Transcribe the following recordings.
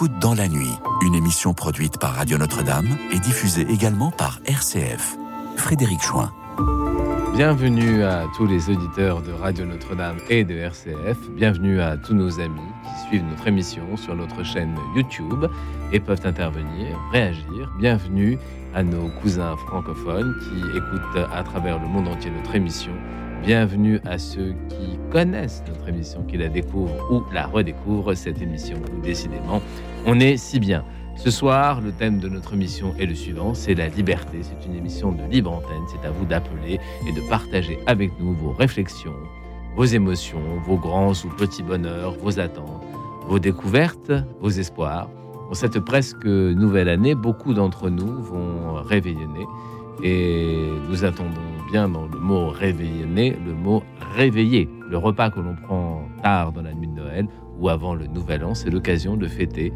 Écoute dans la nuit, une émission produite par Radio Notre-Dame et diffusée également par RCF. Frédéric Chouin. Bienvenue à tous les auditeurs de Radio Notre-Dame et de RCF. Bienvenue à tous nos amis qui suivent notre émission sur notre chaîne YouTube et peuvent intervenir, réagir. Bienvenue à nos cousins francophones qui écoutent à travers le monde entier notre émission. Bienvenue à ceux qui connaissent notre émission, qui la découvrent ou la redécouvrent, cette émission où décidément on est si bien. Ce soir, le thème de notre émission est le suivant, c'est la liberté. C'est une émission de libre antenne. C'est à vous d'appeler et de partager avec nous vos réflexions, vos émotions, vos grands ou petits bonheurs, vos attentes, vos découvertes, vos espoirs. Pour cette presque nouvelle année, beaucoup d'entre nous vont réveillonner et nous attendons bien dans le mot réveillonner, le mot réveiller. Le repas que l'on prend tard dans la nuit de Noël ou avant le Nouvel An, c'est l'occasion de fêter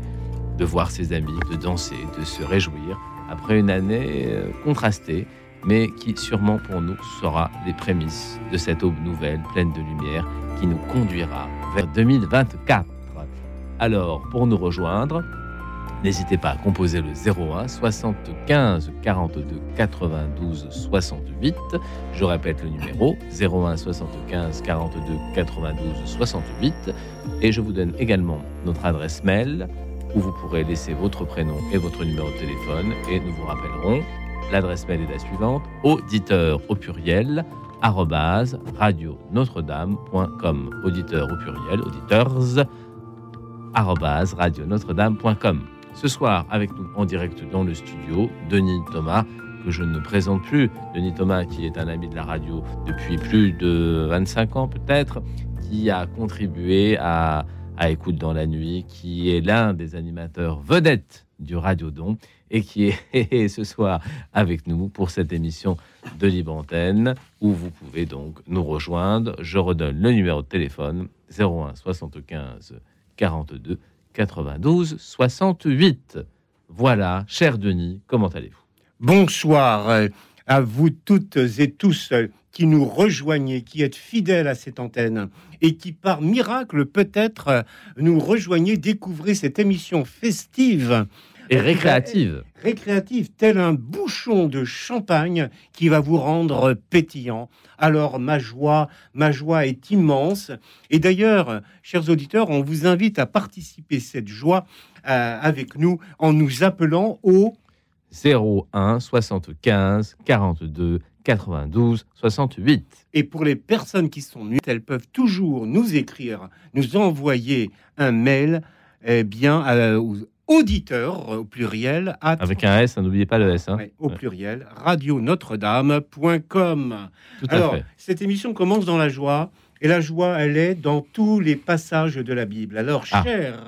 de voir ses amis, de danser, de se réjouir après une année euh, contrastée, mais qui sûrement pour nous sera les prémices de cette aube nouvelle pleine de lumière qui nous conduira vers 2024. Alors, pour nous rejoindre, n'hésitez pas à composer le 01 75 42 92 68. Je répète le numéro 01 75 42 92 68. Et je vous donne également notre adresse mail où vous pourrez laisser votre prénom et votre numéro de téléphone et nous vous rappellerons. L'adresse mail est la suivante auditeur au pluriel arrobase radio notre-dame.com auditeur au pluriel auditeurs arrobase radio notre-dame.com ce soir avec nous en direct dans le studio Denis Thomas que je ne présente plus Denis Thomas qui est un ami de la radio depuis plus de 25 ans peut-être qui a contribué à Écoute dans la nuit, qui est l'un des animateurs vedettes du Radiodon et qui est ce soir avec nous pour cette émission de Libre Antenne où vous pouvez donc nous rejoindre. Je redonne le numéro de téléphone 01 75 42 92 68. Voilà, cher Denis, comment allez-vous? Bonsoir à vous toutes et tous qui nous rejoignez, qui êtes fidèles à cette antenne et qui, par miracle, peut-être nous rejoignez, découvrez cette émission festive et récréative. Récréative, tel un bouchon de champagne qui va vous rendre pétillant. Alors ma joie, ma joie est immense. Et d'ailleurs, chers auditeurs, on vous invite à participer cette joie euh, avec nous en nous appelant au 01 75 42 92 68. Et pour les personnes qui sont nues, elles peuvent toujours nous écrire, nous envoyer un mail, eh bien, euh, aux auditeurs au pluriel. Avec un S, hein, n'oubliez pas le S. Hein. au pluriel, radionotre-dame.com. Alors, cette émission commence dans la joie. Et la joie, elle est dans tous les passages de la Bible. Alors, ah. cher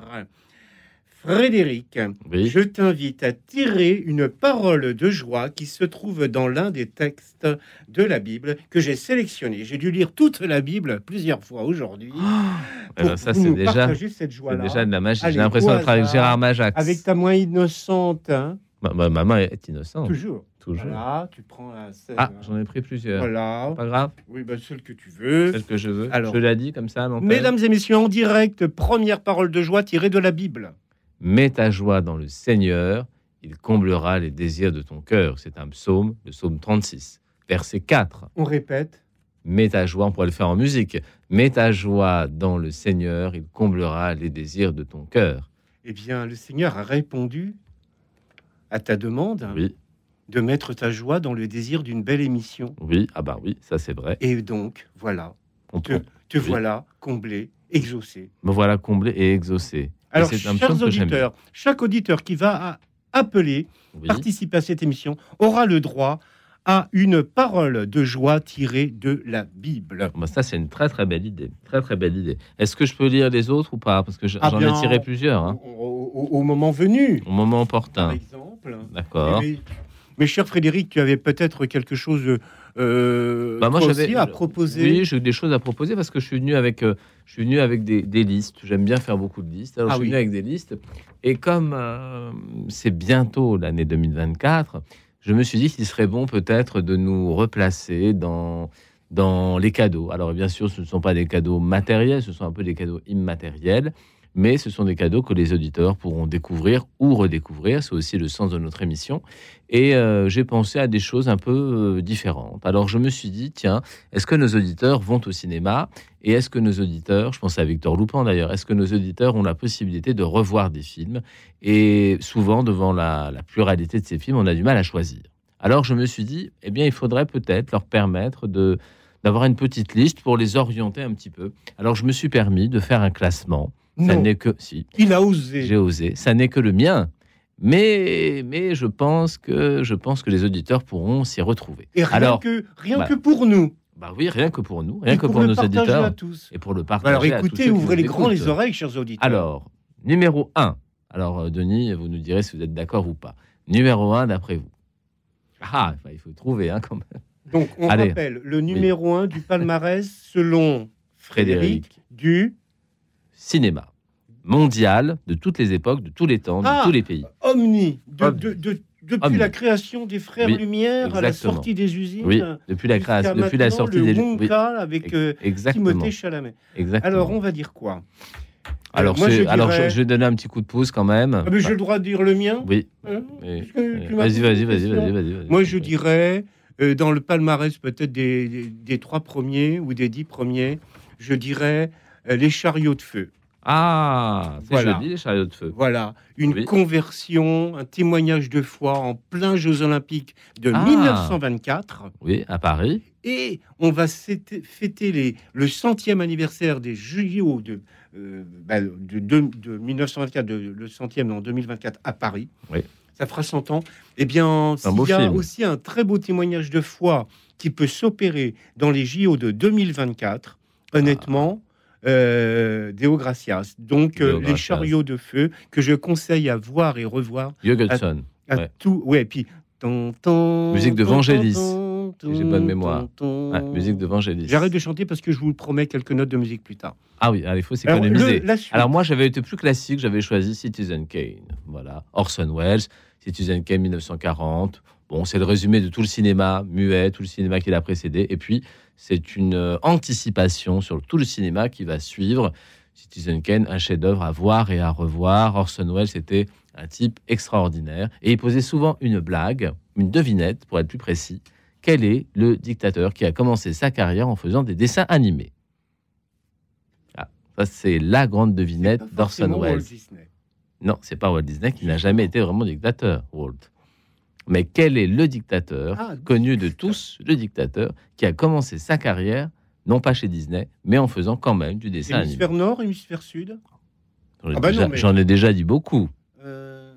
Frédéric, je t'invite à tirer une parole de joie qui se trouve dans l'un des textes de la Bible que j'ai sélectionné. J'ai dû lire toute la Bible plusieurs fois aujourd'hui. Oh, ça, c'est déjà, cette joie déjà de la magie. J'ai l'impression d'être avec Gérard Majax. Avec ta main innocente. Hein. ma, main est innocente. Toujours. Toujours. Voilà, tu prends la Ah, j'en ai pris plusieurs. Voilà. Pas grave. Oui, bah, celle que tu veux. Celle que je veux. Alors, je l'ai dit comme ça. Mesdames et messieurs, en direct, première parole de joie tirée de la Bible. Mets ta joie dans le Seigneur, il comblera les désirs de ton cœur. C'est un psaume, le psaume 36, verset 4. On répète. Mets ta joie, on pourrait le faire en musique. Mets ta joie dans le Seigneur, il comblera les désirs de ton cœur. Eh bien, le Seigneur a répondu à ta demande oui. de mettre ta joie dans le désir d'une belle émission. Oui, ah bah oui, ça c'est vrai. Et donc, voilà, on te, te voilà comblé, exaucé. Me voilà comblé et exaucé. Alors, chers auditeurs, chaque auditeur qui va appeler, participer à cette émission, aura le droit à une parole de joie tirée de la Bible. Bah, ça, c'est une très très belle idée. Très très belle idée. Est-ce que je peux lire les autres ou pas? Parce que ah j'en ai tiré plusieurs. Hein. Au, moment venu. Au moment opportun. Par exemple. D'accord. Mais, cher Frédéric, tu avais peut-être quelque chose euh, bah moi, j'avais à proposer. Oui, j'ai des choses à proposer parce que je suis venu avec, euh, je suis venu avec des, listes. J'aime bien faire beaucoup de listes. Alors, ah je suis venu avec des listes. Et comme euh, c'est bientôt l'année 2024, je me suis dit qu'il serait bon peut-être de nous replacer dans, dans les cadeaux. Alors, bien sûr, ce ne sont pas des cadeaux matériels, ce sont un peu des cadeaux immatériels. Mais ce sont des cadeaux que les auditeurs pourront découvrir ou redécouvrir. C'est aussi le sens de notre émission. Et euh, j'ai pensé à des choses un peu euh, différentes. Alors je me suis dit, tiens, est-ce que nos auditeurs vont au cinéma? Et est-ce que nos auditeurs, je pense à Victor Loupan d'ailleurs, est-ce que nos auditeurs ont la possibilité de revoir des films? Et souvent, devant la, la pluralité de ces films, on a du mal à choisir. Alors je me suis dit, eh bien, il faudrait peut-être leur permettre de d'avoir une petite liste pour les orienter un petit peu. Alors je me suis permis de faire un classement. Ça n'est que si Il a osé. j'ai osé. Ça n'est que le mien, mais mais je pense que je pense que les auditeurs pourront s'y retrouver. Et rien, Alors que, rien bah, que pour nous. bah oui, rien que pour nous, rien Et que pour, nos auditeurs à tous. et pour le partager. Alors à tous ceux écoutez, ouvrez les grands les oreilles, chers auditeurs. Alors numéro 1. Alors euh, Denis, vous nous direz si vous êtes d'accord ou pas. Numéro 1 d'après vous. Ah, enfin, il faut trouver hein, quand même. Donc, on Allez. rappelle le numéro 1 du palmarès selon Frédéric, Frédéric. du Cinéma mondial de toutes les époques, de tous les temps, de Ah. tous les pays. Omni. De- Omni. de- de- depuis Omni. la création des Frères Oui, Lumière à la sortie des usines. Oui, depuis la création, depuis la sortie le des Wonka avec euh. Timothée Chalamet. exactement. Alors, on va dire quoi? Alors, moi, je alors, dirais- je, je vais donner un petit coup de pouce quand même. Ah, mais J'ai le droit de dire le mien? Oui. Hein? Vas-y, vas-y, vas-y, vas-y, vas-y, vas-y. Moi, je dirais, euh, dans le palmarès peut-être des, des- des trois premiers ou des dix premiers, je dirais euh, les chariots de feu. Ah, c'est Voilà. les chariots de feu. Voilà, une Oui. conversion, un témoignage de foi en plein Jeux Olympiques de Ah. 1924. Oui, à Paris. Et on va fêter, les, le centième anniversaire des JO de, euh, bah, de, de- de 1924, de- le centième en 2024 à Paris. Oui. Ça fera 100 ans. Eh bien, s'il y a film. aussi un très beau témoignage de foi qui peut s'opérer dans les JO de 2024, honnêtement, euh, Deo Gracias. Donc, euh, les chariots de feu que je conseille à voir et revoir Jürgenson. à Ouais. tout. Ouais, puis. ton, ton, Musique de Vangelis, j'ai bonne mémoire. Ouais, musique de Vangelis. J'arrête de chanter parce que je vous promets quelques notes de musique plus tard. Ah oui, alors, il faut Alors, s'économiser. suite. Alors moi, j'avais été plus classique, j'avais choisi Citizen Kane. Voilà, Orson Welles, Citizen Kane 1940. Bon, c'est le résumé de tout le cinéma muet, tout le cinéma qui l'a précédé. Et puis, c'est une euh, anticipation sur tout le cinéma qui va suivre. Citizen Kane, un chef-d'œuvre à voir et à revoir. Orson Welles était un type extraordinaire. Et il posait souvent une blague, une devinette, pour être plus précis. Quel est le dictateur qui a commencé sa carrière en faisant des dessins animés? Ah, ça, c'est la grande devinette d'Orson Welles. Walt Disney. Non, c'est pas Walt Disney qui n'a jamais été vraiment dictateur, Walt. Mais quel est le dictateur, Ah, connu de tous, le dictateur, qui a commencé sa carrière, non pas chez Disney, mais en faisant quand même du dessin animé? Hémisphère nord, hémisphère sud? J'en ai, Ah bah mais- j'en ai déjà dit beaucoup. Euh,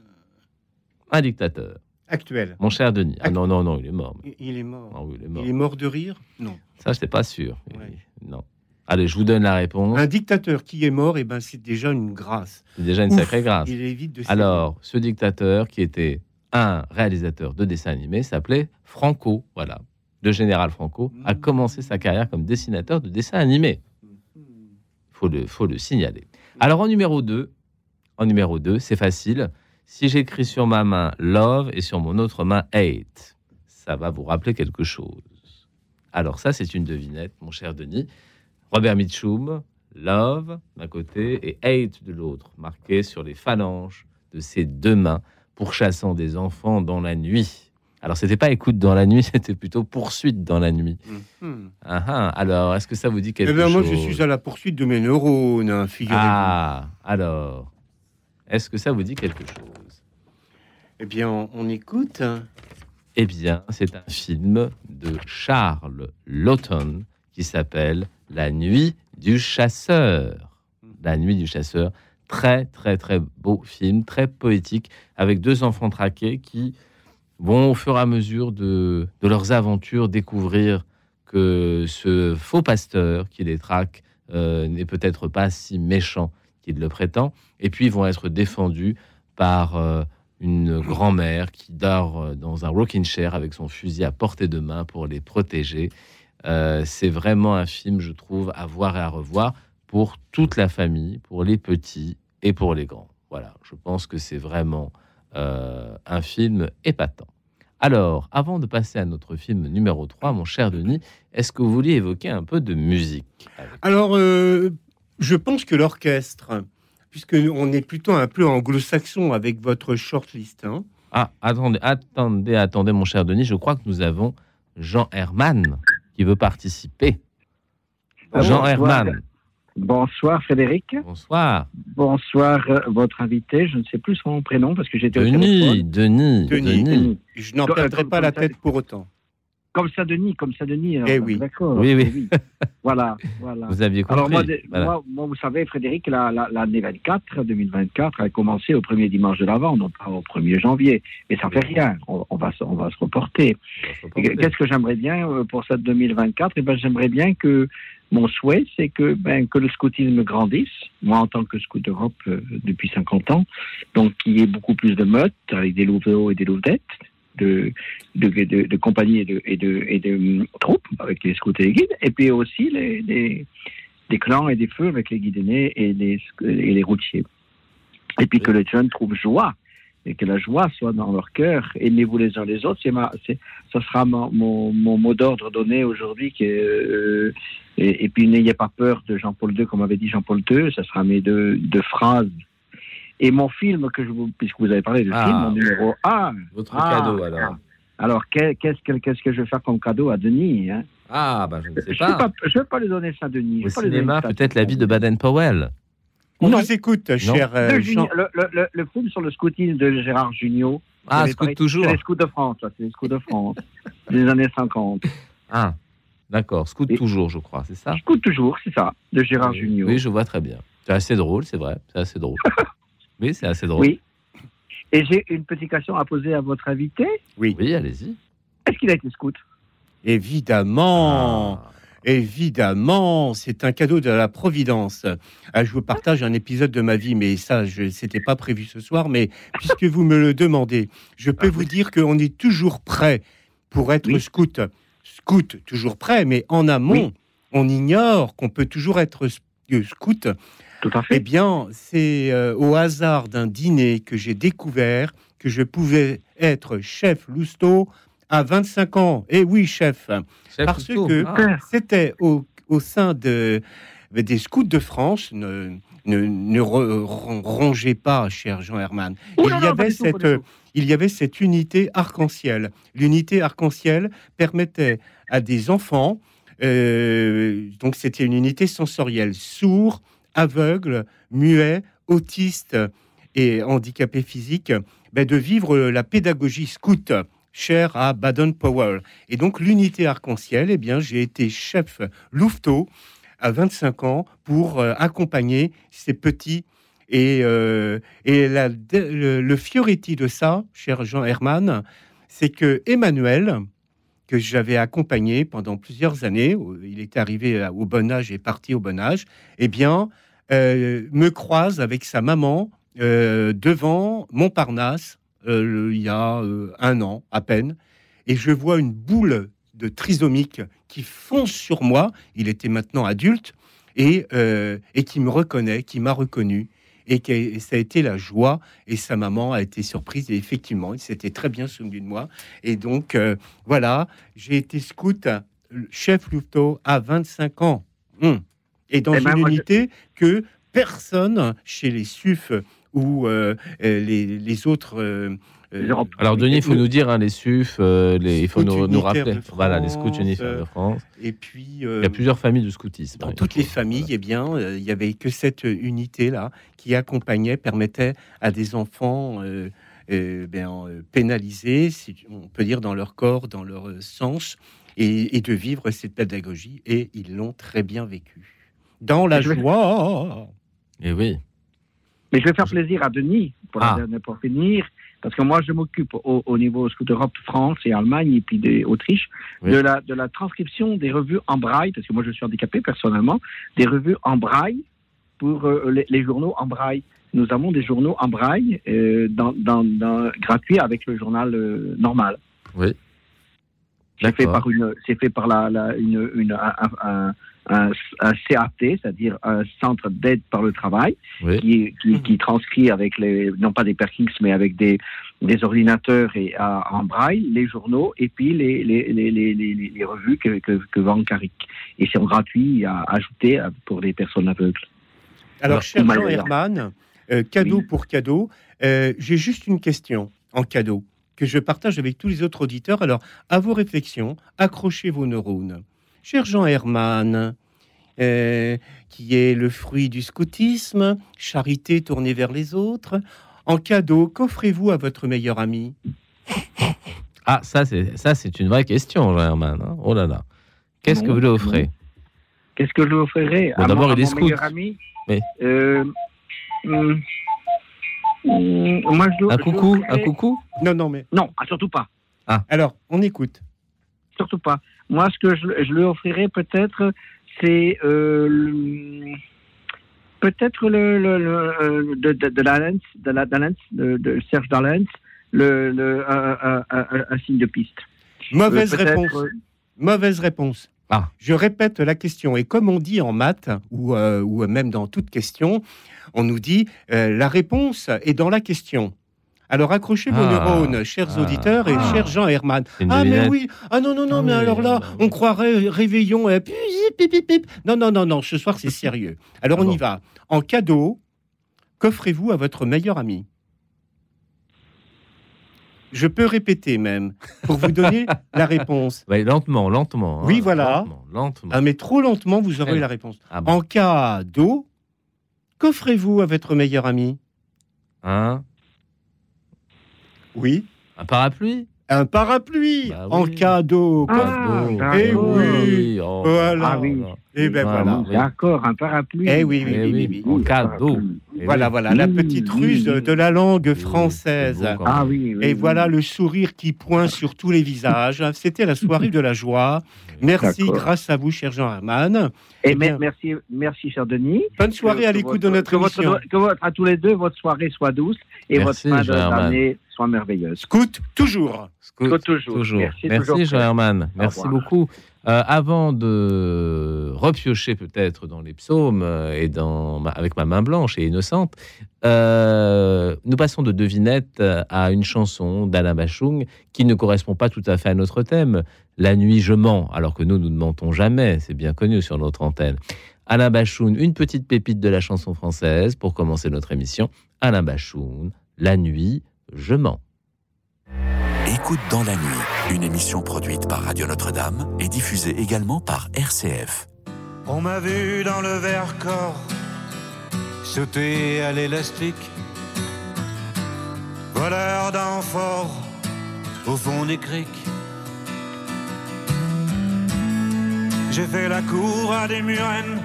Un dictateur. actuel. Mon cher Denis. Ah non, non, non, il est mort. Il- Il est mort. Ah oui, il est mort. Il est mort de rire? Non. Ça, je n'étais pas sûr. Ouais. Non. Allez, je vous donne la réponse. Un dictateur qui est mort, et ben c'est déjà une grâce. C'est déjà une Ouf, sacrée grâce. Il évite de. Alors, ce dictateur qui était un réalisateur de dessins animés s'appelait Franco, voilà. Le général Franco a Mmh. commencé sa carrière comme dessinateur de dessins animés. Hmm. faut le, faut le signaler. Alors en numéro 2, en numéro 2, c'est facile. Si j'écris sur ma main love et sur mon autre main hate, ça va vous rappeler quelque chose. Alors ça, c'est une devinette, mon cher Denis. Robert Mitchum, love d'un côté et hate de l'autre, marqué sur les phalanges de ses deux mains, pourchassant des enfants dans la nuit. Alors c'était pas écoute dans la nuit, c'était plutôt poursuite dans la nuit. Mhm. Ah, ah. alors, est-ce que ça vous dit quelque Eh bien, chose moi, je suis à la poursuite de mes neurones, hein, figurez-vous. Ah, alors, est-ce que ça vous dit quelque chose? Eh bien, on, on écoute. Eh bien, c'est un film de Charles Lawton qui s'appelle La nuit du chasseur. La nuit du chasseur. Très, très, très beau film, très poétique, avec deux enfants traqués qui vont, au fur et à mesure de, de leurs aventures, découvrir que ce faux pasteur qui les traque euh, n'est peut-être pas si méchant qu'il le prétend. Et puis, ils vont être défendus par euh, une grand-mère qui dort euh, dans un rocking chair avec son fusil à portée de main pour les protéger. C'est vraiment un film, je trouve, à voir et à revoir pour toute la famille, pour les petits et pour les grands. Voilà, je pense que c'est vraiment euh, un film épatant. Alors, avant de passer à notre film numéro 3, mon cher Denis, est-ce que vous vouliez évoquer un peu de musique Alors, euh, je pense que l'orchestre puisque on est plutôt un peu anglo-saxon avec votre shortlist. Hein. Ah, attendez, attendez, attendez, mon cher Denis. Je crois que nous avons Jean Herman qui veut participer. Jean Herman. Bonsoir Frédéric. Bonsoir. Bonsoir euh, votre invité. Je ne sais plus son prénom parce que j'étais au Denis, Denis, Denis, Denis. Je n'en Comme- perdrai pas la tête pour autant. Comme ça Denis, comme ça Denis. alors, Eh oui. D'accord. Oui, oui. voilà, voilà. Vous aviez compris. Alors moi, Voilà. moi, moi, vous savez, Frédéric, la- la- l'année 24, 2024, a commencé au premier dimanche de l'Avent, non pas au 1er janvier. Mais ça fait rien, on, on va, se- on va se reporter. Qu'est-ce que j'aimerais bien euh, pour cette 2024 Eh ben, j'aimerais bien que mon souhait, c'est que ben, que le scoutisme grandisse. Moi, en tant que scout d'Europe euh, depuis 50 ans, donc qu'il y ait beaucoup plus de meutes avec des louveteaux et des louvetettes, de, de, compagnies et de, et hum, troupes avec les scouts et les guides, et puis aussi les, des clans et des feux avec les guides aînés et les, et les routiers. Et puis que les jeunes trouvent joie et que la joie soit dans leur cœur. Aimez-vous les uns les autres. C'est ma, ça sera mon, mot d'ordre donné aujourd'hui. euh, et, puis n'ayez pas peur de Jean-Paul II, comme avait dit Jean-Paul II. Ça sera mes deux phrases. Et mon film que je vous, puisque vous avez parlé de Ah. film, mon numéro 1. Votre Ah, cadeau, alors. Alors, qu'est- qu'est-ce que, qu'est-ce que je vais faire comme cadeau à Denis hein? Ah, bah, je ne Je sais ne pas. je vais pas lui donner ça à Denis. Je Au donner cinéma, peut-être la vie de Baden-Powell. On Non. vous écoute, cher euh, Jean. Le, le, le, le film sur le scoutisme de Gérard Jugnot. Ah, scout toujours. C'est les scouts de France, ça, c'est les scouts de France, des années 50. Ah, d'accord. Scout Et- toujours, je crois, c'est ça? Scout toujours, c'est ça, de Gérard oui, Jugnot. oui, je vois très bien. C'est assez drôle, c'est vrai. C'est assez drôle. oui, c'est assez drôle. Oui. Et j'ai une petite question à poser à votre invité. Oui, Oui, allez-y. Est-ce qu'il a été scout? Évidemment. Ah. Évidemment, c'est un cadeau de la Providence. Ah, je vous partage un épisode de ma vie, mais ça, je c'était pas prévu ce soir. Mais puisque vous me le demandez, je peux Ah, vous dire qu'on est toujours prêt pour être Oui. scout. Scout, toujours prêt, mais en amont, Oui. on ignore qu'on peut toujours être scout. Tout à Eh bien, c'est euh, au hasard d'un dîner que j'ai découvert que je pouvais être chef Lousteau à 25 ans. Et oui, chef. Chef Parce que Ah. c'était au, au sein de, des scouts de France. Ne, ne, ne re- ron- rongez pas, cher Jean Herman. Il, y avait cette, il y avait cette unité arc-en-ciel. L'unité arc-en-ciel permettait à des enfants, euh, donc c'était une unité sensorielle, sourds, aveugles, muets, autistes et handicapés physiques, ben, de vivre la pédagogie scout chère à Baden-Powell. Et donc l'unité arc-en-ciel, eh bien, j'ai été chef louveteau à 25 ans pour euh, accompagner ces petits. Et, euh, le, le de ça, cher Jean Herman, c'est que Emmanuel, que j'avais accompagné pendant plusieurs années, il est arrivé au bon âge et parti au bon âge, eh bien, euh, me croise avec sa maman euh, devant Montparnasse euh, il y a un an à peine, et je vois une boule de trisomique qui fonce sur moi. Il était maintenant adulte et, et qui me reconnaît, qui m'a reconnu. Et, ça a été la joie. Et sa maman a été surprise. Et effectivement, il s'était très bien souvenu de moi. Et donc, euh, voilà, j'ai été scout, chef louveteau à 25 ans. Hum. Et dans Eh ben, une je- unité que personne chez les SUF ou euh, euh, les, les autres. Euh. Alors, Denis, il faut nous- dire, hein, les SUF, euh, les, il faut nous, rappeler. de Voilà, les scouts unitaires de euh, France. Et puis, Il y a plusieurs familles du scoutisme. dans toutes les familles, voilà. eh bien, euh, il y avait que cette unité-là qui accompagnait, permettait à des enfants euh, euh, ben, pénalisés, si on peut dire, dans leur corps, dans leur sens, et, et de vivre cette pédagogie. Et ils l'ont très bien vécu. Dans la Je vais- joie. Et oui. Mais je vais faire plaisir à Denis pour, Ah. pour finir, parce que moi je m'occupe au, au niveau Scout Europe France et Allemagne et puis des Autriche Oui. de, la, de la transcription des revues en braille, parce que moi je suis handicapé personnellement, des revues en braille pour euh, les, les journaux en braille. Nous avons des journaux en braille euh, dans, dans, dans- gratuits avec le journal euh, normal. Oui. C'est fait par une, c'est fait par la, la- une, une- un, un- un- un CAT, c'est-à-dire un centre d'aide par le travail, Oui. qui, qui, qui transcrit avec les, non pas des Perkins, mais avec des, des ordinateurs et à- en braille, les journaux et puis les, les, les, les, les, les revues que, que, que vend Caric. Et c'est gratuit à ajouter pour les personnes aveugles. Alors, cher Jean. Herman, euh, cadeau Oui. pour cadeau, euh, j'ai juste une question en cadeau que je partage avec tous les autres auditeurs. Alors, à vos réflexions, accrochez vos neurones. Cher Jean Herman, euh, qui est le fruit du scoutisme, charité tournée vers les autres, en cadeau, qu'offrez-vous à votre meilleur ami? Ah, ça, c'est ça, c'est une vraie question, Jean Herman. hein. Oh là là. Qu'est-ce que vous lui offrez Qu'est-ce que je lui offrirai Bon, à d'abord, il est mon scout. meilleur ami Oui. Euh, moi, je, Un je coucou Un coucou? Non, non, mais Non, ah, surtout pas. alors, on écoute. Surtout pas. Moi, ce que je, je lui offrirai peut-être, c'est euh, peut-être le, le, le, euh, de, de, de Lallens, de, la, Dallens, de, de Serge Dallens, le, le, un, un- un- un- un signe de piste. Mauvaise Euh, réponse. euh, Mauvaise réponse. Ah. Je répète la question. Et comme on dit en maths, ou, euh, ou même dans toute question, on nous dit euh, la réponse est dans la question. Alors accrochez vos Ah. neurones, chers Ah. auditeurs et Ah. cher Jean Herman. Ah mais oui, ah non non non, Ah mais alors là, on croirait réveillon. Et puis, pip, pip, pip. Non non non non, ce soir c'est sérieux. Alors on bon. y va. En cadeau, qu'offrez-vous à votre meilleur ami? Je peux répéter même pour vous donner la réponse. Ouais, lentement, lentement. hein. Oui, voilà. Lentement, lentement. Ah, mais trop lentement, vous aurez Ouais. la réponse. Ah bon. En cas d'eau, qu'offrez-vous à votre meilleur ami? Hein Oui. Un parapluie Un parapluie Bah en oui. cas d'eau. Ah, d'accord. Eh oui. Oh, Voilà. Ah oui. Eh ben voilà. oui. D'accord, un parapluie. Eh oui, oui, Eh oui, oui. oui, oui. En cadeau. Eh Voilà, oui. voilà, la Oui, petite oui, ruse de, la langue Oui, française. Ah même. oui, oui. Et oui. voilà le sourire qui pointe sur tous les visages. C'était la soirée de la joie. Merci, grâce à vous, cher Jean Herman. Et Eh bien. mer- merci, merci, cher Denis. Bonne soirée Que- à l'écoute de votre- notre que votre- émission. que votre- à tous les deux, votre soirée soit douce et Merci, votre fin d'année soit merveilleuse. Scout, toujours. Scout, toujours. toujours. Merci, Merci. Jean Herman. Merci beaucoup. Euh, avant de repiocher peut-être dans les psaumes euh, et dans avec ma main blanche et innocente, euh, nous passons de devinette à une chanson d'Alain Bachung qui ne correspond pas tout à fait à notre thème. La nuit, je mens, alors que nous, nous ne mentons jamais. C'est bien connu sur notre antenne. Alain Bachung, une petite pépite de la chanson française pour commencer notre émission. Alain Bachung, La nuit, je mens. Écoute dans la nuit, une émission produite par Radio Notre-Dame et diffusée également par RCF. On m'a vu dans le Vercors sauter à l'élastique, voleur d'amphores au fond des criques. J'ai fait la cour à des murennes,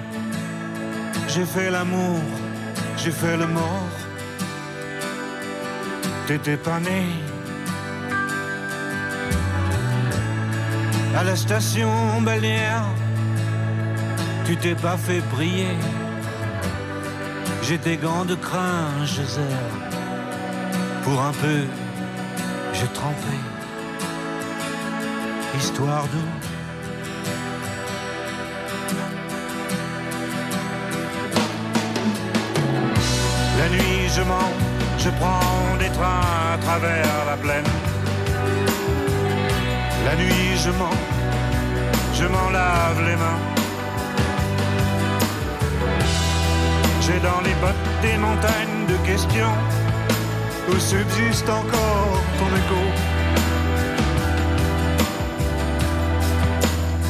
j'ai fait l'amour, j'ai fait le mort. T'étais pas né. À la station balnéaire, tu t'es pas fait prier. J'ai des gants de crin, je serre. Pour un peu, j'ai trempé. Histoire d'eau. La nuit, je mens, je prends des trains à travers la plaine. La nuit, je mens, je m'en lave les mains. J'ai dans les bottes des montagnes de questions où subsiste encore ton écho?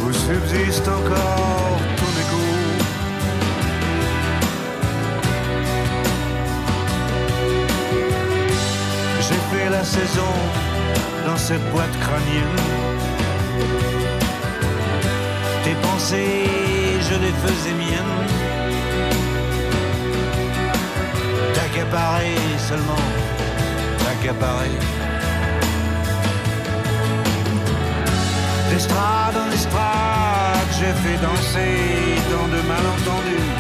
Où subsiste encore ton écho? J'ai fait la saison dans cette boîte crânienne. Tes pensées, je les faisais miennes. T'accaparer seulement, t'accaparer. D'estrade en estrade, j'ai fait danser tant de malentendus.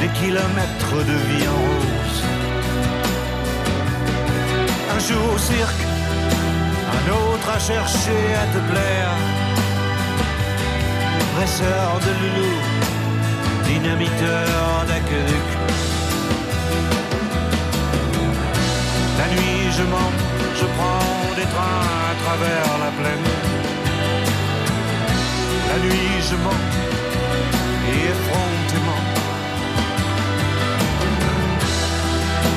Des kilomètres de vie en rose. Un jour au cirque, un autre à chercher à te plaire. Presseur de loulou, dynamiteur d'aqueduc. La nuit, je mens, je prends des trains à travers la plaine. La nuit, je mens, et effrontément,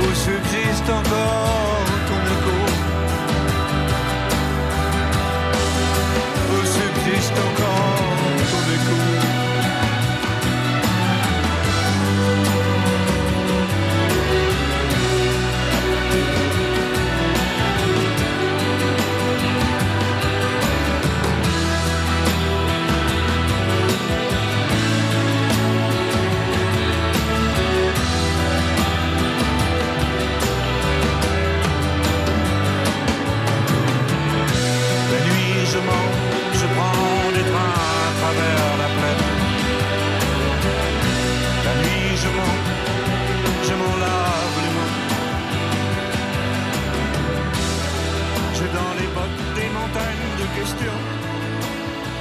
où subsiste encore ton écho. Où subsiste encore ton écho. Je prends des trains à travers la plaine. La nuit je mens, je m'en lave les mains. J'ai dans les bottes des montagnes de questions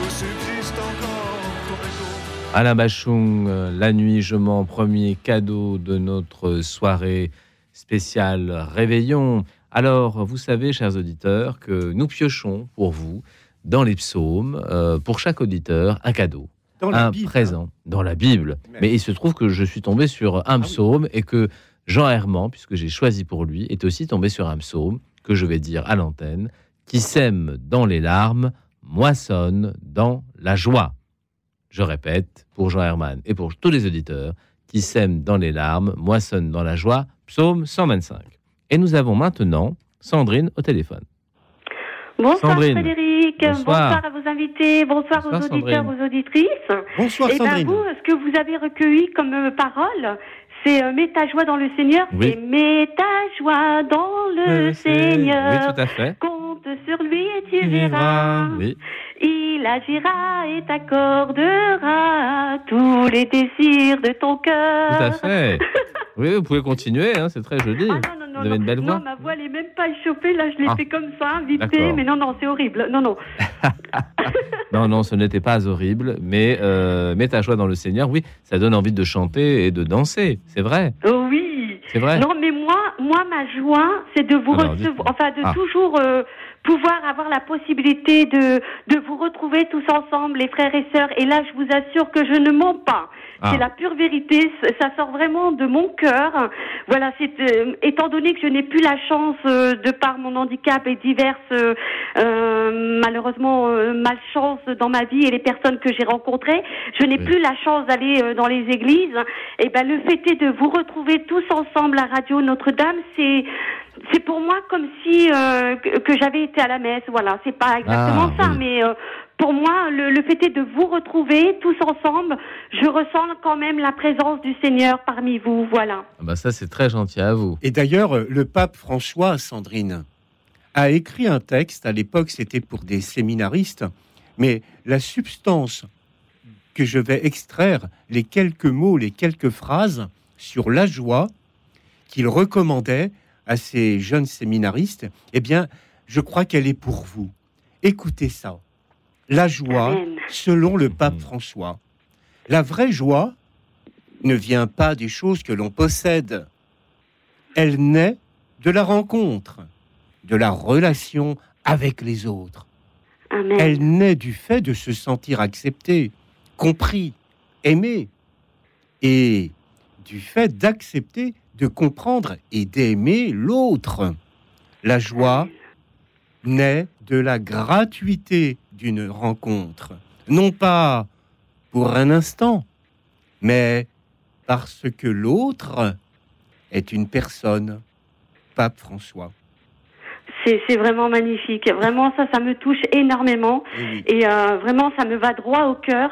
où subsiste encore ton écho? Alain Bachung, euh, La nuit, je mens, premier cadeau de notre soirée spéciale Réveillon. Alors, vous savez, chers auditeurs, que nous piochons pour vous dans les psaumes, euh, pour chaque auditeur, un cadeau, Dans un Bible, présent dans la Bible. Mais- Mais il se trouve que je suis tombé sur un Ah oui. psaume et que Jean Herman, puisque j'ai choisi pour lui, est aussi tombé sur un psaume que je vais dire à l'antenne, qui sème dans les larmes, moissonne dans la joie. Je répète, pour Jean Herman et pour tous les auditeurs, qui sème dans les larmes, moissonne dans la joie, psaume 125. Et nous avons maintenant Sandrine au téléphone. Bonsoir Sandrine. Frédéric, Bonsoir. bonsoir. à vos invités, bonsoir, Bonsoir, aux auditeurs, Sandrine. aux auditrices. Bonsoir Et ben Sandrine. vous, ce que vous avez recueilli comme euh, parole, c'est euh, mets ta joie dans le Seigneur, Oui. c'est mets ta joie dans le Seigneur. Oui, tout à fait. Compte sur lui et tu verras. Oui. Il agira et t'accordera tous les désirs de ton cœur. Tout à fait. Oui, vous pouvez continuer, hein, c'est très joli. Ah non, non, non, Vous avez non. une belle voix. Non, ma voix, elle est même pas échauffée. Là, je l'ai Ah. fait comme ça, vite fait. Mais non, non, c'est horrible. Non, non. Non, non, ce n'était pas horrible, mais euh, mets ta joie dans le Seigneur, oui, ça donne envie de chanter et de danser, c'est vrai, Oh oui. c'est vrai. Non, mais moi, moi, ma joie, c'est de vous Alors, recevoir, dites-moi. enfin, de Ah. toujours euh, pouvoir avoir la possibilité de, de vous retrouver tous ensemble, les frères et sœurs. Et là, je vous assure que je ne mens pas. Ah. C'est la pure vérité. Ça sort vraiment de mon cœur. Voilà, c'est euh, étant donné que je n'ai plus la chance, euh, de par mon handicap et diverses euh, malheureusement euh, malchance dans ma vie et les personnes que j'ai rencontrées, je n'ai Oui. plus la chance d'aller dans les églises. Et ben le fait est de vous retrouver tous ensemble à Radio Notre-Dame, c'est c'est pour moi comme si euh, que, que j'avais été à la messe. Voilà, c'est pas exactement Ah, ça, oui. mais euh, pour moi, le, le fait est de vous retrouver tous ensemble. Je ressens quand même la présence du Seigneur parmi vous. Voilà. Ah bah ça, c'est très gentil à vous. Et d'ailleurs, euh, le pape François, Sandrine, a écrit un texte, à l'époque c'était pour des séminaristes, mais la substance que je vais extraire, les quelques mots, les quelques phrases sur la joie qu'il recommandait à ces jeunes séminaristes, eh bien, je crois qu'elle est pour vous. Écoutez ça. La joie, Amen. selon le pape Mhm. François. La vraie joie ne vient pas des choses que l'on possède. Elle naît de la rencontre, de la relation avec les autres. Amen. Elle naît du fait de se sentir accepté, compris, aimé, et du fait d'accepter, de comprendre et d'aimer l'autre. La joie naît de la gratuité d'une rencontre, non pas pour un instant, mais parce que l'autre est une personne, Pape François. C'est vraiment magnifique. Vraiment, ça, ça me touche énormément. Oui. Et euh, vraiment, ça me va droit au cœur.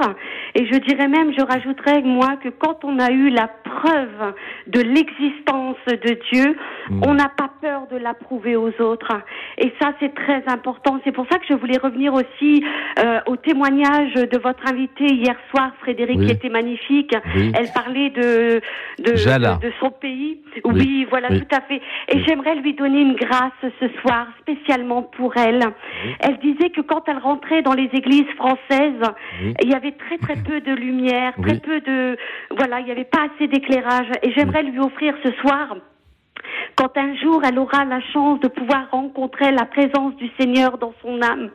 Et je dirais même, je rajouterais moi que quand on a eu la preuve de l'existence de Dieu, Mm. on n'a pas peur de l'approuver aux autres. Et ça, c'est très important. C'est pour ça que je voulais revenir aussi euh, au témoignage de votre invité hier soir, Frédéric, Oui. qui était magnifique. Oui. Elle parlait de de, de, de son pays. Oui. Voilà, tout à fait. Et j'aimerais lui donner une grâce ce soir, spécialement pour elle. Oui. Elle disait que quand elle rentrait dans les églises françaises, Oui. il y avait très très peu de lumière, très Oui. peu de voilà, il n'y avait pas assez d'éclairage. Et j'aimerais lui offrir ce soir. Quand un jour elle aura la chance de pouvoir rencontrer la présence du Seigneur dans son âme,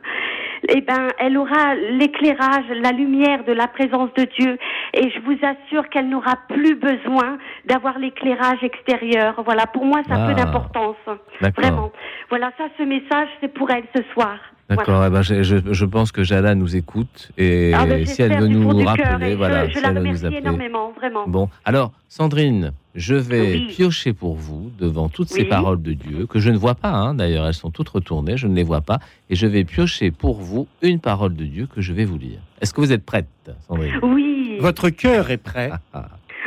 eh ben, elle aura l'éclairage, la lumière de la présence de Dieu. Et je vous assure qu'elle n'aura plus besoin d'avoir l'éclairage extérieur. Voilà, pour moi, ça a peu Ah. d'importance. D'accord. Vraiment. Voilà, ça, ce message, c'est pour elle ce soir. D'accord, eh ben, je, je- je pense que Jala nous écoute et Ah, ben, si elle veut nous rappeler, voilà, je, si la elle veut nous remercie appeler. énormément, vraiment. Bon, alors Sandrine, je vais Oui. piocher pour vous devant toutes ces paroles de Dieu que je ne vois pas. hein, D'ailleurs, elles sont toutes retournées, je ne les vois pas, et je vais piocher pour vous une parole de Dieu que je vais vous lire. Est-ce que vous êtes prête, Sandrine? Oui, Votre cœur est prêt.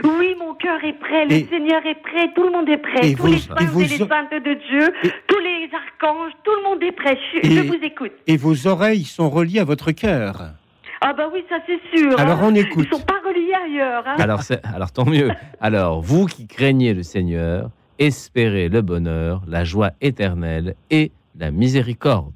Oui, mon cœur est prêt, le Et- Seigneur est prêt, tout le monde est prêt, tous vos- les et saints et, les saintes de Dieu, Et- tous les archanges, tout le monde est prêt. Je, Et- je vous écoute. Et vos oreilles sont reliées à votre cœur. Ah bah oui, ça c'est sûr. Alors hein. on Ils écoute. sont pas reliés ailleurs. hein. Alors, c'est- alors tant mieux. Alors, vous qui craignez le Seigneur, espérez le bonheur, la joie éternelle et la miséricorde.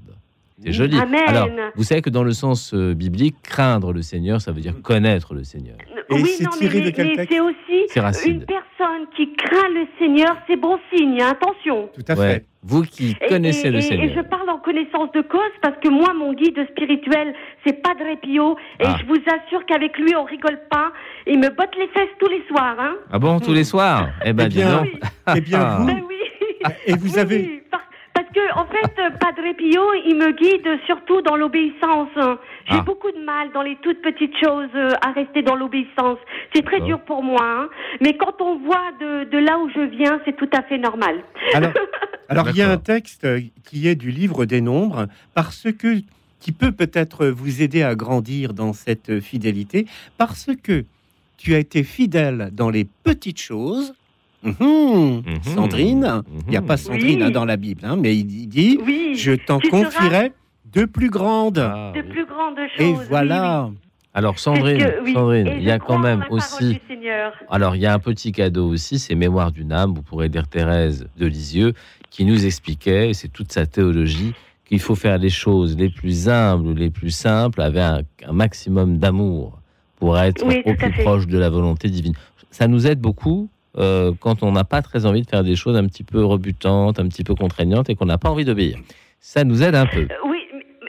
C'est joli. Amen. Alors, vous savez que dans le sens euh, biblique, craindre le Seigneur, ça veut dire connaître le Seigneur. Et oui, c'est non, tiré mais, mais texte c'est aussi une personne qui craint le Seigneur, c'est bon signe, hein, attention. Tout à Ouais. fait. Vous qui connaissez et, le Seigneur. Et je parle en connaissance de cause parce que moi, mon guide spirituel, c'est Padre Pio. Et Ah. je vous assure qu'avec lui, on rigole pas. Il me botte les fesses tous les soirs. Hein. Ah bon, tous les soirs? Eh ben, Eh bien, donc. Eh bien, vous, Ben oui. et vous Oui, avez, oui, par- Parce que, en fait, euh, Padre Pio, il me guide surtout dans l'obéissance. J'ai Ah. beaucoup de mal dans les toutes petites choses euh, à rester dans l'obéissance. C'est très dur pour moi. hein. Mais quand on voit de, de là où je viens, c'est tout à fait normal. Alors, alors il y a un texte qui est du livre des nombres parce que qui peut peut-être vous aider à grandir dans cette fidélité parce que tu as été fidèle dans les petites choses. Mhm. Mhm. Sandrine, il n'y a Mhm. pas Sandrine Oui. hein, dans la Bible, hein, mais il dit Oui, Je t'en confierai de plus grandes. Ah, de oui. plus grandes choses. Et oui, oui. voilà. Alors, Sandrine, Parce que, oui, Sandrine, il y a quand même aussi. Alors, il y a un petit cadeau aussi, c'est Mémoire d'une âme. Vous pourrez lire Thérèse de Lisieux, qui nous expliquait, et c'est toute sa théologie, qu'il faut faire les choses les plus humbles, les plus simples, avec un, un maximum d'amour pour être Oui, au plus fait. proche de la volonté divine. Ça nous aide beaucoup euh, quand on n'a pas très envie de faire des choses un petit peu rebutantes, un petit peu contraignantes, et qu'on n'a pas envie d'obéir. Ça nous aide un peu. Euh, Oui,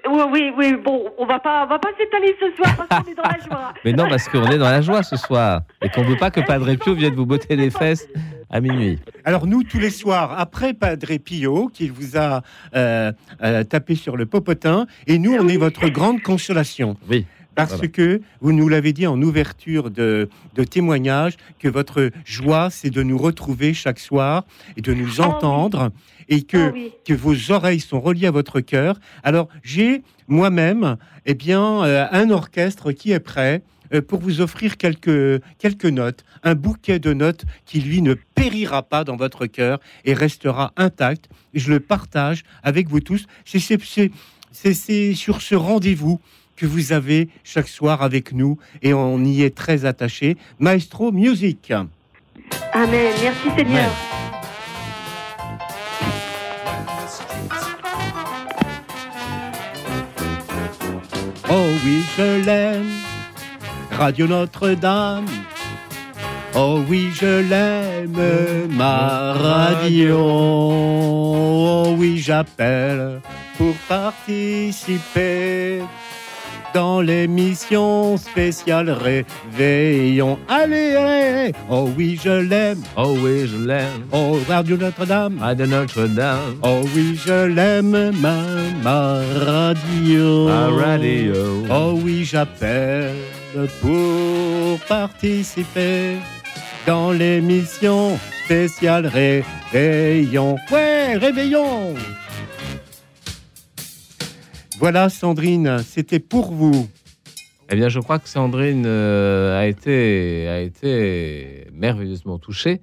oui, oui, oui, bon, on va pas, on va pas s'étaler ce soir parce qu'on est dans la joie. Mais non, parce qu'on est dans la joie ce soir, et qu'on ne veut pas que Padre Pio vienne vous botter les fesses à minuit. Alors nous, tous les soirs, après Padre Pio, qui vous a euh, euh, tapé sur le popotin, et nous, on est votre grande consolation. Oui. Parce Voilà. que vous nous l'avez dit en ouverture de, de témoignage, que votre joie, c'est de nous retrouver chaque soir et de nous Oh oui. entendre, et que, Ah oui. que vos oreilles sont reliées à votre cœur. Alors j'ai moi-même, eh bien, euh, un orchestre qui est prêt euh, pour vous offrir quelques, quelques notes, un bouquet de notes qui, lui, ne périra pas dans votre cœur et restera intact. Je le partage avec vous tous. C'est sur ce rendez-vous que vous avez chaque soir avec nous et on y est très attaché. Maestro Music. Amen. Merci Seigneur. Oh oui, je l'aime. Radio Notre-Dame. Oh oui, je l'aime, ma radio. Oh oui, j'appelle pour participer dans l'émission spéciale Réveillon. Allez, allez, oh oui, je l'aime. Oh oui, je l'aime. Oh, Radio Notre-Dame. De Notre-Dame. Oh oui, je l'aime, ma, ma radio. À radio. Oh oui, j'appelle pour participer dans l'émission spéciale Réveillon. Ouais, Réveillon Voilà, Sandrine, c'était pour vous. Eh bien, je crois que Sandrine euh, a, été, a été merveilleusement touchée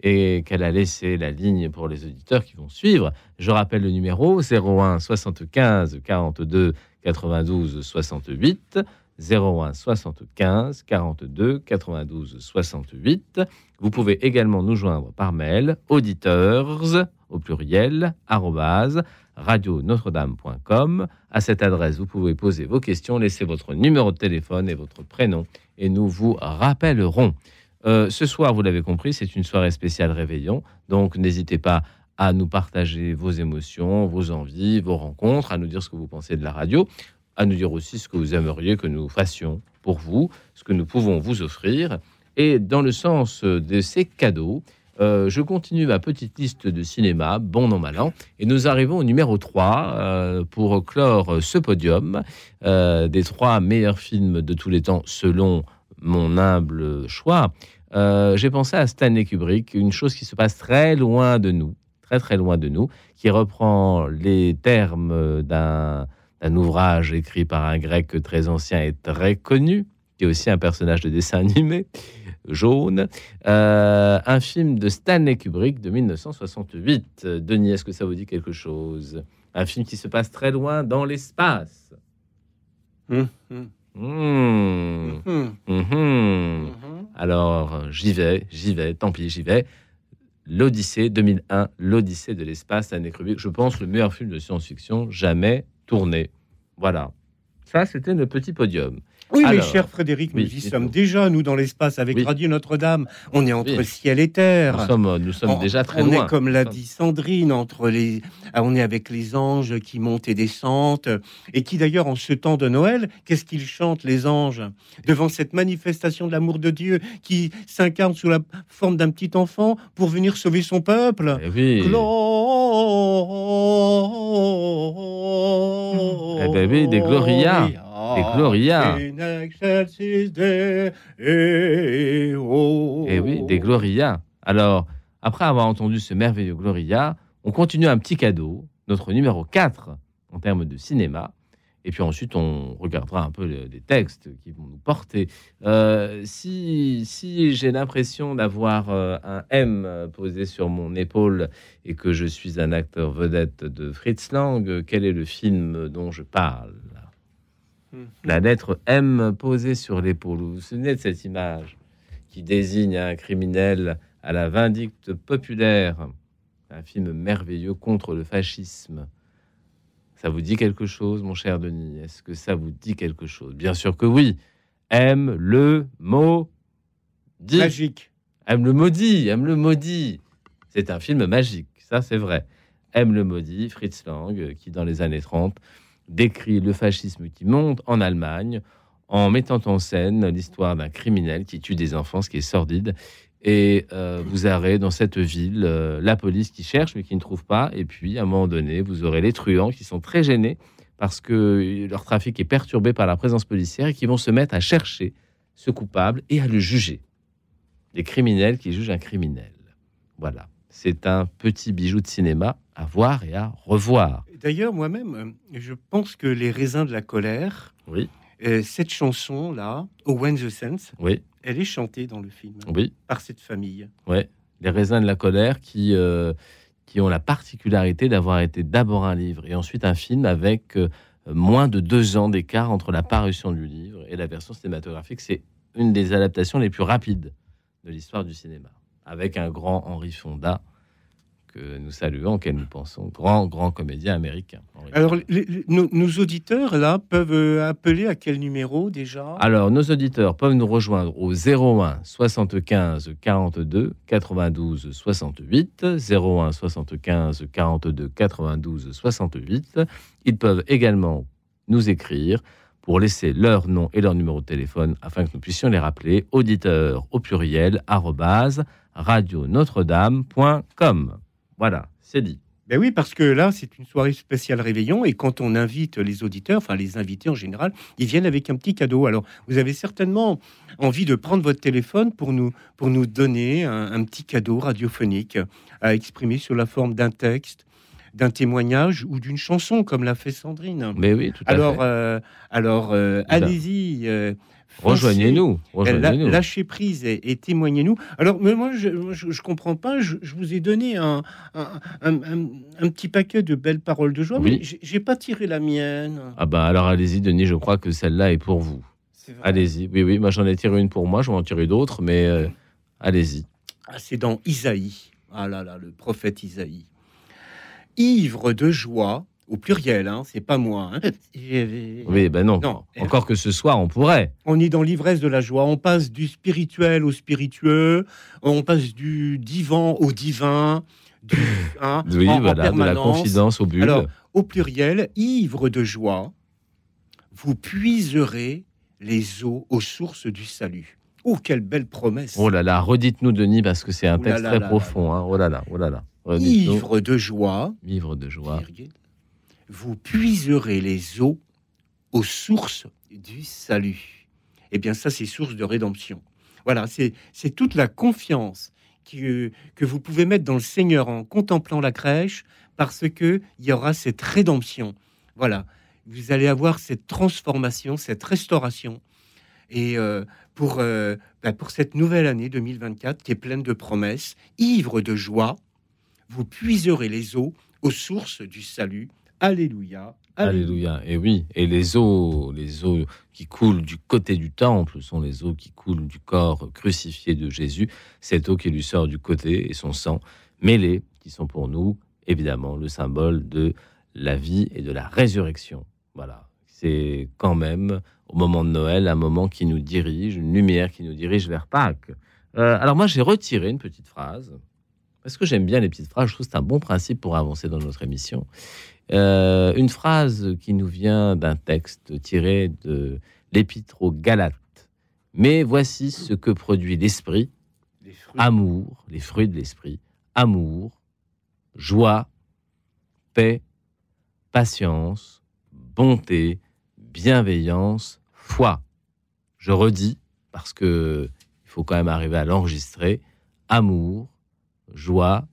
et qu'elle a laissé la ligne pour les auditeurs qui vont suivre. Je rappelle le numéro 01 75 42 92 68. 01 75 42 92 68. Vous pouvez également nous joindre par mail auditeurs au pluriel radio notre-dame.com. À cette adresse, vous pouvez poser vos questions, laisser votre numéro de téléphone et votre prénom et nous vous rappellerons. Euh, ce soir, vous l'avez compris, c'est une soirée spéciale réveillon, donc n'hésitez pas à nous partager vos émotions, vos envies, vos rencontres, à nous dire ce que vous pensez de la radio, à nous dire aussi ce que vous aimeriez que nous fassions pour vous, ce que nous pouvons vous offrir. Et dans le sens de ces cadeaux, euh, je continue ma petite liste de cinéma, bon non mal an, et nous arrivons au numéro 3 euh, pour clore ce podium euh, des trois meilleurs films de tous les temps selon mon humble choix. J'ai pensé à Stanley Kubrick, une chose qui se passe très loin de nous, très très loin de nous, qui reprend les termes d'un ouvrage écrit par un grec très ancien et très connu, qui est aussi un personnage de dessin animé jaune. Euh, un film de Stanley Kubrick de 1968. Denis, est-ce que ça vous dit quelque chose? Un film qui se passe très loin dans l'espace. Hum, hum. Mmh. Hum. Alors, j'y vais, j'y vais, tant pis, j'y vais. L'Odyssée 2001, l'Odyssée de l'espace, Stanley Kubrick, je pense le meilleur film de science-fiction jamais tourné. Voilà. Ça, c'était le petit podium. Oui, mais Alors, cher Frédéric, nous oui, y sommes déjà, nous, dans l'espace, avec Oui. Radio Notre-Dame. On est entre Oui. ciel et terre. Nous sommes, nous sommes On- déjà très on loin. est comme l'a dit Sandrine, entre les, ah, on est avec les anges qui montent et descendent, et qui d'ailleurs en ce temps de Noël, qu'est-ce qu'ils chantent les anges devant cette manifestation de l'amour de Dieu qui s'incarne sous la forme d'un petit enfant pour venir sauver son peuple? Eh oui. Eh Eh ben oui, des Gloria. Des Gloria. In excelsis Deo. Eh oui, des Gloria. Alors, après avoir entendu ce merveilleux Gloria, on continue un petit cadeau, notre numéro 4 en termes de cinéma. Et puis ensuite, on regardera un peu le- les textes qui vont nous porter. Euh, si si j'ai l'impression d'avoir euh, un M posé sur mon épaule et que je suis un acteur vedette de Fritz Lang, quel est le film dont je parle? La lettre M posée sur l'épaule. Vous vous souvenez de cette image qui désigne un criminel à la vindicte populaire? Un film merveilleux contre le fascisme. Ça vous dit quelque chose, mon cher Denis? Est-ce que ça vous dit quelque chose? Bien sûr que oui. Aime le mot dit. Magique. Aime le maudit, aime le maudit. C'est un film magique, ça c'est vrai. Aime le maudit, Fritz Lang, qui dans les années 30 décrit le fascisme qui monte en Allemagne en mettant en scène l'histoire d'un criminel qui tue des enfants, ce qui est sordide. Et euh, vous aurez dans cette ville euh, la police qui cherche mais qui ne trouve pas. Et puis à un moment donné, vous aurez les truands qui sont très gênés parce que leur trafic est perturbé par la présence policière et qui vont se mettre à chercher ce coupable et à le juger des criminels qui jugent un criminel. Voilà, c'est un petit bijou de cinéma à voir et à revoir. D'ailleurs, moi-même, euh, je pense que Les raisins de la colère, Oui, euh, cette chanson-là, Owen the Sense, oui, elle est chantée dans le film oui, par cette famille. ouais. Les raisins de la colère qui, euh, qui ont la particularité d'avoir été d'abord un livre et ensuite un film avec euh, moins de deux ans d'écart entre la parution du livre et la version cinématographique. C'est une des adaptations les plus rapides de l'histoire du cinéma, avec un grand Henri Fonda que nous saluons, auquel nous pensons, grand, grand comédien américain. Alors, les- les- nos, nos auditeurs, là, peuvent euh, appeler à quel numéro déjà? Alors, nos auditeurs peuvent nous rejoindre au 01 75 42 92 68. 01 75 42 92 68. Ils peuvent également nous écrire pour laisser leur nom et leur numéro de téléphone afin que nous puissions les rappeler. Auditeurs au pluriel, arrobase, radionotre-dame.com. Voilà, c'est dit. Ben oui, parce que là, c'est une soirée spéciale réveillon et quand on invite les auditeurs, enfin les invités en général, ils viennent avec un petit cadeau. Alors, vous avez certainement envie de prendre votre téléphone pour nous, pour nous donner un, un petit cadeau radiophonique à exprimer sous la forme d'un texte, d'un témoignage ou d'une chanson, comme l'a fait Sandrine. Mais oui, tout à Alors, fait. euh, alors euh, allez-y. euh. Rejoignez-nous. Rejoignez-nous. lâchez prise et, et témoignez-nous. Alors, mais moi, je, je comprends pas. Je, je vous ai donné un, un, un- un- un petit paquet de belles paroles de joie, Oui. mais j'ai- pas tiré la mienne. Ah bah alors allez-y, Denis, je crois que celle-là est pour vous. Allez-y. Oui, oui, moi j'en ai tiré une pour moi, je vais en tirer d'autres, mais euh, allez-y. Ah, c'est dans Isaïe. Ah là là, le prophète Isaïe. Ivre de joie, au pluriel, hein, c'est pas moi. hein. Oui, ben non. Non. Encore que ce soir, on pourrait. On est dans l'ivresse de la joie. On passe du spirituel au spiritueux. On passe du divan au divin. Du, hein, Oui, en- en voilà, de la confidence au but. Alors, au pluriel, ivre de joie, vous puiserez les eaux aux sources du salut. Oh, quelle belle promesse Oh là là, redites-nous, Denis, parce que c'est un Oh là texte là très là profond. hein. Oh là là, oh là là. Redites-nous. Ivre de joie, Ivre de joie. virgule, vous puiserez les eaux aux sources du salut. Eh bien, ça, c'est source de rédemption. Voilà, c'est toute la confiance que, que vous pouvez mettre dans le Seigneur en contemplant la crèche, parce que il y aura cette rédemption. Voilà, vous allez avoir cette transformation, cette restauration. Et euh, pour, euh, bah, pour cette nouvelle année 2024 qui est pleine de promesses, ivre de joie, vous puiserez les eaux aux sources du salut. Alléluia. Alléluia. Et oui, et les eaux, les eaux qui coulent du côté du temple sont les eaux qui coulent du corps crucifié de Jésus. Cette eau qui lui sort du côté et son sang mêlé, qui sont pour nous évidemment le symbole de la vie et de la résurrection. Voilà, c'est quand même au moment de Noël un moment qui nous dirige, une lumière qui nous dirige vers Pâques. Euh, alors moi j'ai retiré une petite phrase parce que j'aime bien les petites phrases. Je trouve que c'est un bon principe pour avancer dans notre émission. Euh, une phrase qui nous vient d'un texte tiré de l'Épître aux Galates. Mais voici ce que produit l'esprit Les amour, les fruits de l'esprit, amour, joie, paix, patience, bonté, bienveillance, foi. Je redis parce que il faut quand même arriver à l'enregistrer. Amour, joie,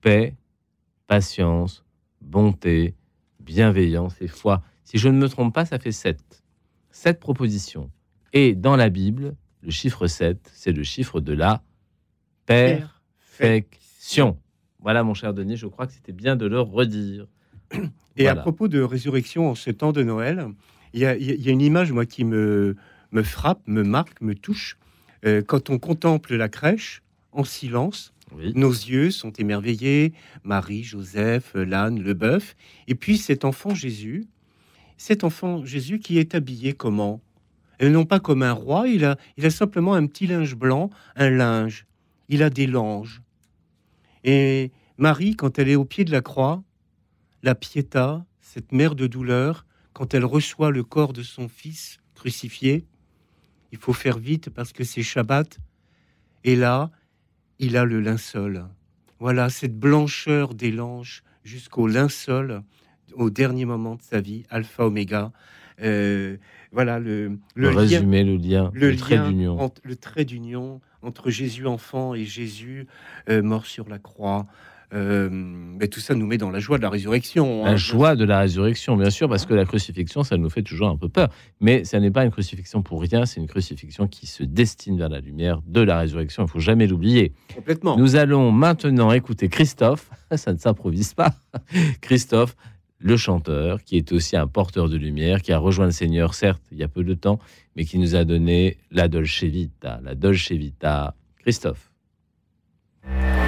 paix, patience, bonté, bienveillance et foi. Si je ne me trompe pas, ça fait sept. Sept propositions. Et dans la Bible, le chiffre 7, c'est le chiffre de la perfection. Voilà, mon cher Denis, je crois que c'était bien de le redire. Et à propos de résurrection en ce temps de Noël, y y il y a une image, moi, qui me, me frappe, me marque, me touche. Euh, quand on contemple la crèche en silence, Nos yeux sont émerveillés. Marie, Joseph, l'âne, le bœuf. Et puis cet enfant Jésus, cet enfant Jésus qui est habillé comment? Et non pas comme un roi, il a, il a simplement un petit linge blanc, un linge. Il a des langes. Et Marie, quand elle est au pied de la croix, la Pietà, cette mère de douleur, quand elle reçoit le corps de son fils crucifié, il faut faire vite parce que c'est Shabbat. Et là, il a le linceul. Voilà, cette blancheur des langes jusqu'au linceul, au dernier moment de sa vie, alpha, oméga. Euh, voilà le, Le, le lien, résumé, le lien, le le trait d'union. entre, le trait d'union entre Jésus enfant et Jésus euh, mort sur la croix. Euh, mais tout ça nous met dans la joie de la résurrection. La hein. joie de la résurrection, bien sûr, parce que la crucifixion, ça nous fait toujours un peu peur. Mais ça n'est pas une crucifixion pour rien, c'est une crucifixion qui se destine vers la lumière de la résurrection. Il faut jamais l'oublier. Complètement. Nous allons maintenant écouter Christophe, ça ne s'improvise pas, Christophe, le chanteur, qui est aussi un porteur de lumière, qui a rejoint le Seigneur, certes, il y a peu de temps, mais qui nous a donné la Dolce Vita, la Dolce Vita. Christophe.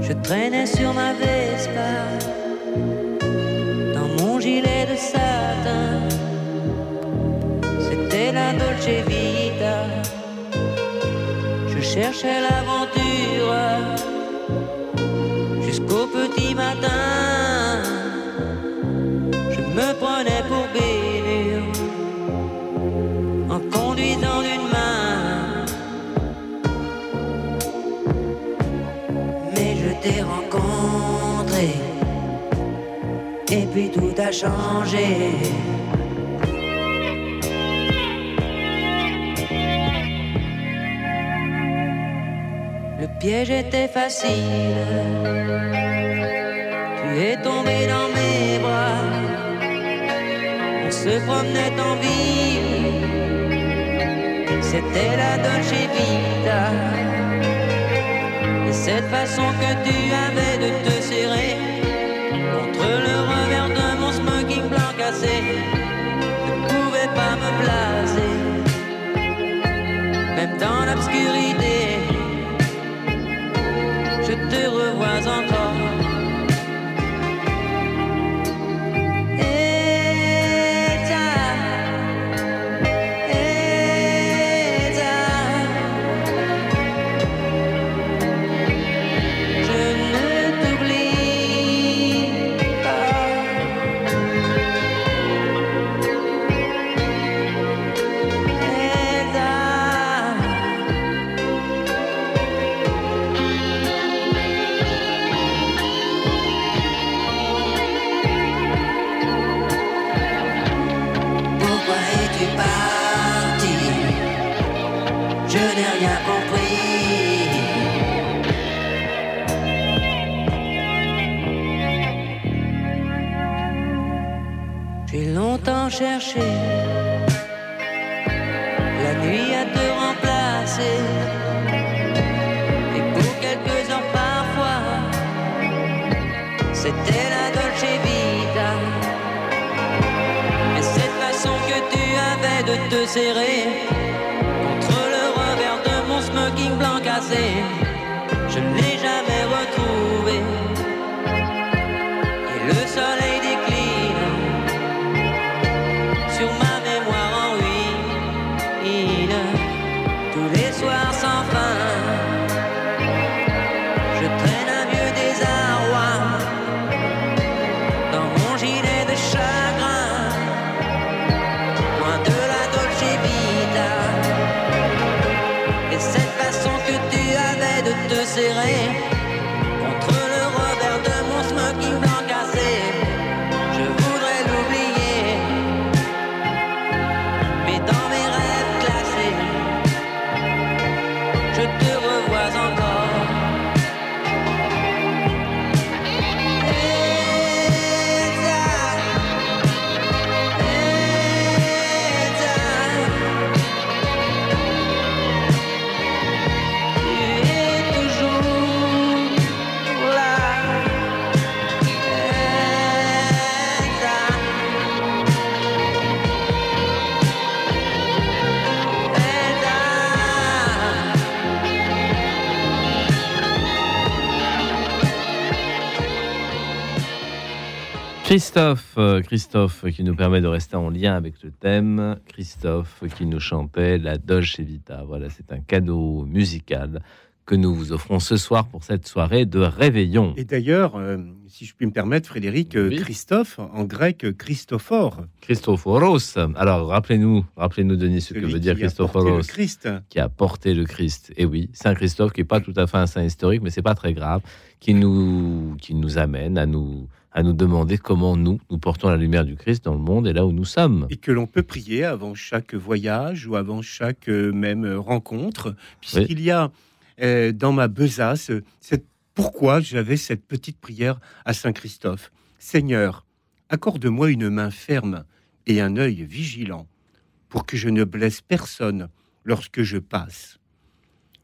Je traînais sur ma Vespa dans mon gilet de satin. C'était la Dolce Vita. Je cherchais l'aventure changé. Le piège était facile. Tu es tombé dans mes bras. On se promenait en ville. C'était la Dolce Vita. Et cette façon que tu avais Même dans l'obscurité serrer contre le revers de mon smoking blanc cassé, Christophe, euh, Christophe qui nous permet de rester en lien avec le thème. Christophe qui nous chantait la Dolce Vita. Voilà, c'est un cadeau musical que nous vous offrons ce soir pour cette soirée de réveillon. Et d'ailleurs, euh, si je puis me permettre, Frédéric, euh, Oui. Christophe, en grec, Christophore. Christophoros. Alors, rappelez-nous, rappelez-nous, Denis, ce que veut dire Christophoros. Christ. qui a porté le Christ. Et oui, Saint Christophe, qui n'est pas tout à fait un saint historique, mais c'est pas très grave, qui nous, qui nous amène à nous, à nous demander comment nous, nous portons la lumière du Christ dans le monde et là où nous sommes. Et que l'on peut prier avant chaque voyage ou avant chaque euh, même euh, rencontre, puisqu'il y a euh, dans ma besace, c'est pourquoi j'avais cette petite prière à Saint Christophe. Seigneur, accorde-moi une main ferme et un œil vigilant, pour que je ne blesse personne lorsque je passe.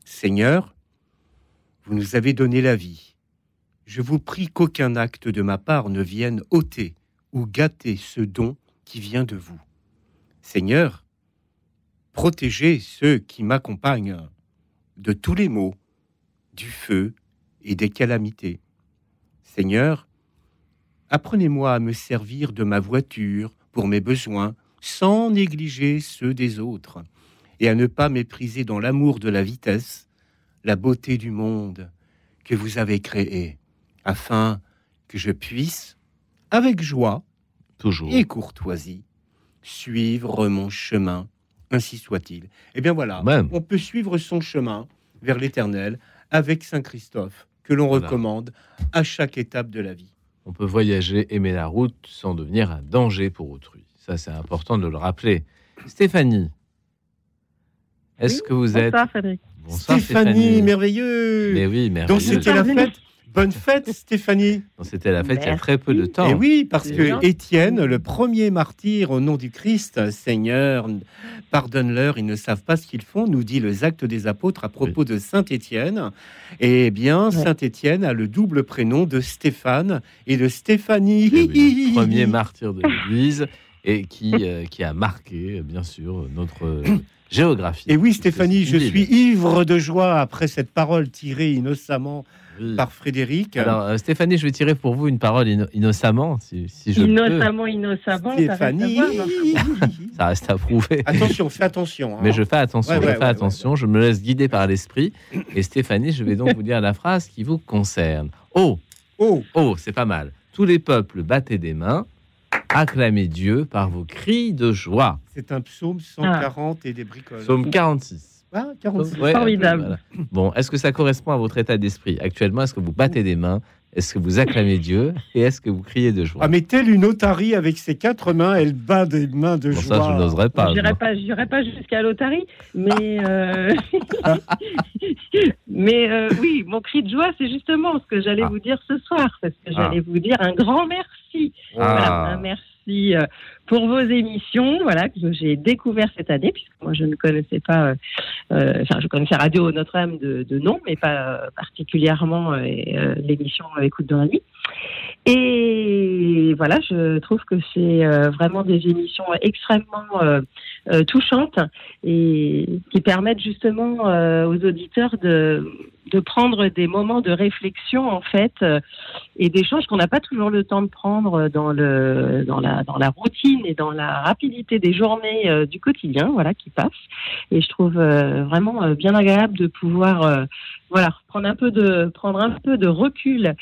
Seigneur, vous nous avez donné la vie. Je vous prie qu'aucun acte de ma part ne vienne ôter ou gâter ce don qui vient de vous. Seigneur, protégez ceux qui m'accompagnent de tous les maux, du feu et des calamités. Seigneur, apprenez-moi à me servir de ma voiture pour mes besoins, sans négliger ceux des autres, et à ne pas mépriser dans l'amour de la vitesse la beauté du monde que vous avez créé, afin que je puisse, avec joie Toujours. et courtoisie, suivre mon chemin, ainsi soit-il. Eh bien voilà, Même. on peut suivre son chemin vers l'éternel avec Saint Christophe, que l'on Voilà. recommande à chaque étape de la vie. On peut voyager, aimer la route sans devenir un danger pour autrui. Ça, c'est important de le rappeler. Stéphanie, est-ce que vous êtes... Bonsoir, Frédéric. Bonsoir, Stéphanie, merveilleux Mais oui, Donc merveilleux. c'était la fête. Bonne fête, Stéphanie. C'était la fête il y a très peu de temps. Et Eh oui, parce que. Étienne, le premier martyr au nom du Christ, Seigneur, pardonne-leur, ils ne savent pas ce qu'ils font, nous dit les actes des apôtres à propos de Saint Étienne. Eh bien, Ouais. Saint Étienne a le double prénom de Stéphane et de Stéphanie. Eh oui, le premier martyr de l'Église et qui, euh, qui a marqué, bien sûr, notre euh, géographie. Et oui, Stéphanie, je suis ivre de joie après cette parole tirée innocemment. Par Frédéric. Alors, euh, Stéphanie, je vais tirer pour vous une parole inno- innocemment, si, si je peux. Innocemment, innocemment, ça reste à Stéphanie. voir, Ça reste à prouver. attention, fais attention. hein. Mais je fais attention, Ouais, je ouais, fais ouais, attention, je me laisse guider par l'esprit. Et Stéphanie, je vais donc vous dire la phrase qui vous concerne. Oh, Oh, oh, c'est pas mal. Tous les peuples battez des mains, acclamez Dieu par vos cris de joie. c'est un psaume 140 et des bricoles. Psaume 46. Ah, 46. Ouais, Formidable. voilà. Bon, est-ce que ça correspond à votre état d'esprit actuellement? Est-ce que vous battez des mains? Est-ce que vous acclamez Dieu? Et est-ce que vous criez de joie? Ah, mais telle une otarie avec ses quatre mains, elle bat des mains de Bon, joie. ça, je n'oserais pas. J'irai pas, j'irai pas jusqu'à l'otarie, mais euh, mais euh, oui, mon cri de joie, c'est justement ce que j'allais Ah. vous dire ce soir, parce que Ah. j'allais vous dire un grand merci. Voilà, Ah. un merci euh, pour vos émissions, voilà que j'ai découvert cette année, puisque moi je ne connaissais pas, euh, euh, enfin je connaissais Radio Notre-Dame de, de nom, mais pas euh, particulièrement l'émission Écoute dans la nuit. Et voilà, je trouve que c'est vraiment des émissions extrêmement touchantes et qui permettent justement aux auditeurs de, de prendre des moments de réflexion en fait et d'échange qu'on n'a pas toujours le temps de prendre dans le dans la dans la routine et dans la rapidité des journées euh, du quotidien voilà qui passent. Et je trouve euh, vraiment euh, bien agréable de pouvoir voilà prendre un peu de prendre un peu de recul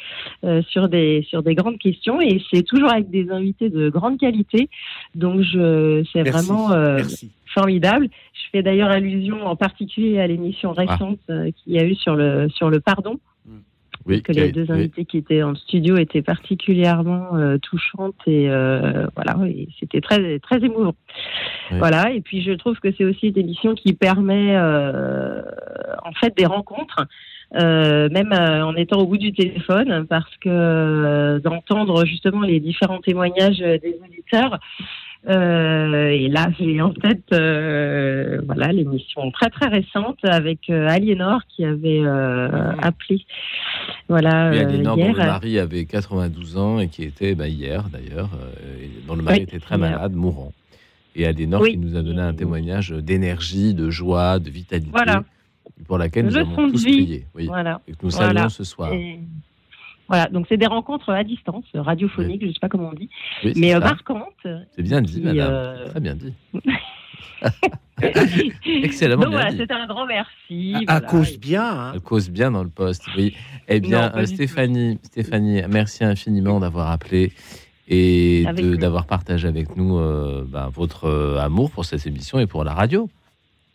sur des sur des grandes questions. Et c'est toujours avec des invités de grande qualité. Donc je c'est vraiment Merci. formidable. Je fais d'ailleurs allusion en particulier à l'émission récente euh, qu'il y a eu sur le sur le pardon, Oui, que les deux invités qui étaient en studio étaient particulièrement euh, touchantes et euh, voilà, c'était très très émouvant. Voilà, et puis je trouve que c'est aussi une émission qui permet euh, en fait des rencontres. euh, même euh, en étant au bout du téléphone, parce que euh, d'entendre justement les différents témoignages des auditeurs, euh, et là, j'ai en tête euh, voilà l'émission très très récente avec euh, Aliénor qui avait euh, Mhm. appelé voilà euh, Aliénor, dont le mari avait 92 ans et qui était bah, hier d'ailleurs, euh, dont le mari Oui, était très hier. malade, mourant. Et Aliénor Oui. qui nous a donné un témoignage d'énergie, de joie, de vitalité, Voilà. pour laquelle nous avons tous prié. Oui, Voilà. et que nous Voilà. saluons ce soir. Et- voilà, donc c'est des rencontres à distance, radiophoniques, je sais pas comment on dit, Oui, c'est mais euh, marquantes. C'est bien dit, qui, madame. euh, Très bien dit. Excellemment donc bien voilà, c'était un grand merci. À voilà. cause bien. hein. Elle cause bien dans le poste. Oui. Eh bien, Non, euh, Stéphanie, Stéphanie, merci infiniment d'avoir appelé et d'avoir partagé avec nous euh, ben, votre euh, amour pour cette émission et pour la radio,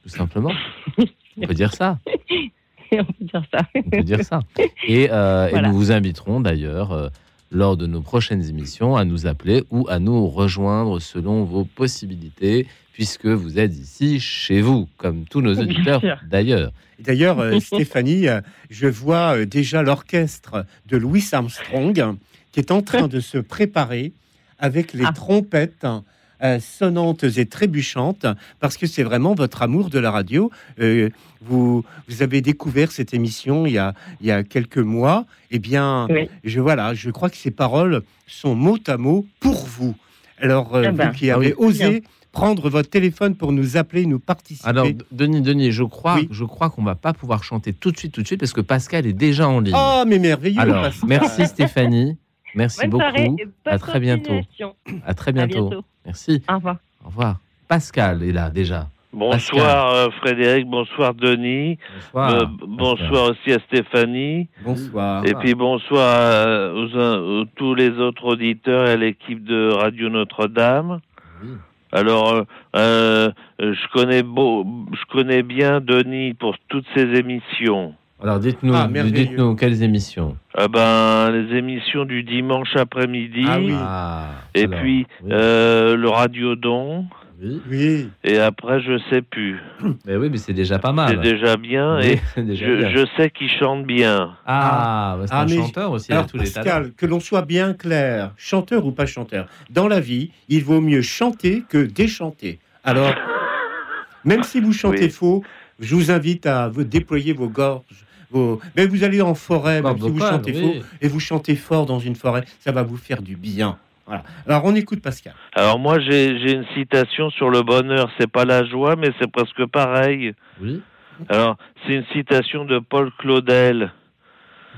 tout simplement. On peut dire ça. on peut dire ça. On peut dire ça. Et, euh, et nous vous inviterons d'ailleurs euh, lors de nos prochaines émissions à nous appeler ou à nous rejoindre selon vos possibilités, puisque vous êtes ici chez vous, comme tous nos auditeurs d'ailleurs. D'ailleurs, euh, Stéphanie, je vois déjà l'orchestre de Louis Armstrong qui est en train de se préparer avec les Ah. trompettes euh, sonnantes et trébuchantes, parce que c'est vraiment votre amour de la radio. Euh, vous, vous avez découvert cette émission il y a, il y a quelques mois. Eh bien, Oui. je, voilà, je crois que ces paroles sont mot à mot pour vous. Alors, euh, Ah ben. vous qui Ah avez oui. osé prendre votre téléphone pour nous appeler, nous participer. Alors, Denis, Denis, je crois, Oui. je crois qu'on va pas pouvoir chanter tout de suite, tout de suite, parce que Pascal est déjà en ligne. Ah, mais merveilleux Alors, Pascal. merci Stéphanie. Merci Bonne beaucoup. soirée et bonne À très bientôt. À très À bientôt. Merci. Au revoir. Au revoir. Pascal est là déjà. Bonsoir euh, Frédéric, bonsoir Denis, Bonsoir. Euh, bonsoir aussi à Stéphanie, Bonsoir. et puis bonsoir à- aux, aux- tous les autres auditeurs et à l'équipe de Radio Notre-Dame. Oui. Alors, euh, euh, je connais beau, je connais bien Denis pour toutes ses émissions. Alors, dites-nous, Ah, dites-nous quelles émissions. Ah ben, les émissions du dimanche après-midi, Ah oui. Ah, et alors, puis oui. euh, le Radiodon, oui. Oui. et après je sais plus. Mais oui, mais c'est déjà pas mal. C'est déjà bien, Oui, et c'est déjà je, bien. je sais qu'il chante bien. Ah, c'est un mais- chanteur aussi, Alors tous les. Pascal, que l'on soit bien clair, chanteur ou pas chanteur, dans la vie, il vaut mieux chanter que déchanter. Alors, même si vous chantez Oui. faux, je vous invite à vous déployer vos gorges. Vos... Mais vous allez en forêt, même si vous chantez oui. faux, et vous chantez fort dans une forêt, ça va vous faire du bien. Voilà. Alors on écoute Pascal. Alors moi j'ai j'ai une citation sur le bonheur, c'est pas la joie mais c'est presque pareil. Oui, Alors c'est une citation de Paul Claudel.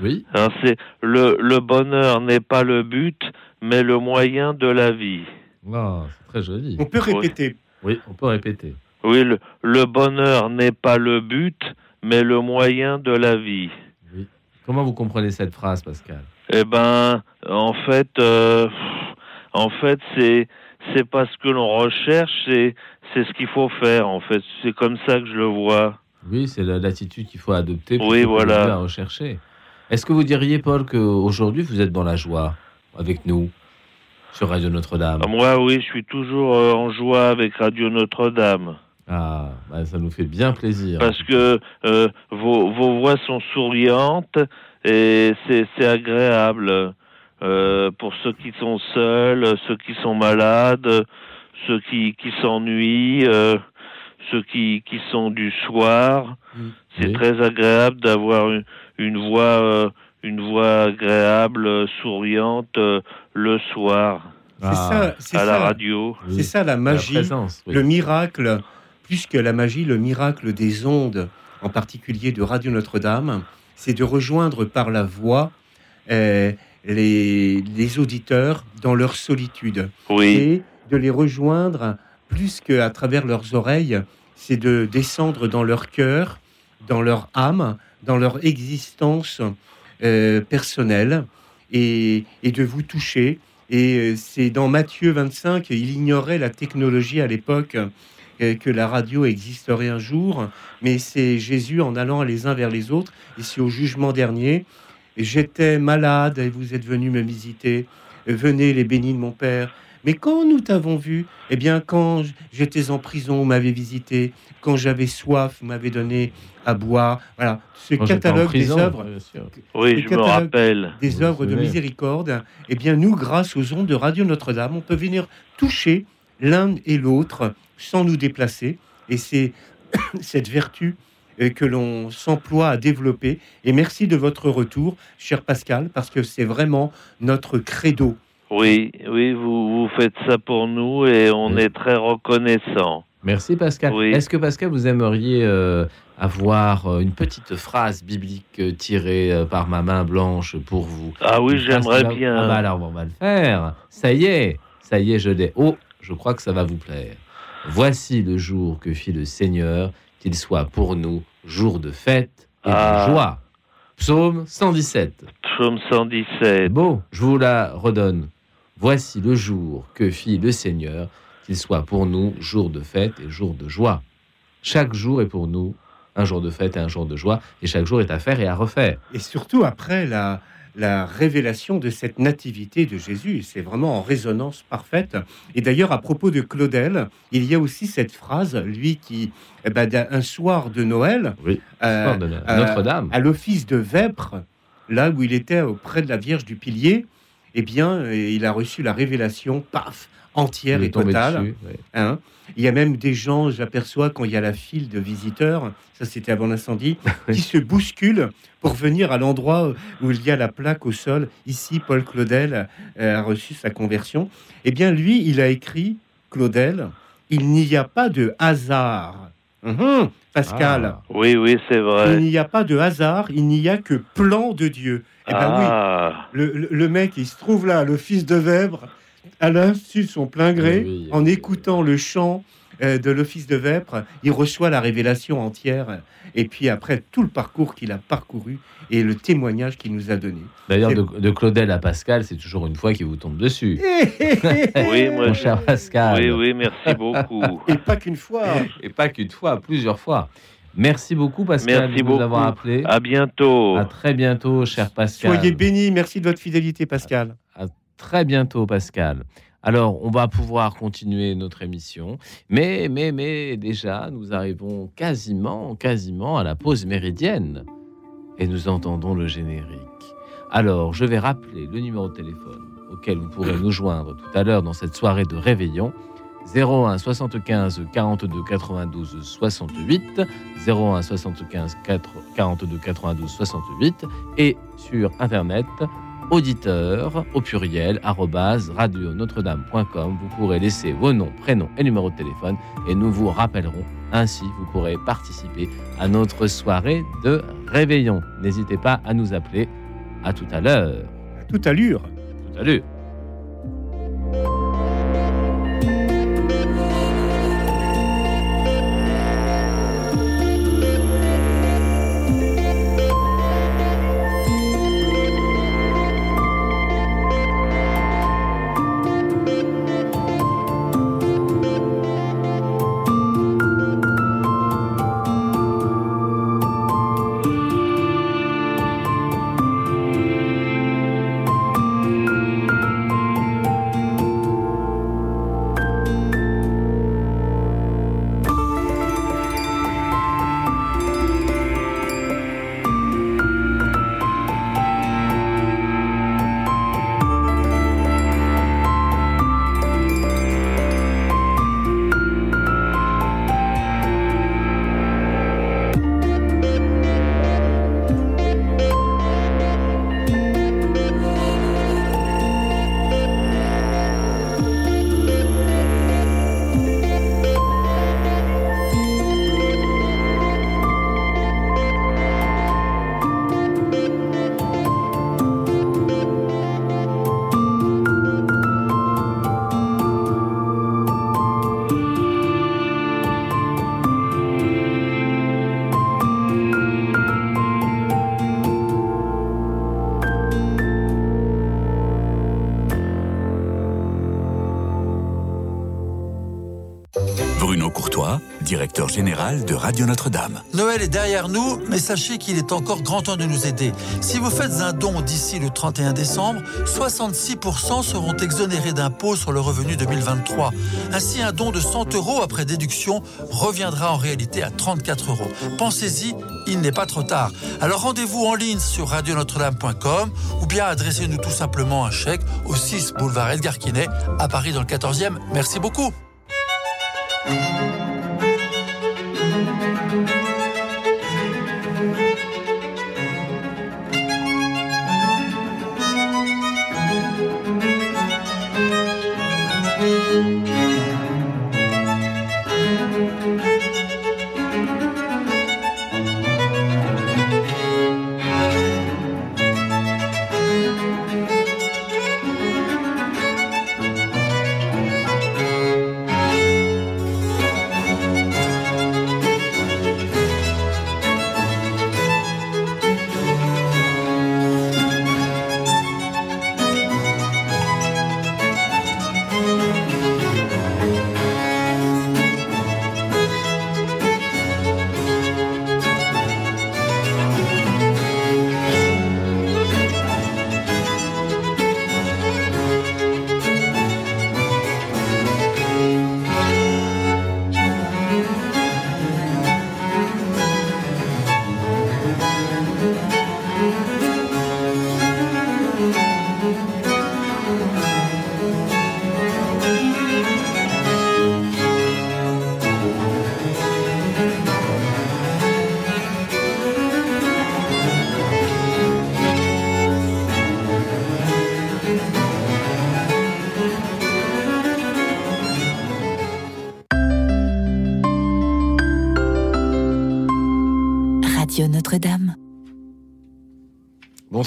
oui. Alors c'est le le bonheur n'est pas le but mais le moyen de la vie. Oh, c'est très joli. On peut Oui. répéter. Oui, on peut répéter. Oui, le, le bonheur n'est pas le but mais le moyen de la vie. Oui. Comment vous comprenez cette phrase, Pascal? Eh ben en fait euh, en fait c'est c'est pas ce que l'on recherche, c'est c'est ce qu'il faut faire en fait. C'est comme ça que je le vois. Oui, c'est la- l'attitude qu'il faut adopter pour Oui, voilà. à rechercher. Est-ce que vous diriez, Paul, qu'aujourd'hui, vous êtes dans la joie avec nous sur Radio Notre-Dame? Ah, Moi, oui, je suis toujours euh, en joie avec Radio Notre-Dame. Ah, bah, ça nous fait bien plaisir. Parce que euh, vos, vos voix sont souriantes et c'est c'est agréable euh, pour ceux qui sont seuls, ceux qui sont malades, ceux qui, qui s'ennuient, euh, ceux qui, qui sont du soir. Mm. C'est Oui. très agréable d'avoir une, une voix euh, une voix agréable, souriante le soir C'est Ah, ça, c'est à la ça, radio. oui. c'est ça la La magie, présence, oui. le miracle, plus que la magie, le miracle des ondes, en particulier de Radio Notre-Dame, c'est de rejoindre par la voix euh, les, les auditeurs dans leur solitude. Oui, et de les rejoindre plus qu'à travers leurs oreilles, c'est de descendre dans leur cœur, dans leur âme, dans leur existence euh, personnelle et, et de vous toucher. Et euh, c'est dans Matthieu 25, il ignorait la technologie à l'époque que la radio existerait un jour, mais c'est Jésus en allant les uns vers les autres, ici au jugement dernier. J'étais malade et vous êtes venus me visiter. Venez les bénis de mon Père. Mais quand nous t'avons vu, eh bien, quand j'étais en prison, vous m'avez visité. Quand j'avais soif, vous m'avez donné à boire. Voilà, ce Quand catalogue prison, des œuvres, oui, je me rappelle. des œuvres de miséricorde, eh bien, nous, grâce aux ondes de Radio Notre-Dame, on peut venir toucher l'un et l'autre sans nous déplacer. Et c'est cette vertu euh, que l'on s'emploie à développer. Et merci de votre retour, cher Pascal, parce que c'est vraiment notre credo. Oui, oui, vous, vous faites ça pour nous et on Oui. est très reconnaissant. Merci, Pascal. Oui. Est-ce que, Pascal, vous aimeriez euh, avoir euh, une petite phrase biblique tirée euh, par ma main blanche pour vous? Ah oui, j'aimerais bien. Ah bah alors, on va le faire. Ça y est, ça y est, je l'ai. Oh, je crois que ça va vous plaire. Voici le jour que fit le Seigneur, qu'il soit pour nous jour de fête et Ah. de joie. Psaume 117. Psaume C'est 117. beau, je vous la redonne. Voici le jour que fit le Seigneur, qu'il soit pour nous jour de fête et jour de joie. Chaque jour est pour nous un jour de fête et un jour de joie, et chaque jour est à faire et à refaire. Et surtout après la, la révélation de cette nativité de Jésus. C'est vraiment en résonance parfaite. Et d'ailleurs, à propos de Claudel, il y a aussi cette phrase, lui qui, eh ben, un soir de Noël, Oui, euh, de euh, Notre-Dame. à l'office de Vêpres, là où il était auprès de la Vierge du Pilier, eh bien, euh, il a reçu la révélation, paf, entière Il et totale. dessus, ouais. Hein. Il y a même des gens, j'aperçois, quand il y a la file de visiteurs, ça c'était avant l'incendie, qui se bousculent pour venir à l'endroit où il y a la plaque au sol. Ici, Paul Claudel euh, a reçu sa conversion. Eh bien, lui, il a écrit, Claudel, il n'y a pas de hasard. Mhm, Pascal. Ah. Oui, oui, c'est Il vrai. n'y a pas de hasard, il n'y a que plan de Dieu. Eh ben oui, ah, le mec, il se trouve là, le fils de Vèbre, à l'insu de son plein gré, Oui, oui, en oui. écoutant le chant euh, de l'office de Vèpres, il reçoit la révélation entière. Et puis après, tout le parcours qu'il a parcouru et le témoignage qu'il nous a donné. D'ailleurs, de, de Claudel à Pascal, c'est toujours une fois qui vous tombe dessus. oui, moi, Mon cher Pascal. oui, oui, merci beaucoup. Et pas qu'une fois. Et pas qu'une fois, plusieurs fois. Merci beaucoup, Pascal, Merci de nous beaucoup. avoir appelé. À bientôt. À très bientôt, cher Pascal. Soyez bénis, merci de votre fidélité, Pascal. Très bientôt, Pascal. Alors, on va pouvoir continuer notre émission, mais, déjà, nous arrivons quasiment, quasiment à la pause méridienne et nous entendons le générique. Alors, je vais rappeler le numéro de téléphone auquel vous pourrez nous joindre tout à l'heure dans cette soirée de réveillon. 01 75 42 92 68 01 75 4 42 92 68 et sur internet auditeur au pluriel arrobase radio notre-dame.com. Vous pourrez laisser vos noms, prénoms et numéros de téléphone et nous vous rappellerons. Ainsi, vous pourrez participer à notre soirée de réveillon. N'hésitez pas à nous appeler. À tout à l'heure. À toute allure. Tout à l'heure. Bruno Courtois, directeur général de Radio Notre-Dame. Noël est derrière nous, mais sachez qu'il est encore grand temps de nous aider. Si vous faites un don d'ici le 31 décembre, 66% seront exonérés d'impôts sur le revenu 2023. Ainsi, un don de 100 euros après déduction reviendra en réalité à 34 euros. Pensez-y, il n'est pas trop tard. Alors rendez-vous en ligne sur radionotre-dame.com ou bien adressez-nous tout simplement un chèque au 6 boulevard Edgar Quinet à Paris dans le 14e. Merci beaucoup. Radio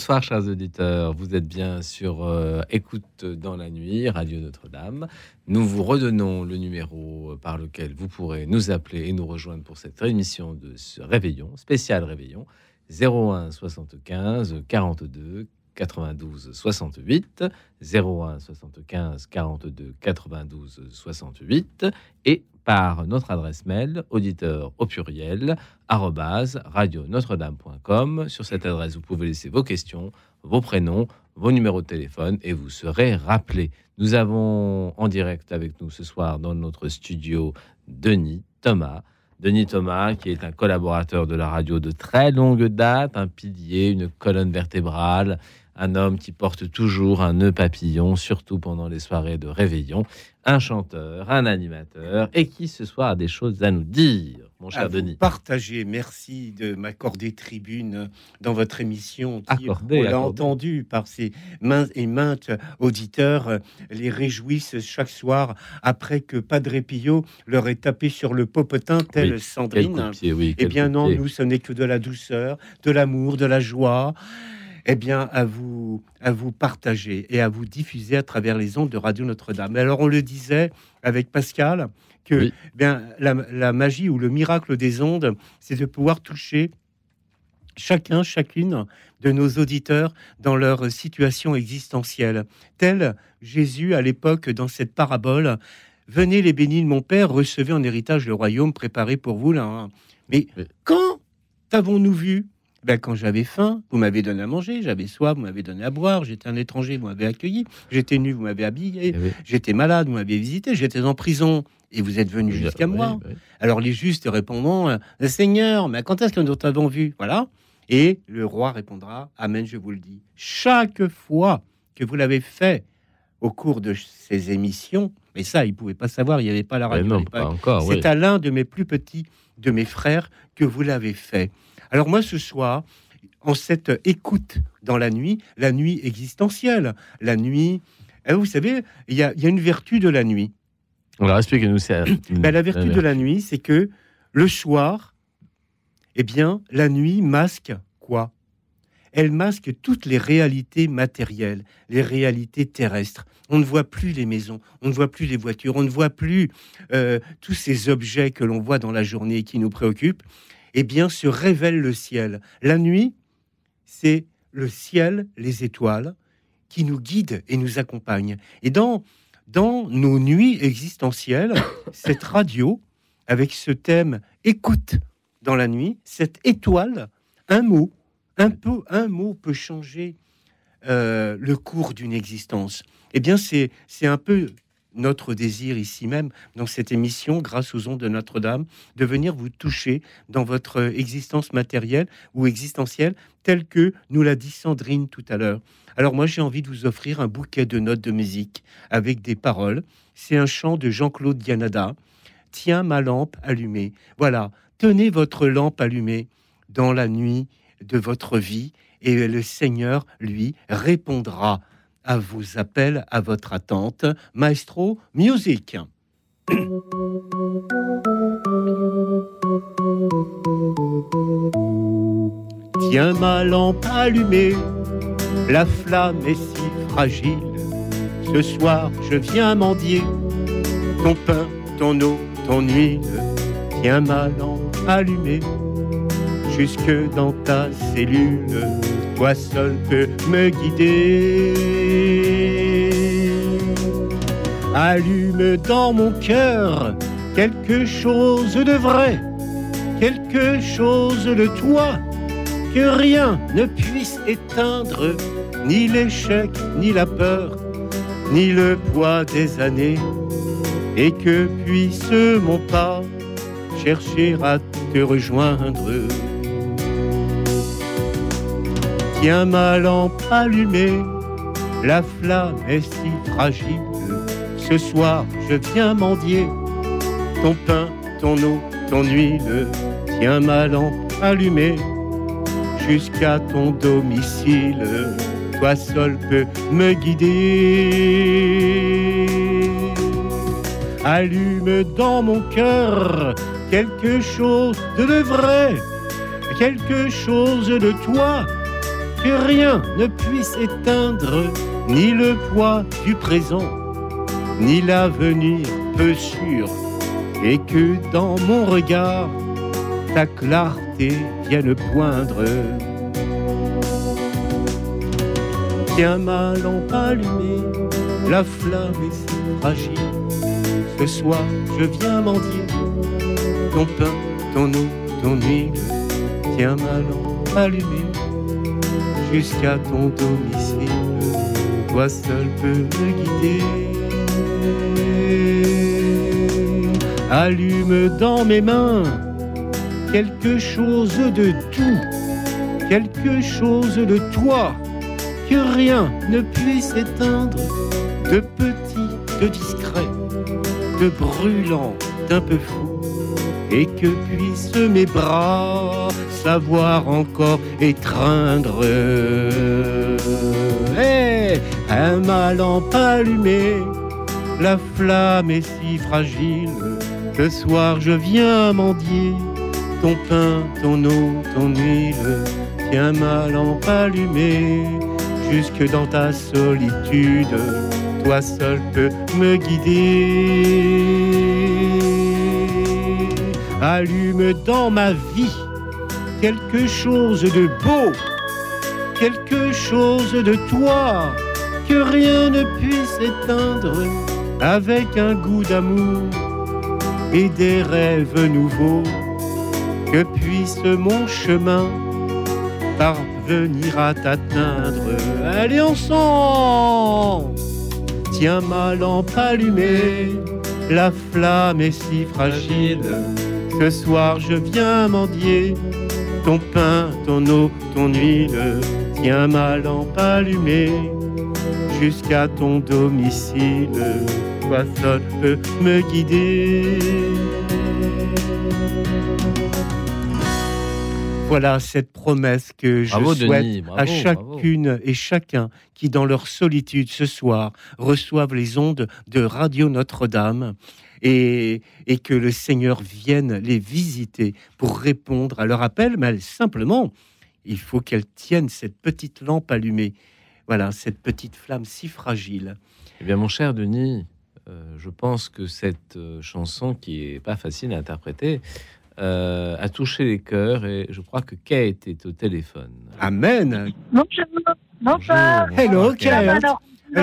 Bonsoir chers auditeurs, vous êtes bien sur euh, Écoute dans la nuit, Radio Notre-Dame. Nous vous redonnons le numéro par lequel vous pourrez nous appeler et nous rejoindre pour cette émission de ce réveillon, spécial réveillon, 01 75 42 92 68, 01 75 42 92 68 et par notre adresse mail auditeur au pluriel arrobase radionotre-dame.com. Sur cette adresse, vous pouvez laisser vos questions, vos prénoms, vos numéros de téléphone et vous serez rappelé. Nous avons en direct avec nous ce soir dans notre studio Denis Thomas. Denis Thomas, qui est un collaborateur de la radio de très longue date, un pilier, une colonne vertébrale, un homme qui porte toujours un nœud papillon, surtout pendant les soirées de réveillon, un chanteur, un animateur, et qui ce soir a des choses à nous dire, mon cher à Denis. Partager, merci de m'accorder tribune dans votre émission. Qui, Accordé, on l'a entendu par ces mains et maintes auditeurs, les réjouissent chaque soir après que Padre Pio leur ait tapé sur le popotin tel Oui, Sandrine. pied, oui. Eh bien non, pied. nous, ce n'est que de la douceur, de l'amour, de la joie. Eh bien, à vous, à vous partager et à vous diffuser à travers les ondes de Radio Notre-Dame. Alors, on le disait avec Pascal que Oui. eh bien, la, la magie ou le miracle des ondes, c'est de pouvoir toucher chacun, chacune de nos auditeurs dans leur situation existentielle. Tel Jésus à l'époque dans cette parabole, venez les bénis de mon Père, recevez en héritage le royaume préparé pour vous. Là. Mais Oui. quand avons-nous vu? Ben, quand j'avais faim, vous m'avez donné à manger, j'avais soif, vous m'avez donné à boire, j'étais un étranger, vous m'avez accueilli, j'étais nu, vous m'avez habillé, Eh oui. j'étais malade, vous m'avez visité, j'étais en prison et vous êtes venu jusqu'à Oui, moi. oui. Alors les justes répondront euh, Seigneur, mais quand est-ce que nous t'avons vu? Voilà. Et le roi répondra Amen, je vous le dis. Chaque fois que vous l'avez fait au cours de ces émissions, mais ça, il ne pouvait pas savoir, il n'y avait pas la Eh radio. C'est à l'un de mes plus petits, de mes frères, que vous l'avez fait. Alors moi, ce soir, en cette écoute dans la nuit, la nuit existentielle, la nuit... eh, vous savez, il y a, il y a une vertu de la nuit. Alors expliquez-nous ça. Ben, la vertu de la nuit, c'est que le soir, eh bien, la nuit masque quoi? Elle masque toutes les réalités matérielles, les réalités terrestres. On ne voit plus les maisons, on ne voit plus les voitures, on ne voit plus euh, tous ces objets que l'on voit dans la journée et qui nous préoccupent. Bien, se révèle le ciel. La nuit, c'est le ciel, les étoiles, qui nous guident et nous accompagnent. Et dans dans nos nuits existentielles, cette radio, avec ce thème écoute dans la nuit, cette étoile, un mot, un peu, un mot peut changer euh, le cours d'une existence. Eh bien, c'est un peu notre désir ici même, dans cette émission, grâce aux ondes de Notre-Dame, de venir vous toucher dans votre existence matérielle ou existentielle, telle que nous l'a dit Sandrine tout à l'heure. Alors moi, j'ai envie de vous offrir un bouquet de notes de musique avec des paroles. C'est un chant de Jean-Claude Dianada. Tiens ma lampe allumée. Voilà, tenez votre lampe allumée dans la nuit de votre vie et le Seigneur, lui, répondra à vos appels, à votre attente. Maestro, musique. Tiens ma lampe allumée, la flamme est si fragile. Ce soir, je viens mendier ton pain, ton eau, ton huile. Tiens ma lampe allumée, jusque dans ta cellule. Toi seul peux me guider. Allume dans mon cœur quelque chose de vrai, quelque chose de toi que rien ne puisse éteindre, ni l'échec, ni la peur, ni le poids des années, et que puisse mon pas chercher à te rejoindre. Tiens ma lampe allumée, la flamme est si fragile. Ce soir, je viens mendier ton pain, ton eau, ton huile. Tiens ma lampe allumée jusqu'à ton domicile. Toi seul peux me guider. Allume dans mon cœur quelque chose de vrai quelque chose de toi que rien ne puisse éteindre, ni le poids du présent, ni l'avenir peu sûr, et que dans mon regard, ta clarté vienne poindre. Tiens ma lampe allumée, la flamme est si fragile. Ce soir, je viens mendier ton pain, ton eau, ton huile. Tiens ma lampe allumée jusqu'à ton domicile. Toi seul peux me guider. Allume dans mes mains quelque chose de tout, quelque chose de toi que rien ne puisse éteindre, de petit, de discret, de brûlant, d'un peu fou, et que puissent mes bras savoir encore étreindre. Hé, un ma lampe allumée, la flamme est si fragile. Ce soir je viens mendier ton pain, ton eau, ton huile. Tiens ma lampe allumée jusque dans ta solitude. Toi seul peux me guider. Allume dans ma vie quelque chose de beau, quelque chose de toi que rien ne puisse éteindre avec un goût d'amour et des rêves nouveaux que puisse mon chemin parvenir à t'atteindre. Allez ensemble Tiens ma lampe allumée, la flamme est si fragile. Ce soir je viens mendier ton pain, ton eau, ton huile. Tiens ma lampe allumée jusqu'à ton domicile. Toi seul peux me guider. Voilà cette promesse que je Bravo, souhaite Denis, bravo, à chacune et chacun qui, dans leur solitude ce soir, reçoivent les ondes de Radio Notre-Dame et, et que le Seigneur vienne les visiter pour répondre à leur appel, mais simplement, il faut qu'elles tiennent cette petite lampe allumée. Voilà, cette petite flamme si fragile. Eh bien, mon cher Denis, euh, je pense que cette euh, chanson, qui est pas facile à interpréter, euh, a touché les cœurs et je crois que Kate est au téléphone. Amen. Bonjour. Bonsoir. Hello, Kate. Alors,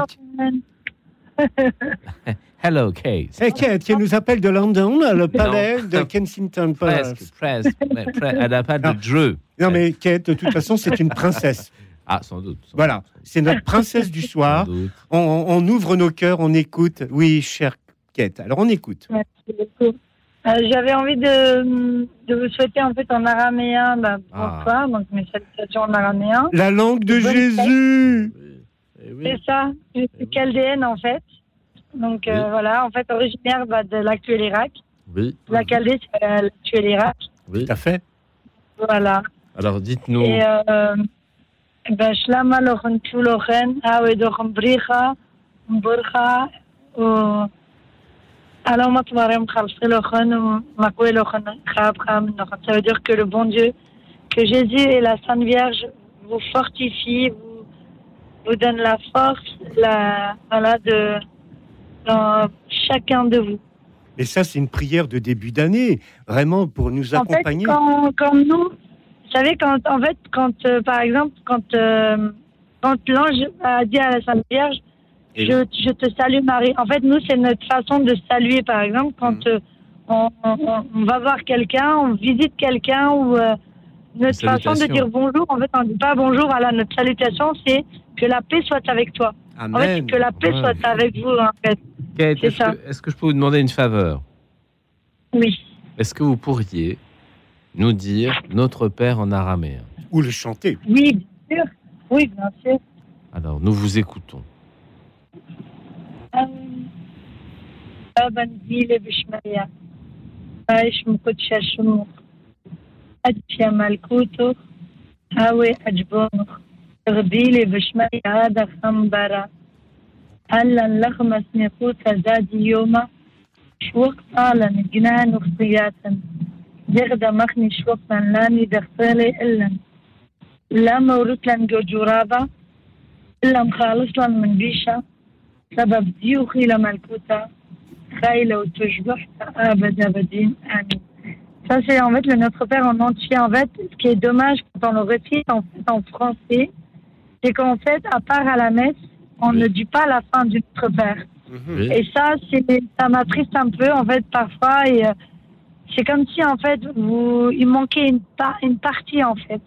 Hello, Kate. Hey, Kate, qui nous appelle de London, le palais de Kensington Palace. Presque, presque, mais pre- Elle n'a pas de jeu. Non, mais Kate, de toute façon, c'est une princesse. Ah, sans doute. sans Voilà, c'est notre princesse du soir. On, on ouvre nos cœurs, on écoute. Oui, chère Kate. Alors, on écoute. Merci beaucoup. Euh, J'avais envie de, de vous souhaiter en fait en araméen bah, Ah. bonsoir, donc mes salutations en araméen. La langue de Bonne Jésus. Eh oui. C'est ça, je suis chaldéenne en fait. Donc euh, voilà, en fait originaire bah, de l'actuel Irak. Oui, La Chaldée, c'est euh, l'actuel Irak. oui. Tout à fait. Voilà. Alors, dites-nous. Et euh, nochen. Ça veut dire que le bon Dieu, que Jésus et la Sainte Vierge vous fortifient, vous, vous donnent la force, la, voilà, de, dans chacun de vous. Et ça, c'est une prière de début d'année, vraiment pour nous En fait, accompagner. quand, quand nous, vous savez, quand, en fait, quand, euh, par exemple, quand, euh, quand l'ange a dit à la Sainte Vierge, je, je te salue Marie. En fait, nous, c'est notre façon de saluer, par exemple, quand Mhm. euh, on, on- on va voir quelqu'un, on visite quelqu'un, ou notre façon de dire bonjour, en fait, on ne dit pas bonjour, voilà, notre salutation, c'est que la paix soit avec toi. En fait, Amen. que la paix Ouais. soit avec vous, en fait. C'est est-ce que, est-ce que je peux vous demander une faveur? Oui. Est-ce que vous pourriez nous dire Notre Père en araméen Ou le chanter. Oui, bien sûr. Oui, bien sûr. Alors, nous vous écoutons. بابا نزيل بشمية عايش مكتش الشموخ أدفيا ملكوتو هاوي أجبونخ تغديلي بشمية هذا خمبرة هلا لخمس نقوت زادي يوما شوق طالا جنان وخطياتا دير دماغ نشوف من لاني دخلي إلا لا مولود لان جوجورابا إلا مخالص لان من بيشا سبب ديوخي لملكوتا خايلة وتشبح أبد أبدين آمين Ça, c'est en fait le Notre Père en entier. En fait, ce qui est dommage quand on le récite en, fait, en français, c'est qu'en fait, à part à la messe, on ne dit pas la fin du Notre Père. Oui. Et ça, c'est, ça m'attriste un peu, en fait, parfois. Et euh, c'est comme si, en fait, vous, il manquait une, pa- une partie, en fait.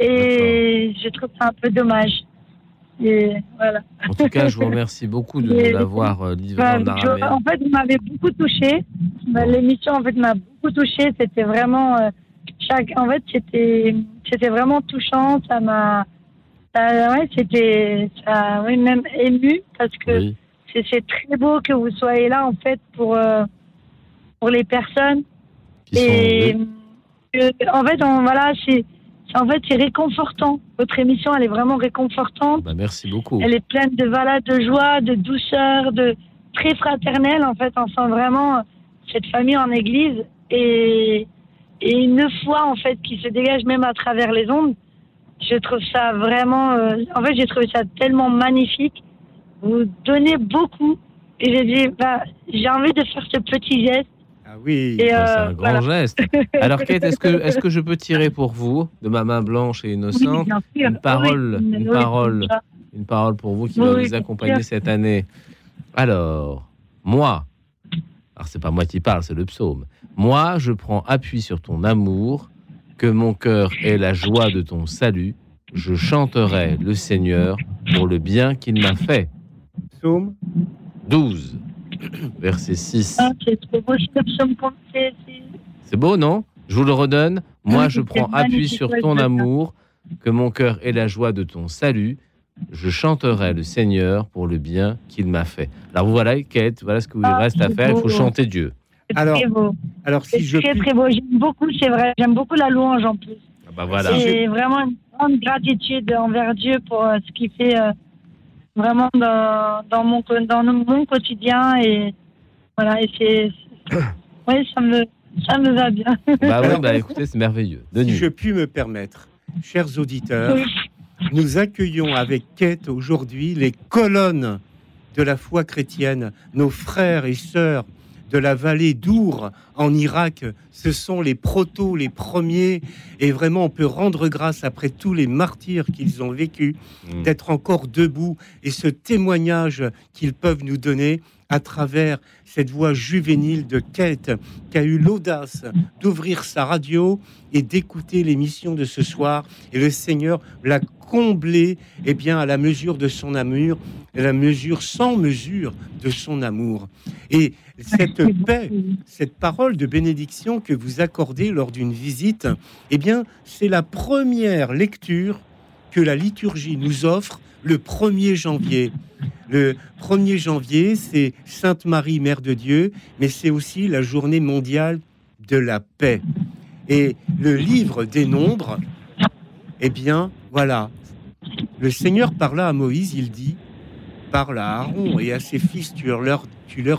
Et je trouve ça un peu dommage. Et voilà. En tout cas, je vous remercie beaucoup de nous l'avoir livré Bah, en araméen. en fait, vous m'avez beaucoup touché. Bah, L'émission, en fait, m'a beaucoup touché. C'était vraiment euh, chaque. En fait, c'était, c'était vraiment touchant. Ça m'a. ouais, c'était, ça, oui, même ému parce que Oui. c'est très beau que vous soyez là, en fait, pour euh, pour les personnes. Qui Et que, en fait, on, voilà, c'est, c'est- en fait, c'est réconfortant. Votre émission, elle est vraiment réconfortante. Bah, merci beaucoup. Elle est pleine de voilà, de joie, de douceur, de très fraternelle. En fait, on sent vraiment cette famille en église et, et une foi en fait qui se dégage même à travers les ondes. Je trouve ça vraiment. euh, en fait, j'ai trouvé ça tellement magnifique. Vous donnez beaucoup et j'ai dit, bah, j'ai envie de faire ce petit geste. Ah oui. Bah, c'est euh, un grand voilà. geste. Alors, Kate, est-ce que, est-ce que je peux tirer pour vous, de ma main blanche et innocente, une parole, Oui, une oui, parole, une parole pour vous qui Oui, va vous accompagner cette année? Alors, moi, alors c'est pas moi qui parle, c'est le psaume. Moi, je prends appui sur ton amour, que mon cœur ait la joie de ton salut. Je chanterai le Seigneur pour le bien qu'il m'a fait. Psaume 12, verset 6. Ah, c'est trop beau, c'est- non? Je vous le redonne. Moi, je prends appui sur ton amour, que mon cœur ait la joie de ton salut. Je chanterai le Seigneur pour le bien qu'il m'a fait. Alors voilà, Kate, voilà ce qu'il vous Ah, reste à faire. Il faut chanter Dieu. c'est Alors, très beau. Alors, C'est si je très puis- très beau. J'aime beaucoup, c'est vrai. J'aime beaucoup la louange en plus. Ah bah voilà. C'est vraiment une grande gratitude envers Dieu pour euh, ce qu'il fait euh, vraiment dans, dans, mon, dans mon quotidien. Et voilà, et c'est. Oui, ça me, ça me va bien. Bah oui, bah écoutez, c'est merveilleux. De Si je puis me permettre, chers auditeurs, nous accueillons avec Kate aujourd'hui les colonnes de la foi chrétienne, nos frères et sœurs de la vallée d'Our en Irak. Ce sont les protos, les premiers, et vraiment on peut rendre grâce après tous les martyrs qu'ils ont vécus, Mm. d'être encore debout et ce témoignage qu'ils peuvent nous donner à travers cette voix juvénile de Kate qui a eu l'audace d'ouvrir sa radio et d'écouter l'émission de ce soir. Et le Seigneur l'a comblé eh bien, à la mesure de son amour, à la mesure sans mesure de son amour. Et cette paix, cette parole de bénédiction que vous accordez lors d'une visite, eh bien, c'est la première lecture que la liturgie nous offre le 1er janvier. Le 1er janvier, c'est Sainte Marie, Mère de Dieu, mais c'est aussi la journée mondiale de la paix. Et le livre des nombres, eh bien, voilà. Le Seigneur parla à Moïse, il dit, parle à Aaron et à ses fils, tu leur,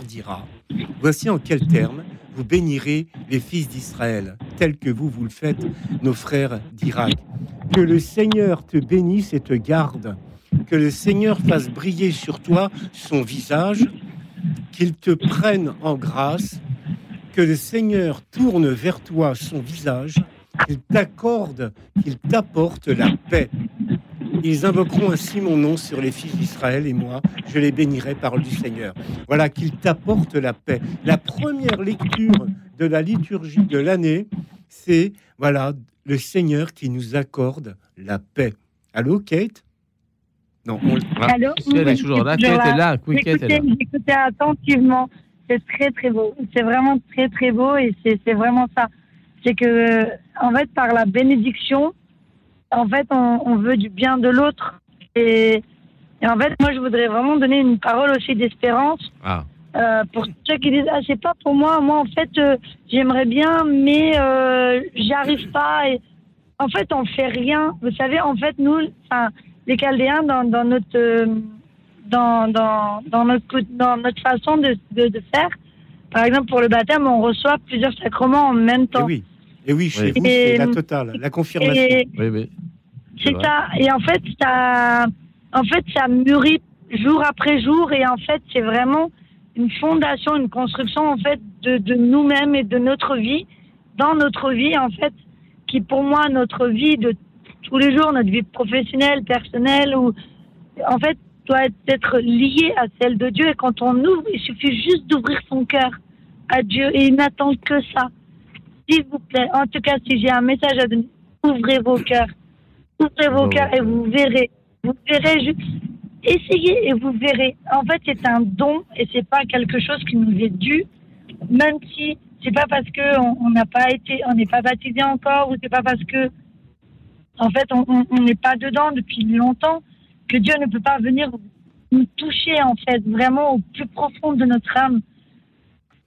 diras, voici en quels termes vous bénirez les fils d'Israël, tels que vous, vous le faites, nos frères d'Irak. Que le Seigneur te bénisse et te garde. Que le Seigneur fasse briller sur toi son visage. Qu'il te prenne en grâce. Que le Seigneur tourne vers toi son visage. Qu'il t'accorde, qu'il t'apporte la paix. Ils invoqueront ainsi mon nom sur les fils d'Israël et moi, je les bénirai, parole du Seigneur. Voilà, qu'il t'apporte la paix. La première lecture de la liturgie de l'année, c'est, voilà, le Seigneur qui nous accorde la paix. Allô, Kate? Non, on... Allô si elle est toujours là, est là? Oui. J'écoutais attentivement. C'est très très beau. C'est vraiment très très beau et c'est c'est vraiment ça. C'est que, en fait, par la bénédiction, en fait, on, on veut du bien de l'autre. Et, et en fait, moi, je voudrais vraiment donner une parole aussi d'espérance Ah, euh, pour ceux qui disent ah c'est pas pour moi moi en fait euh, j'aimerais bien mais euh, j'y arrive pas et en fait on fait rien vous savez en fait nous enfin les Chaldéens dans, dans notre euh, dans, dans, dans notre cou- dans notre façon de, de, de faire par exemple pour le baptême on reçoit plusieurs sacrements en même Eh temps oui, Et oui, chez Oui. vous, c'est Et- la totale, la confirmation. Et Oui, oui. c'est vrai. ça. Et en fait, ça, en fait, ça mûrit jour après jour. Et en fait, c'est vraiment une fondation, une construction en fait de, de nous-mêmes et de notre vie, dans notre vie en fait, qui pour moi notre vie de tous les jours, notre vie professionnelle, personnelle, ou en fait doit être liée à celle de Dieu. Et quand on ouvre, il suffit juste d'ouvrir son cœur à Dieu et il n'attend que ça. S'il vous plaît, en tout cas, si j'ai un message à donner, ouvrez vos cœurs. Ouvrez vos cœurs et vous verrez. Vous verrez juste. Essayez et vous verrez. En fait, c'est un don et c'est pas quelque chose qui nous est dû, même si c'est pas parce que on on n'a pas été, on n'est pas baptisé encore ou c'est pas parce que, en fait, on- n'est pas dedans depuis longtemps que Dieu ne peut pas venir nous toucher en fait vraiment au plus profond de notre âme.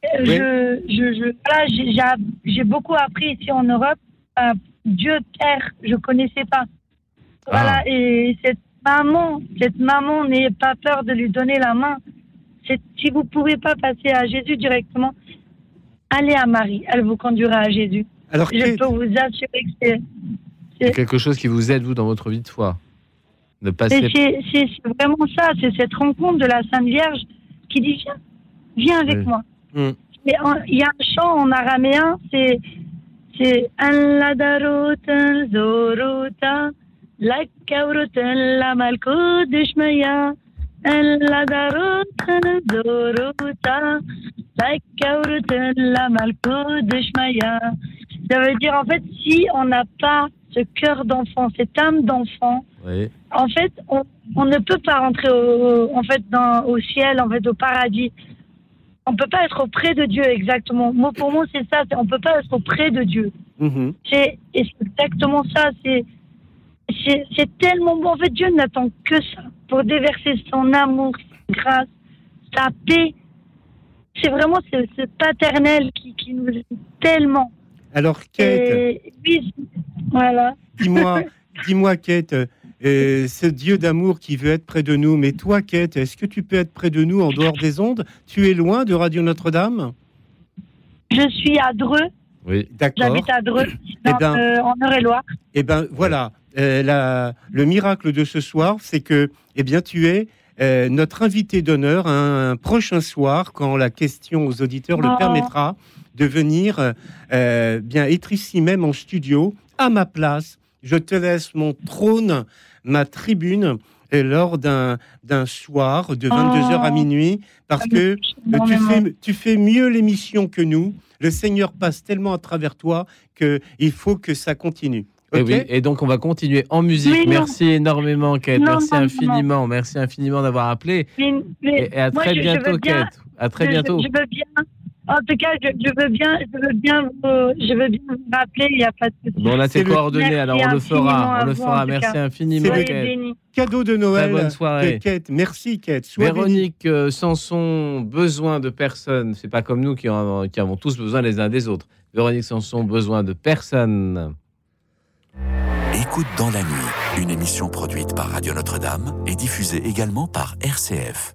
Euh, Oui. Je, je, je, voilà, j'ai- beaucoup appris ici en Europe. Euh, Dieu Père, je connaissais pas. Voilà, Ah. et cette maman, cette maman, n'ayez pas peur de lui donner la main. Si vous pouvez pas passer à Jésus directement, allez à Marie, elle vous conduira à Jésus. Alors, Je peux vous assurer que c'est C'est quelque chose qui vous aide, vous, dans votre vie de foi. De passer. c'est vraiment ça, c'est cette rencontre de la Sainte Vierge qui dit viens, viens avec Oui. moi. Mm. Il y a un chant en araméen, c'est c'est la darutan zoruta la kaurutan la darutan zoruta kaurutan. Ça veut dire en fait si on n'a pas ce cœur d'enfant, cette âme d'enfant, Oui. en fait, on, on ne peut pas rentrer au, en fait, dans, au ciel, en fait, au paradis. On peut pas être auprès de Dieu exactement. Mot pour mot, c'est ça. On peut pas être auprès de Dieu. mhm. C'est exactement ça. C'est c'est c'est tellement bon. En fait, Dieu n'attend que ça pour déverser son amour, sa grâce, sa paix. C'est vraiment ce, ce paternel qui, qui nous aime tellement. Alors Kate, Et oui, voilà. dis-moi, dis-moi, Kate, euh, ce Dieu d'amour qui veut être près de nous, mais toi, Kate, est-ce que tu peux être près de nous en dehors des ondes? Tu es loin de Radio Notre-Dame? Je suis à Dreux. Oui. D'accord. J'habite à Dreux, dans, ben- euh, en Eure-et-Loire. Eh ben voilà, euh, la- le miracle de ce soir, c'est que, eh bien, tu es euh, notre invité d'honneur un, un prochain soir, quand la question aux auditeurs le permettra, de venir euh, euh, bien être ici même en studio, à ma place. Je te laisse mon trône, ma tribune, euh, lors d'un d'un soir de 22h à minuit, parce que euh, tu fais, tu fais mieux l'émission que nous. Le Seigneur passe tellement à travers toi que il faut que ça continue. Et, Eh oui, et donc on va continuer en musique. Non. Merci énormément, Kate. Non, Merci non, infiniment. Merci infiniment d'avoir appelé. Mais- mais Et, et à moi, très je- bientôt, bien- Kate. À très je- bientôt. Je, veux bien. En tout cas, je, je veux bien, je veux bien, vous, je veux bien vous rappeler. Il n'y a pas de souci. Bon, on a tes coordonnées, alors on le fera. On le Merci infiniment, Kate. bénis. Cadeau de Noël. bonne soirée. Kate. Merci, Kate. Sois. Véronique euh, Sanson, besoin de personne. C'est pas comme nous qui, en- qui avons tous besoin les uns des autres. Véronique Sanson, besoin de personne. Écoute dans la nuit, une émission produite par Radio Notre-Dame et diffusée également par RCF.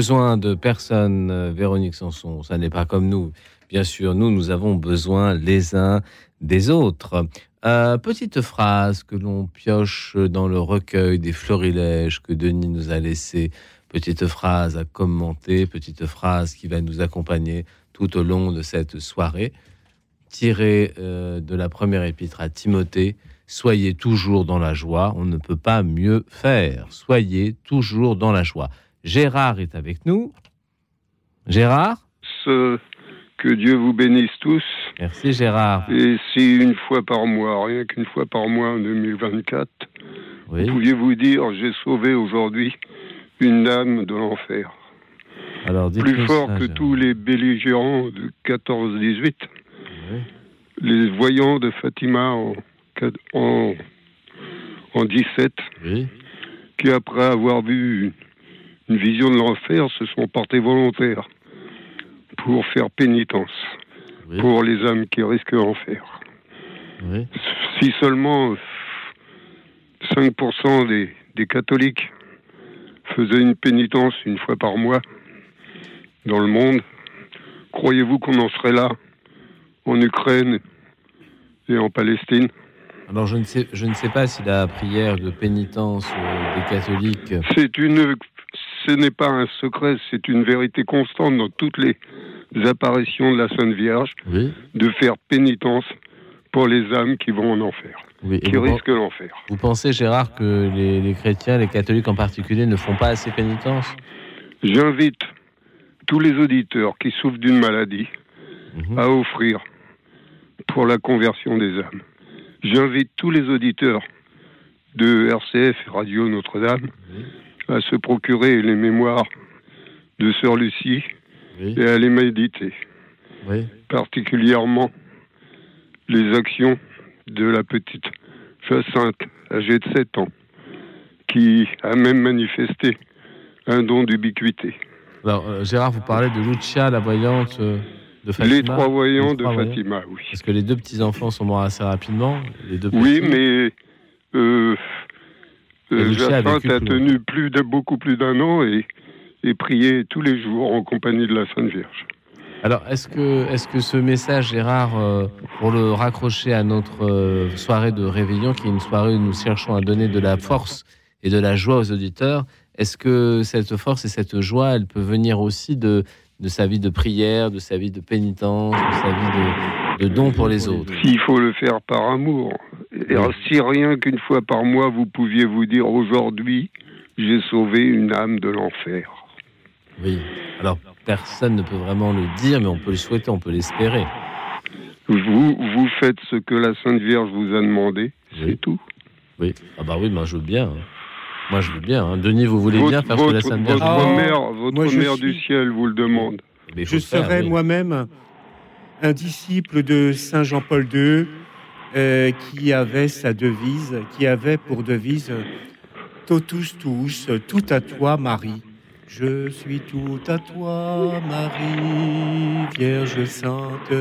Besoin de personne, euh, Véronique Sanson, ça n'est pas comme nous. Bien sûr, nous, nous avons besoin les uns des autres. Euh, petite phrase que l'on pioche dans le recueil des florilèges que Denis nous a laissé. Petite phrase à commenter, petite phrase qui va nous accompagner tout au long de cette soirée. Tirée euh, de la première épître à Timothée, Soyez toujours dans la joie, on ne peut pas mieux faire. Soyez toujours dans la joie. Gérard est avec nous. Gérard Ce- que Dieu vous bénisse tous. Merci Gérard. Et si une fois par mois, rien qu'une fois par mois en 2024, Oui. vous pouviez vous dire j'ai sauvé aujourd'hui une âme de l'enfer. Alors, Plus fort ça, que Gérard. tous les belligérants de 14-18, les voyants de Fatima en, quat- en, en 17, qui après avoir vu une, vision de l'enfer se sont portés volontaires pour faire pénitence pour les âmes qui risquent l'enfer. Oui. Si seulement euh, 5% des, des catholiques faisaient une pénitence une fois par mois dans le monde, croyez-vous qu'on en serait là en Ukraine et en Palestine? Alors je ne sais, je ne sais pas si la prière de pénitence euh, des catholiques. C'est une, ce n'est pas un secret, c'est une vérité constante dans toutes les apparitions de la Sainte Vierge de faire pénitence pour les âmes qui vont en enfer, Oui, qui risquent l'enfer. vous pensez, Gérard, que les, les chrétiens, les catholiques en particulier, ne font pas assez pénitence? J'invite tous les auditeurs qui souffrent d'une maladie Mhm. à offrir pour la conversion des âmes. J'invite tous les auditeurs de RCF Radio Notre-Dame à se procurer les mémoires de Sœur Lucie et à les méditer. Oui. Particulièrement les actions de la petite Jacinthe, âgée de 7 ans, qui a même manifesté un don d'ubiquité. Alors, euh, Gérard, vous parlez de Lucia, la voyante euh, de Fatima. Les trois voyants Les de Fatima, oui. Parce que les deux petits-enfants sont morts assez rapidement. Les deux Oui, mais euh, Euh, a Jacinthe a tenu plus de, beaucoup plus d'un an et, et prié tous les jours en compagnie de la Sainte Vierge. Alors, est-ce que, est que ce message, Gérard, euh, pour le raccrocher à notre euh, soirée de réveillon, qui est une soirée où nous cherchons à donner de la force et de la joie aux auditeurs, est-ce que cette force et cette joie, elle peut venir aussi de, de sa vie de prière, de sa vie de pénitence, de sa vie de, de don pour les autres S'il faut le faire par amour. Et si rien qu'une fois par mois, vous pouviez vous dire aujourd'hui, j'ai sauvé une âme de l'enfer. Oui. Alors, personne ne peut vraiment le dire, mais on peut le souhaiter, on peut l'espérer. Vous, vous faites ce que la Sainte Vierge vous a demandé, c'est tout. Oui. Ah bah oui, moi je veux bien. hein. Moi je veux bien. hein. Denis, vous voulez bien Votre- faire ce que la votre- Sainte Vierge Votre vous dit mère, votre moi, mère suis- du ciel vous le demande. Mais Je serai oui. moi-même un disciple de Saint Jean-Paul II euh, qui avait sa devise, qui avait pour devise Totus tous, tout à toi Marie. Je suis tout à toi Marie, Vierge Sainte,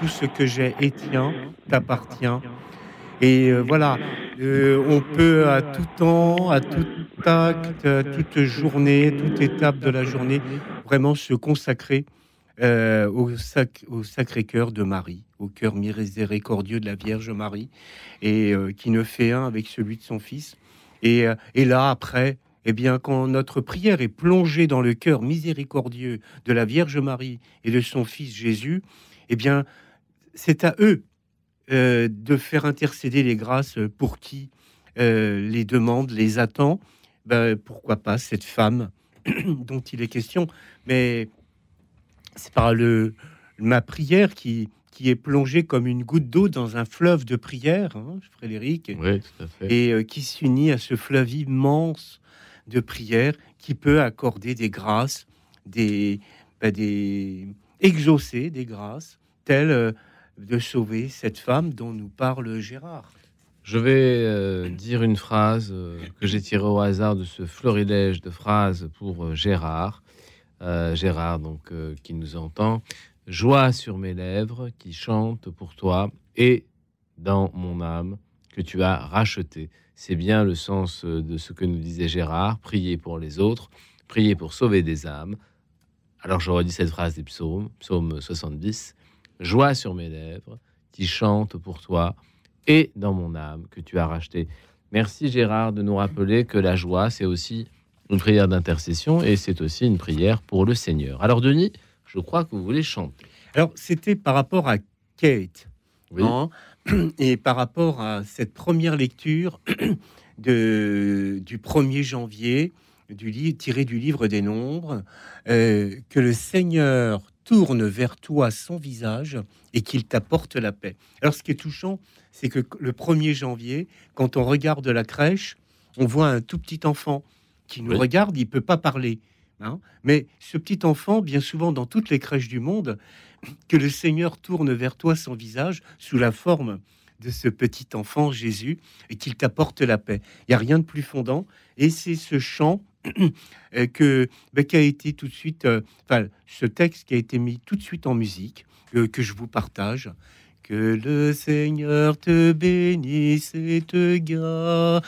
tout ce que j'ai est tien, t'appartient. Et euh, voilà, euh, on peut à tout temps, à tout acte, à toute journée, toute étape de la journée, vraiment se consacrer euh, au, sac- au Sacré-Cœur de Marie, au cœur miséricordieux de la Vierge Marie, et euh, qui ne fait un avec celui de son Fils. Et, euh, et là, après, eh bien, quand notre prière est plongée dans le cœur miséricordieux de la Vierge Marie et de son Fils Jésus, eh bien, c'est à eux de faire intercéder les grâces pour qui les demande, les attend. Ben, pourquoi pas cette femme dont il est question, mais c'est par le ma prière qui qui est plongée comme une goutte d'eau dans un fleuve de prière, hein, Frédéric, Oui, tout à fait. et euh, qui s'unit à ce fleuve immense de prière qui peut accorder des grâces, des, ben, des exaucer des grâces, telles euh, de sauver cette femme dont nous parle Gérard. Je vais euh, dire une phrase que j'ai tirée au hasard de ce florilège de phrases pour Gérard. Euh, Gérard, donc, euh, qui nous entend. Joie sur mes lèvres qui chante pour toi et dans mon âme que tu as racheté. C'est bien le sens euh, de ce que nous disait Gérard. Prier pour les autres, prier pour sauver des âmes. Alors je redis cette phrase des psaumes, psaume 70, Joie sur mes lèvres, qui chante pour toi et dans mon âme que tu as racheté. Merci Gérard de nous rappeler que la joie, c'est aussi une prière d'intercession et c'est aussi une prière pour le Seigneur. Alors Denis, je crois que vous voulez chanter. Alors c'était par rapport à Kate. Oui. hein, et par rapport à cette première lecture de, du 1er janvier, du livre, tiré du livre des Nombres, euh, que le Seigneur tourne vers toi son visage et qu'il t'apporte la paix. Alors ce qui est touchant, c'est que le 1er janvier, quand on regarde la crèche, on voit un tout petit enfant qui nous Oui. regarde, il peut pas parler. hein. Mais ce petit enfant, bien souvent dans toutes les crèches du monde, que le Seigneur tourne vers toi son visage sous la forme de ce petit enfant Jésus et qu'il t'apporte la paix. Il n'y a rien de plus fondant. Et c'est ce chant euh, que ben, qui a été tout de suite, euh, enfin ce texte qui a été mis tout de suite en musique euh, que je vous partage. Que le Seigneur te bénisse et te garde,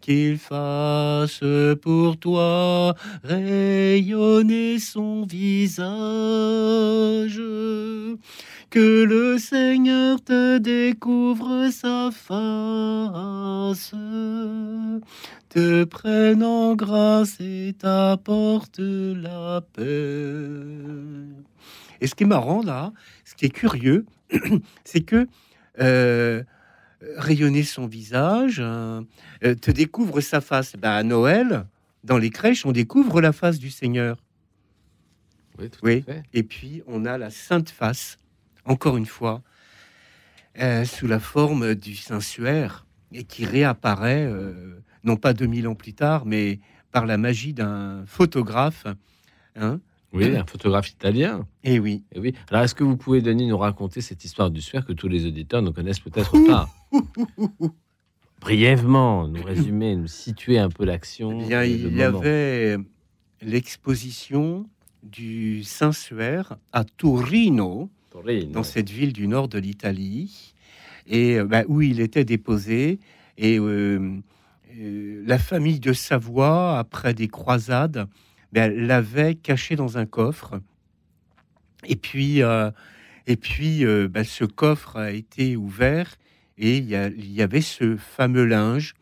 qu'il fasse pour toi rayonner son visage, que le Seigneur te découvre sa face, te prenne en grâce et t'apporte la paix. Et ce qui est marrant là, ce qui est curieux, c'est que euh, rayonner son visage, euh, te découvre sa face. Ben, à Noël, dans les crèches, on découvre la face du Seigneur. Oui, tout Oui. à fait. Et puis, on a la sainte face, encore une fois, euh, sous la forme du Saint-Suaire, et qui réapparaît, euh, non pas 2000 ans plus tard, mais par la magie d'un photographe. Hein Oui, un photographe italien. Et oui. Et oui. Alors, est-ce que vous pouvez, Denis, nous raconter cette histoire du suaire que tous les auditeurs ne connaissent peut-être pas? Brièvement, nous résumer, nous situer un peu l'action. Eh il y moment. avait l'exposition du Saint-Suaire à Torino, Torino. dans cette ville du nord de l'Italie, et euh, bah, où il était déposé. Et euh, euh, la famille de Savoie, après des croisades, ben, l'avait caché dans un coffre. Et puis, euh, et puis euh, ben, ce coffre a été ouvert et il y, avait ce fameux linge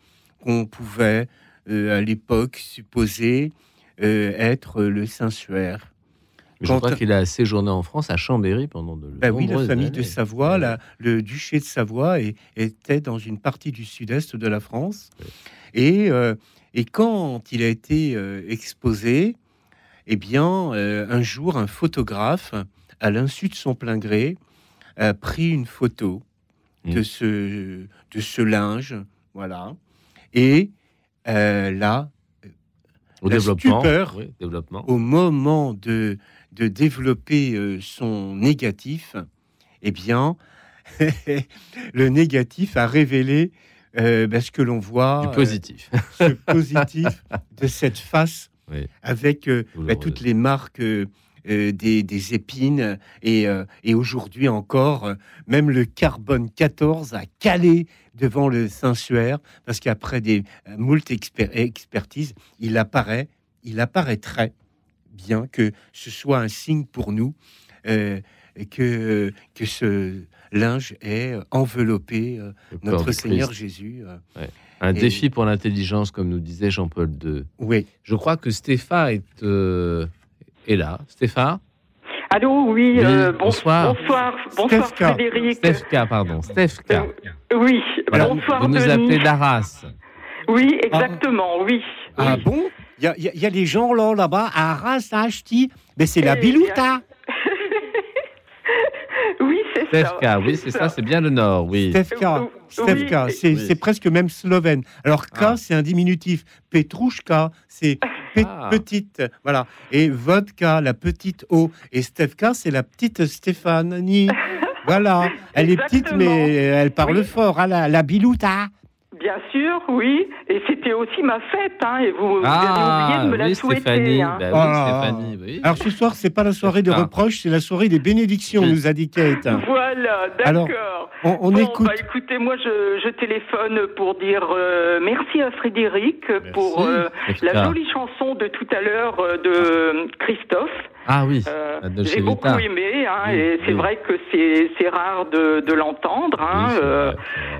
qu'on pouvait euh, à l'époque supposer être le Saint-Suaire. Je Quand- crois qu'il a séjourné en France à Chambéry pendant de Ben oui, la famille de. Savoie, la- le duché de Savoie était dans une partie du sud-est de la France. Et, et quand il a été exposé, eh bien, euh, un jour, un photographe, à l'insu de son plein gré, a pris une photo de, Mm. ce, de ce linge, voilà. Et euh, là, Au la développement. stupeur, oui, développement. au moment de, de développer euh, son négatif, eh bien, le négatif a révélé euh, ben, ce que l'on voit, Du positif. ce positif de cette face Oui. avec euh, Douloureuse. toutes les marques euh, euh, des, des épines et, et aujourd'hui encore, même le carbone 14 a calé devant le Saint-Suaire parce qu'après des moult exper- expertises, il apparaît, il apparaîtrait bien que ce soit un signe pour nous que, que ce linge est enveloppé euh, notre Seigneur Christ. Jésus. euh. Un Et- défi pour l'intelligence, comme nous disait Jean-Paul II. Oui. Je crois que Stéphane est, euh, est là. Stéphane Allô, oui, Oui, euh, bon- bonsoir. bonsoir, bonsoir Stefka. Frédéric. Stefka, pardon. Stefka. Oui, Voilà. bonsoir Vous nous Denis. appelez d'Arras. Oui, exactement, oui. Ah bon? Il y a, y y les gens là, là-bas à Arras, à Achti. Mais c'est la Eh Bilouta. Oui, c'est Stefka, oui, c'est ça, c'est bien le Nord, oui. Stefka, Stefka, c'est Oui. c'est presque même slovène. Alors K, Ah. c'est un diminutif. Petrouchka, c'est pe- Ah. petite. Voilà. Et vodka, la petite eau. Et Stefka, c'est la petite Stéphanie. voilà. Elle est petite, mais elle parle fort. Ah, la, la Bilouta. Bien sûr, oui. Et c'était aussi ma fête, hein, et vous, vous Ah, avez oublié de me la oui, souhaiter. Stéphanie. hein. Bah Oh oui, là. Stéphanie, oui. Alors ce soir, c'est pas la soirée des Ah. reproches, c'est la soirée des bénédictions, nous a dit Kate. Voilà, Alors, d'accord. on, on Bon, écoute. bah, écoutez, moi, je, je téléphone pour dire euh, merci à Frédéric pour euh, la jolie chanson de tout à l'heure euh, de Christophe. Ah oui, Euh, J'ai beaucoup aimé, hein, Oui, et c'est oui. vrai que c'est rare de, de l'entendre. Hein, Oui, euh,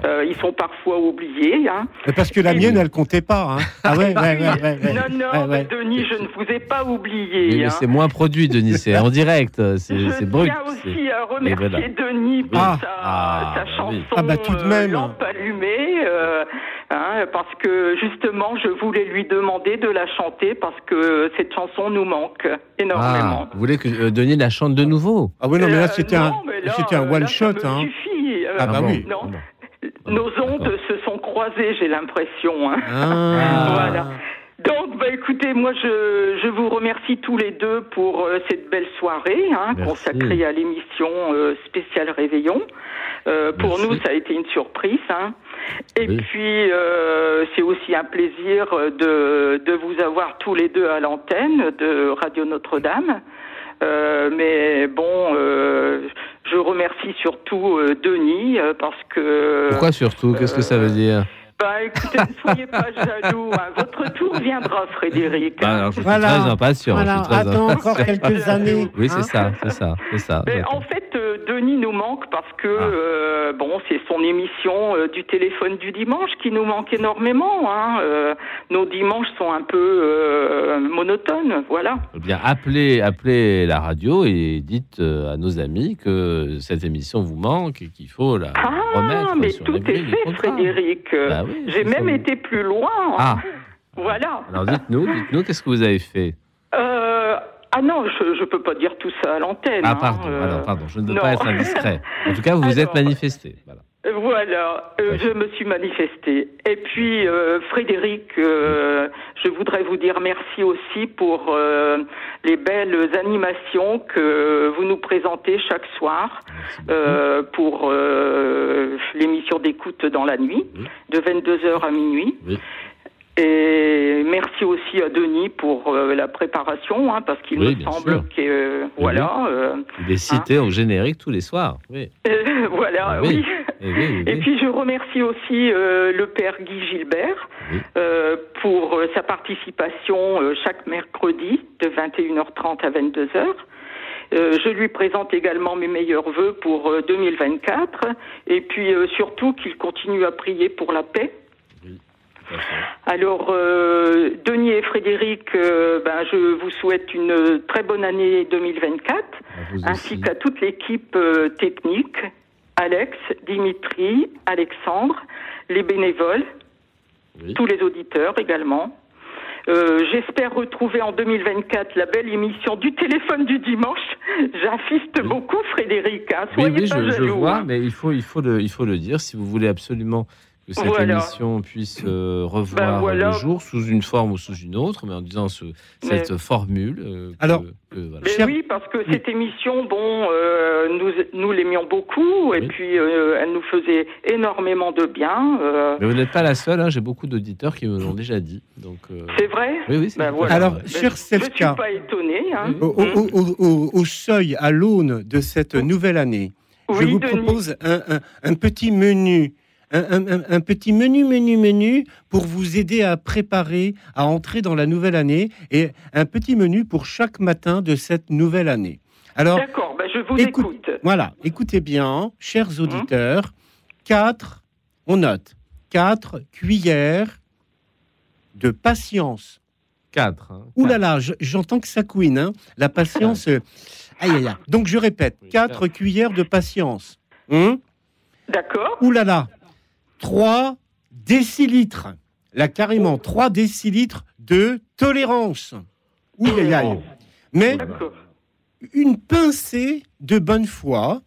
euh, ils sont parfois oubliés. Hein. Mais Parce que la mienne, elle comptait pas. Hein. Ah ouais, ouais, ouais, ouais, ouais. Non, non, Ouais, mais ouais. Denis, je ne vous ai pas Oui, oublié. mais hein. c'est moins produit, Denis. C'est en direct. C'est Je brut. tiens c'est- aussi à remercier voilà. Denis pour Ah. sa, Ah, sa bah chanson oui. Ah bah, tout de euh, même. Lampe allumée, euh, hein, parce que justement, je voulais lui demander de la chanter parce que cette chanson nous manque énormément. Ah, vous voulez que euh, Denis la chante de nouveau? Ah ouais, non, mais là, Euh, c'était un, un euh, one là, shot. ça me Hein. euh, Ah bah bon, oui. Non, ah nos ondes se sont croisées, j'ai l'impression. hein. Ah. Voilà. Donc, bah, écoutez, moi, je, je vous remercie tous les deux pour euh, cette belle soirée hein, consacrée à l'émission euh, spéciale Réveillon. Euh, pour Merci. nous, ça a été une surprise. hein. Et Oui. puis, euh, c'est aussi un plaisir de, de vous avoir tous les deux à l'antenne de Radio Notre-Dame. Euh, mais bon, euh, je remercie surtout euh, Denis euh, parce que... Pourquoi surtout? Qu'est-ce que ça veut dire? Bah écoutez, ne soyez pas jaloux. hein. Votre tour viendra, Frédéric. Bah, alors, Je suis Voilà. très impatient. je Voilà, suis très attends impatient. encore quelques années. Oui, c'est hein. ça, c'est ça, c'est ça. Mais en fait, euh, Denis nous manque parce que Ah. euh, bon, c'est son émission euh, du téléphone du dimanche qui nous manque énormément. Hein. Euh, nos dimanches sont un peu euh, monotones, voilà. Eh bien, appelez, appelez la radio et dites euh, à nos amis que cette émission vous manque et qu'il faut la Ah, remettre mais sur tout est fait. Frédéric. Bah oui, J'ai même ça. été plus loin. Ah, Voilà. alors dites-nous, dites-nous, qu'est-ce que vous avez fait Euh, ah non, je ne peux pas dire tout ça à l'antenne. Ah, hein, pardon, euh, alors, pardon, je ne veux non. pas être indiscret. En tout cas, vous vous êtes manifesté. Voilà. Voilà, euh, je me suis manifestée. Et puis, euh, Frédéric, euh, je voudrais vous dire merci aussi pour les belles animations que vous nous présentez chaque soir pour l'émission d'écoute dans la nuit, de 22h à minuit. Oui. Et merci aussi à Denis pour euh, la préparation, hein, parce qu'il Oui, me semble que euh, voilà, euh, Il est cité au générique tous les soirs. Oui. voilà, Ah oui. oui. Et puis je remercie aussi euh, le père Guy Gilbert pour sa participation chaque mercredi de 21h30 à 22h. Euh, je lui présente également mes meilleurs voeux pour euh, 2024 et puis euh, surtout qu'il continue à prier pour la paix. Alors, euh, Denis et Frédéric, euh, ben, je vous souhaite une très bonne année 2024 À vous ainsi qu'à toute l'équipe euh, technique, Alex, Dimitri, Alexandre, les bénévoles, Oui. tous les auditeurs également. J'espère retrouver en 2024 la belle émission du téléphone du dimanche. J'insiste Oui. beaucoup, Frédéric. Hein. Oui, Soyez oui, pas je, je vois, hein. mais il faut, il, faut le, il faut le dire si vous voulez absolument que cette Voilà. émission puisse euh, revoir Ben voilà. le jour sous une forme ou sous une autre, mais en disant ce, cette formule. euh, que- Alors, que, voilà. Mais Cher- oui, parce que cette émission, bon, euh, nous, nous l'aimions beaucoup, et puis euh, elle nous faisait énormément de bien. euh, Mais vous n'êtes pas la seule, hein, j'ai beaucoup d'auditeurs qui me l'ont déjà dit. Donc, euh, c'est vrai Oui, oui, c'est Ben fait Alors, vrai. Ben, cher je- Je ne suis pas étonné. Hein. au, au- au- au- au seuil, à l'aune de cette nouvelle année, je Oui, vous Denis. propose un, un- un petit menu. Un, un- un- un petit menu, menu, menu pour vous aider à préparer, à entrer dans la nouvelle année et un petit menu pour chaque matin de cette nouvelle année. Alors, D'accord, ben je vous Écoute- écoute. Voilà, écoutez bien, chers auditeurs, quatre, on note, quatre cuillères de patience. 4. Hein, Ouh là là, je- j'entends que ça couine, hein, la patience. euh, aïe aïe aïe. Donc je répète, Oui, quatre quatre. cuillères de patience. Hein D'accord Ouh là là, 3 décilitres. Là, carrément, 3 décilitres de tolérance. Ouh aïe. Mais une pincée de bonne foi,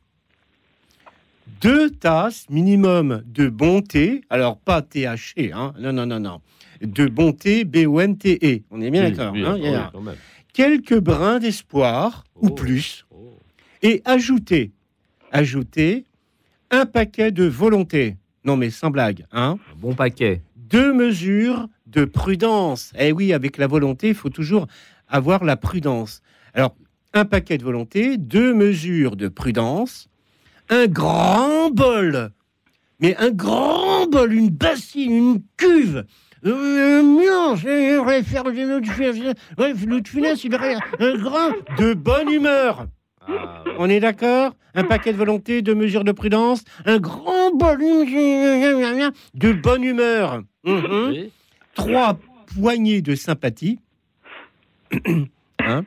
deux tasses minimum de bonté, alors pas THC, hein, non, non, non, non, de bonté, B-O-N-T-E, on est bien Oui, d'accord, oui, hein, oui, a- quelques brins d'espoir, ou Oh. plus, Oh. et ajoutez, ajoutez un paquet de volonté. Non, mais sans blague, hein Un bon paquet. Deux mesures de prudence. Eh oui, avec la volonté, il faut toujours avoir la prudence. Alors, un paquet de volonté, deux mesures de prudence, un grand bol, mais un grand bol, une bassine, une cuve. Euh, non, je vais faire de finesse, il un grand de bonne humeur. On est d'accord? Un paquet de volonté, deux mesures de prudence, un grand bol de bonne humeur. Mhm. Trois poignées de sympathie. Hein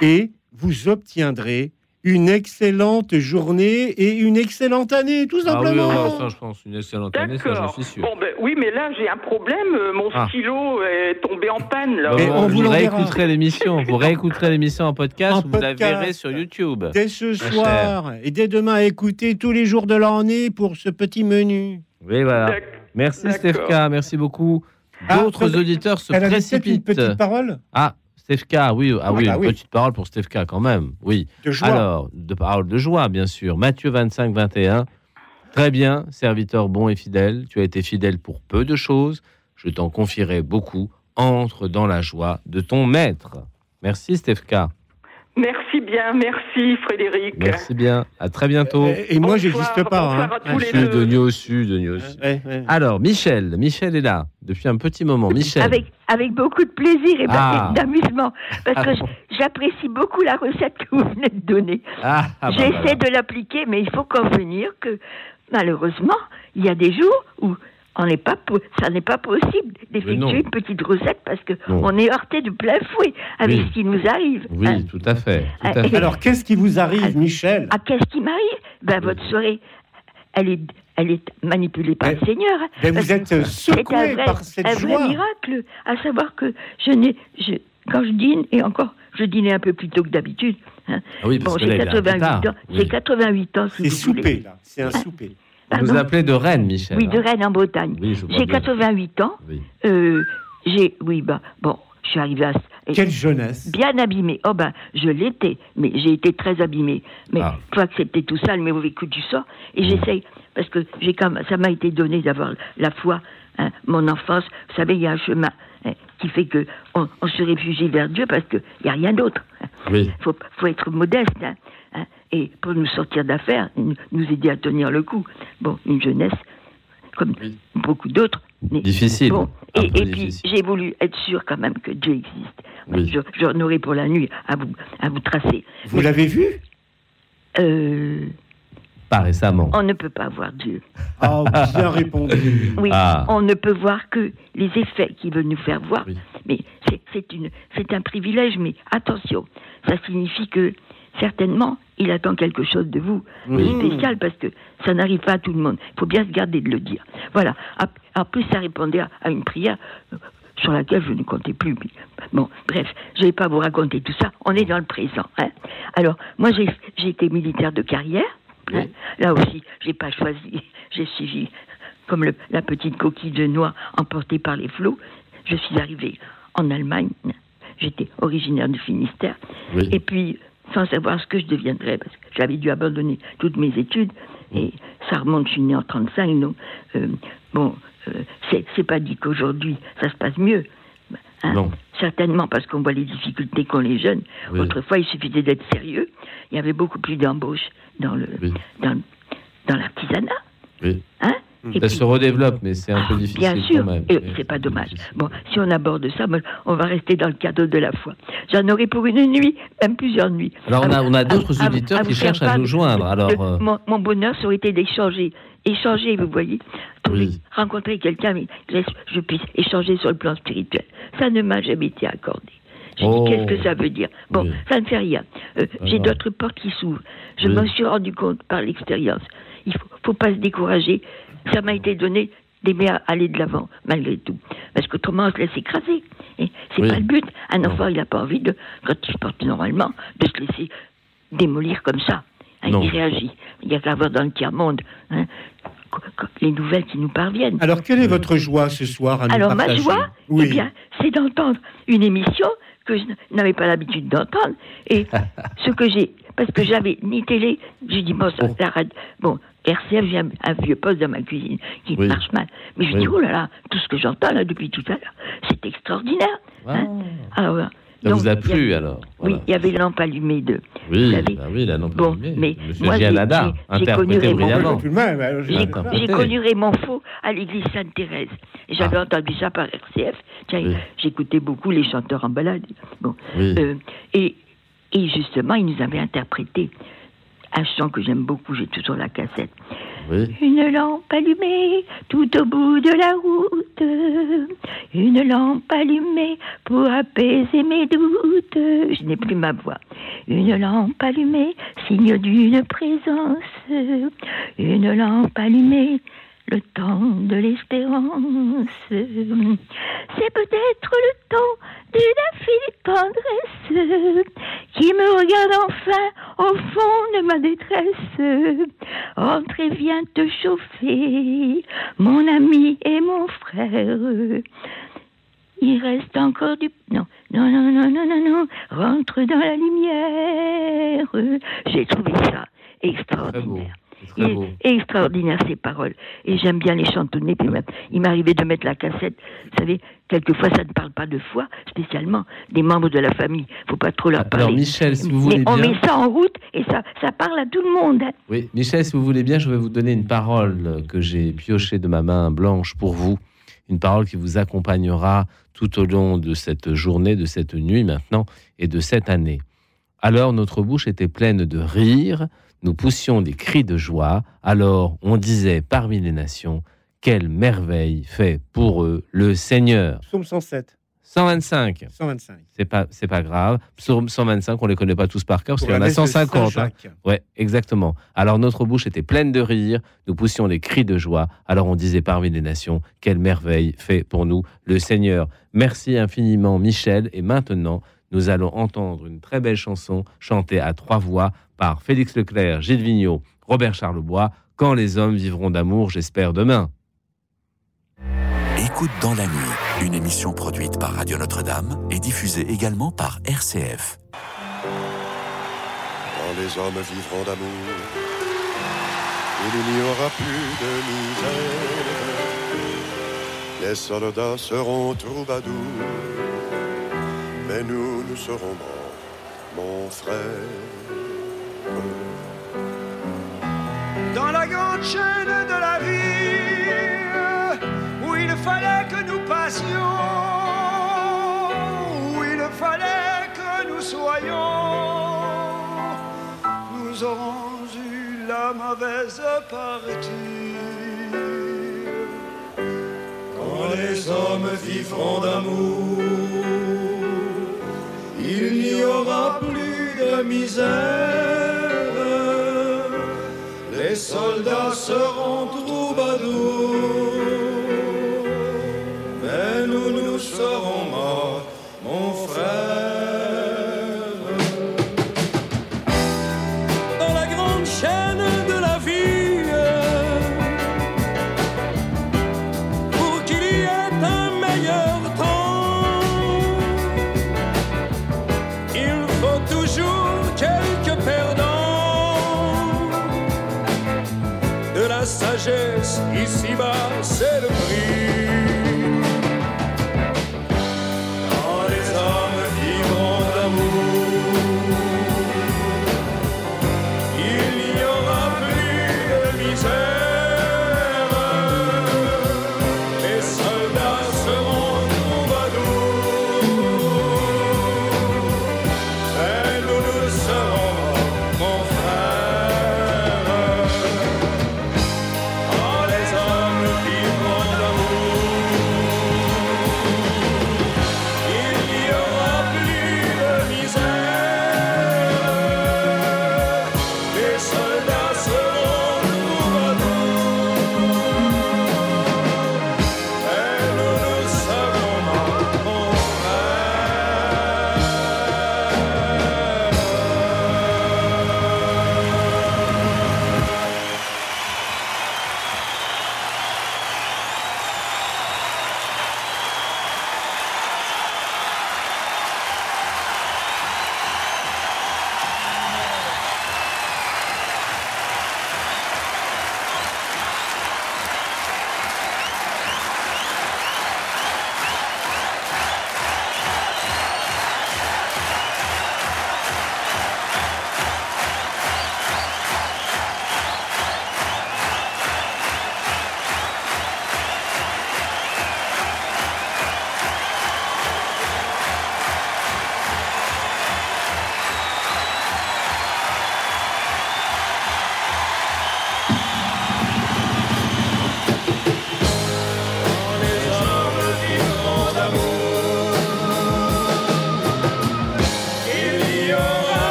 et vous obtiendrez une excellente journée et une excellente année, tout Ah oui, simplement. ouais, ça, je pense, une excellente année, ça, j'en suis sûr. Bon, ben, oui, mais là, j'ai un problème. euh, Mon Ah. stylo est tombé en panne. Là. Bon, vous réécouterez l'émission, vous réécouterez l'émission en podcast, En vous la verrez sur YouTube. Dès ce soir et dès demain, écoutez tous les jours de l'année pour ce petit menu. Oui, voilà. Merci. Stefka, merci beaucoup. D'autres auditeurs se elle avait peut-être une précipitent. petite parole? Ah, Stefka, oui, ah oui, bah une oui. petite parole pour Stefka quand même, oui. De joie. Alors, de parole de joie, bien sûr. Matthieu 25, 21. Très bien, serviteur bon et fidèle. Tu as été fidèle pour peu de choses. Je t'en confierai beaucoup. Entre dans la joie de ton maître. Merci Stefka. Merci bien, merci Frédéric. Merci bien. À très bientôt. Et moi, j'existe pas. hein. à tous les Sud, deux. Denis Sud, Denis Alors, Michel. Michel est là depuis un petit moment. Michel. Avec, avec beaucoup de plaisir et Ah. d'amusement. Parce Ah que bon. j'apprécie beaucoup la recette que vous venez de donner. Ah, ah bah J'essaie de l'appliquer, mais il faut convenir que malheureusement, il y a des jours où on n'est pas ça n'est pas possible d'effectuer une petite recette parce que Non. on est heurté de plein fouet avec Oui. ce qui nous arrive. Oui, hein. tout à fait. tout à Ah, fait. Alors, qu'est-ce qui vous arrive, Michel Ah, qu'est-ce qui m'arrive? Ben, votre soirée, elle est, elle est manipulée par le Seigneur. ben, vous êtes, euh, c'est un secoué vrai- par cette un joie. vrai miracle, à savoir que je n'ai, je, quand je dîne, et encore, je dînais un peu plus tôt que d'habitude. hein. Ah oui, parce bon, que j'ai là, il est un peu 88 tard. ans. Oui. J'ai 88 ans. si C'est souper, là. C'est un souper. Vous nous appelez de Rennes, Michel. Oui, de hein. Rennes en Bretagne. Oui, J'ai bien. 88 ans. Oui. Euh, j'ai, oui, bah, bon, je suis arrivée à. Quelle jeunesse Bien abîmée. Oh ben, je l'étais, mais j'ai été très abîmée. Mais Ah. faut accepter tout ça, le mauvais coup du sort. Et j'essaye, parce que j'ai quand même, ça m'a été donné d'avoir la foi, hein, mon enfance. Vous savez, il y a un chemin hein, qui fait que on, on se réfugie vers Dieu parce qu'il n'y a rien d'autre. Oui. faut, faut être modeste. hein, hein, et pour nous sortir d'affaires, nous aider à tenir le coup. Bon, une jeunesse, comme beaucoup d'autres. mais- Difficile. Bon, et, et puis, j'ai voulu être sûr quand même que Dieu existe. Oui. Je, j'en aurai pour la nuit à vous, à vous tracer. Vous l'avez vu? Euh, Pas récemment. on ne peut pas voir Dieu. Ah, bien répondu. Oui, Ah. on ne peut voir que les effets qu'il veut nous faire voir. Mais c'est un privilège, mais attention, ça signifie que certainement, il attend quelque chose de vous spécial parce que ça n'arrive pas à tout le monde. Il faut bien se garder de le dire. Voilà. En plus, ça répondait à, une prière euh, sur laquelle je ne comptais plus. Bon, bref, je ne vais pas vous raconter tout ça. On est dans le présent. hein. Alors, moi, j'ai, j'ai été militaire de carrière. hein. Là aussi, j'ai pas choisi. J'ai suivi comme le- la petite coquille de noix emportée par les flots. Je suis arrivée en Allemagne. J'étais originaire du Finistère. Oui. Et puis, sans savoir ce que je deviendrais, parce que j'avais dû abandonner toutes mes études. Et ça remonte, je suis née en 35, donc, euh, bon, euh, c'est pas dit qu'aujourd'hui ça se passe mieux. Hein, Non. Certainement parce qu'on voit les difficultés qu'ont les jeunes. Oui. Autrefois, il suffisait d'être sérieux. Il y avait beaucoup plus d'embauches dans le dans, dans l'artisanat. Oui. Hein Ça puis- se redéveloppe, mais c'est un peu difficile Bien sûr, quand même. et c'est pas dommage. Bon, si on aborde ça, on va rester dans le cadre de la foi. J'en aurai pour une nuit, même plusieurs nuits. Alors, on a, on a d'autres auditeurs à qui cherchent à nous joindre. Alors, euh, mon, mon bonheur, ça aurait été d'échanger. Échanger, vous voyez. Trouver- Rencontrer quelqu'un, mais que je, je puisse échanger sur le plan spirituel. Ça ne m'a jamais été accordé. J'ai Oh. dit, qu'est-ce que ça veut dire? Bon, Oui. ça ne fait rien. Euh, pas J'ai d'autres portes qui s'ouvrent. Je Oui. m'en suis rendu compte par l'expérience. Il faut, faut pas se décourager. Ça m'a été donné d'aimer aller de l'avant, malgré tout. Parce qu'autrement, on se laisse écraser. Et c'est Oui. pas le but. Un enfant, il n'a pas envie de, quand il se porte normalement, de se laisser démolir comme ça. Hein, il réagit. Il n'y a qu'à voir dans le tiers-monde hein, les nouvelles qui nous parviennent. Alors, quelle est votre joie ce soir à nous Alors, ma joie, Oui. eh bien, c'est d'entendre une émission que je n'avais pas l'habitude d'entendre. Et ce que j'ai, parce que j'avais ni télé, j'ai dit, bon, ça, la radio, bon, RCF, j'ai un, un vieux poste dans ma cuisine qui Oui. marche mal. Mais je Oui. dis, oh là là, tout ce que j'entends là depuis tout à l'heure, c'est extraordinaire. hein. Alors, voilà. Ça Donc, vous a plu alors Oui, il y avait une lampe allumée de. Oui, vous savez. bah oui, la lampe Bon, allumée. mais Monsieur moi, j'ai- Gianada, j'ai- j'ai connu interprété Raymond brillamment. Faux. J'ai connu Raymond Faux à l'église Sainte-Thérèse. Et j'avais entendu ça par RCF. Tiens, Ah. Oui. j'écoutais beaucoup les chanteurs en balade. Bon. Oui. Euh, et, et justement, il nous avait interprété un chant que j'aime beaucoup, j'ai toujours la cassette. Oui. Une lampe allumée tout au bout de la route. Une lampe allumée pour apaiser mes doutes. Je n'ai plus ma voix. Une lampe allumée, signe d'une présence. Une lampe allumée, le temps de l'espérance. C'est peut-être le temps d'une infinie tendresse qui me regarde enfin au fond de ma détresse. Entre et viens te chauffer, mon ami et mon frère. Il reste encore du... Non, non, non, non, non, non, non. Rentre dans la lumière. J'ai trouvé ça extraordinaire. Très beau. Et- extraordinaire ces paroles. Et j'aime bien les chantonner. Puis même, il m'arrivait de mettre la cassette. Vous savez, quelquefois ça ne parle pas de foi, spécialement des membres de la famille. faut pas trop leur parler. Alors Michel, si vous Mais voulez on bien. met ça en route et ça, ça parle à tout le monde. Oui, Michel, si vous voulez bien, je vais vous donner une parole que j'ai piochée de ma main blanche pour vous. Une parole qui vous accompagnera tout au long de cette journée, de cette nuit maintenant et de cette année. Alors notre bouche était pleine de rire, nous poussions des cris de joie, alors on disait parmi les nations, quelle merveille fait pour eux le Seigneur. Psaume 107. 125. 125. C'est pas, c'est pas grave. Psaume 125, on les connaît pas tous par cœur, parce Pour qu'il y en la a messe de 150. hein. Ouais, exactement. Alors notre bouche était pleine de rire, nous poussions des cris de joie. Alors on disait parmi les nations, quelle merveille fait pour nous le Seigneur. Merci infiniment Michel. Et maintenant, nous allons entendre une très belle chanson chantée à trois voix par Félix Leclerc, Gilles Vigneault, Robert Charlebois. Quand les hommes vivront d'amour, j'espère demain. Écoute dans la nuit, une émission produite par Radio Notre-Dame et diffusée également par RCF. Quand les hommes vivront d'amour, il n'y aura plus de misère. Les soldats seront troubadours, mais nous, nous serons morts, mon frère. dans la grande chaîne de la vie, où il fallait que nous passions, où il fallait que nous soyons, nous aurons eu la mauvaise partie. Quand les hommes vivront d'amour, il n'y aura plus de misère. Les soldats seront troubadours, receiva ser.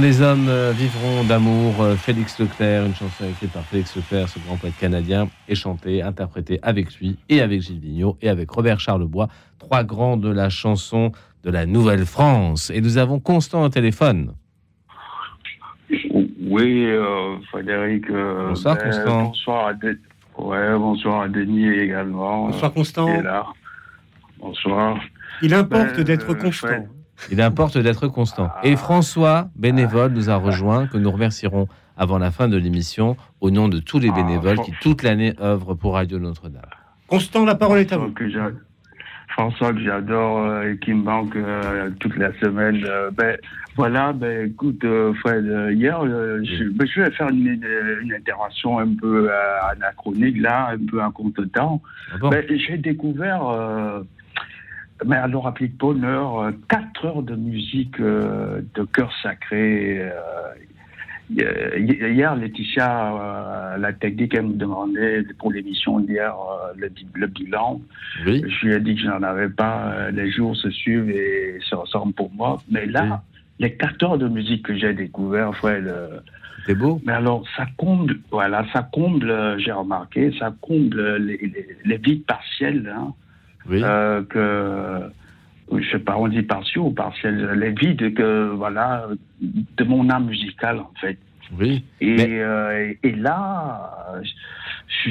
Les hommes euh, vivront d'amour, euh, Félix Leclerc, une chanson écrite par Félix Leclerc, ce grand poète canadien, et chantée, interprétée avec lui et avec Gilles Vigneault et avec Robert Charlebois, trois grands de la chanson de la Nouvelle-France. Et nous avons Constant au téléphone. Oui, euh, Frédéric. euh, Bonsoir, ben, Constant. Bonsoir à, De- ouais, bonsoir à Denis également. Bonsoir, Constant. Est là. Bonsoir. Il importe Ben, d'être euh, constant. Fred, Il importe d'être constant. Et François, bénévole, nous a rejoint, que nous remercierons avant la fin de l'émission, au nom de tous les bénévoles qui toute l'année œuvrent pour Radio Notre-Dame. Constant, la parole est à vous. François que j'adore euh, et qui me manque euh, toute la semaine. Euh, ben, voilà, ben, écoute, euh, Fred, euh, hier, euh, je, ben, je vais faire une, une- intervention un peu euh, anachronique, là, un peu en contre-temps. Ben, J'ai découvert, euh, mais alors, à de bonheur, euh, quatre heures de musique euh, de chœur sacré. euh, Hier, Laetitia, euh, la technique, elle me demandait pour l'émission d'hier euh, le, bi- le bilan. Je lui ai dit que je n'en avais pas. euh, Les jours se suivent et se ressemblent pour moi. Mais là, les 4 heures de musique que j'ai découvert, euh, C'était beau. Mais alors, ça comble, voilà, ça comble, euh, j'ai remarqué, ça comble les, les, les vides partiels, hein, euh, que, je sais pas, on dit partiaux ou partiels, les vides que, voilà, de mon âme musicale, en fait. Oui. Et, euh, et là, je,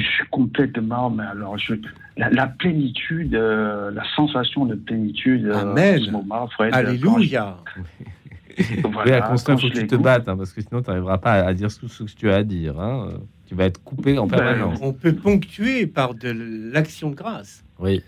je suis complètement, mais alors, je, la, la plénitude, euh, la sensation de plénitude euh, Amen. en ce moment, Fred. Alléluia. oui, à Constant, il faut que tu te battes, hein, parce que sinon, tu n'arriveras pas à dire tout ce que tu as à dire. hein. Tu vas être coupé en Ben, permanence. on peut ponctuer par de l'action de grâce. Oui.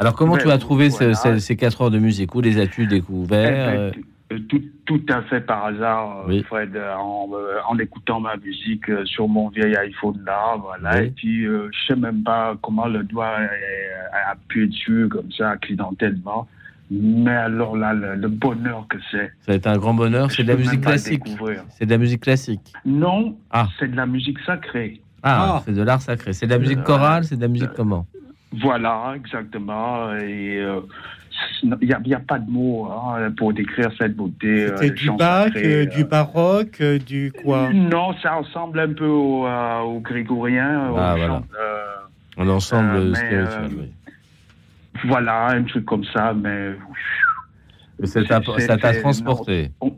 Alors, comment Ben, tu as trouvé ce- ces, quatre heures de musique? Où les as-tu découverts Eh ben, euh, tout, tout à fait par hasard, euh, Oui. Fred, euh, en, en écoutant ma musique sur mon vieil iPhone là, voilà. Oui. Et puis, euh, je sais même pas comment le doigt est- a appuyé dessus comme ça, accidentellement. Mais alors là, le, le bonheur que c'est. Ça a été un grand bonheur. C'est de la musique classique. C'est de la musique classique. Non, Ah. c'est de la musique sacrée. Ah, c'est de l'art sacré. C'est de la musique chorale, c'est de la musique comment? Voilà, exactement. Et euh, il n'y a, il y a pas de mots hein, pour décrire cette beauté. euh, C'était des du sacrés, euh, euh. du baroque, euh, du quoi? Non, ça ressemble un peu au, euh, au grégorien. Ah, chant, voilà. euh, Un ensemble Euh, mais, spirituel. euh, oui. voilà, un truc comme ça, mais. Mais ça t'a- c'est- c'est- transporté? non,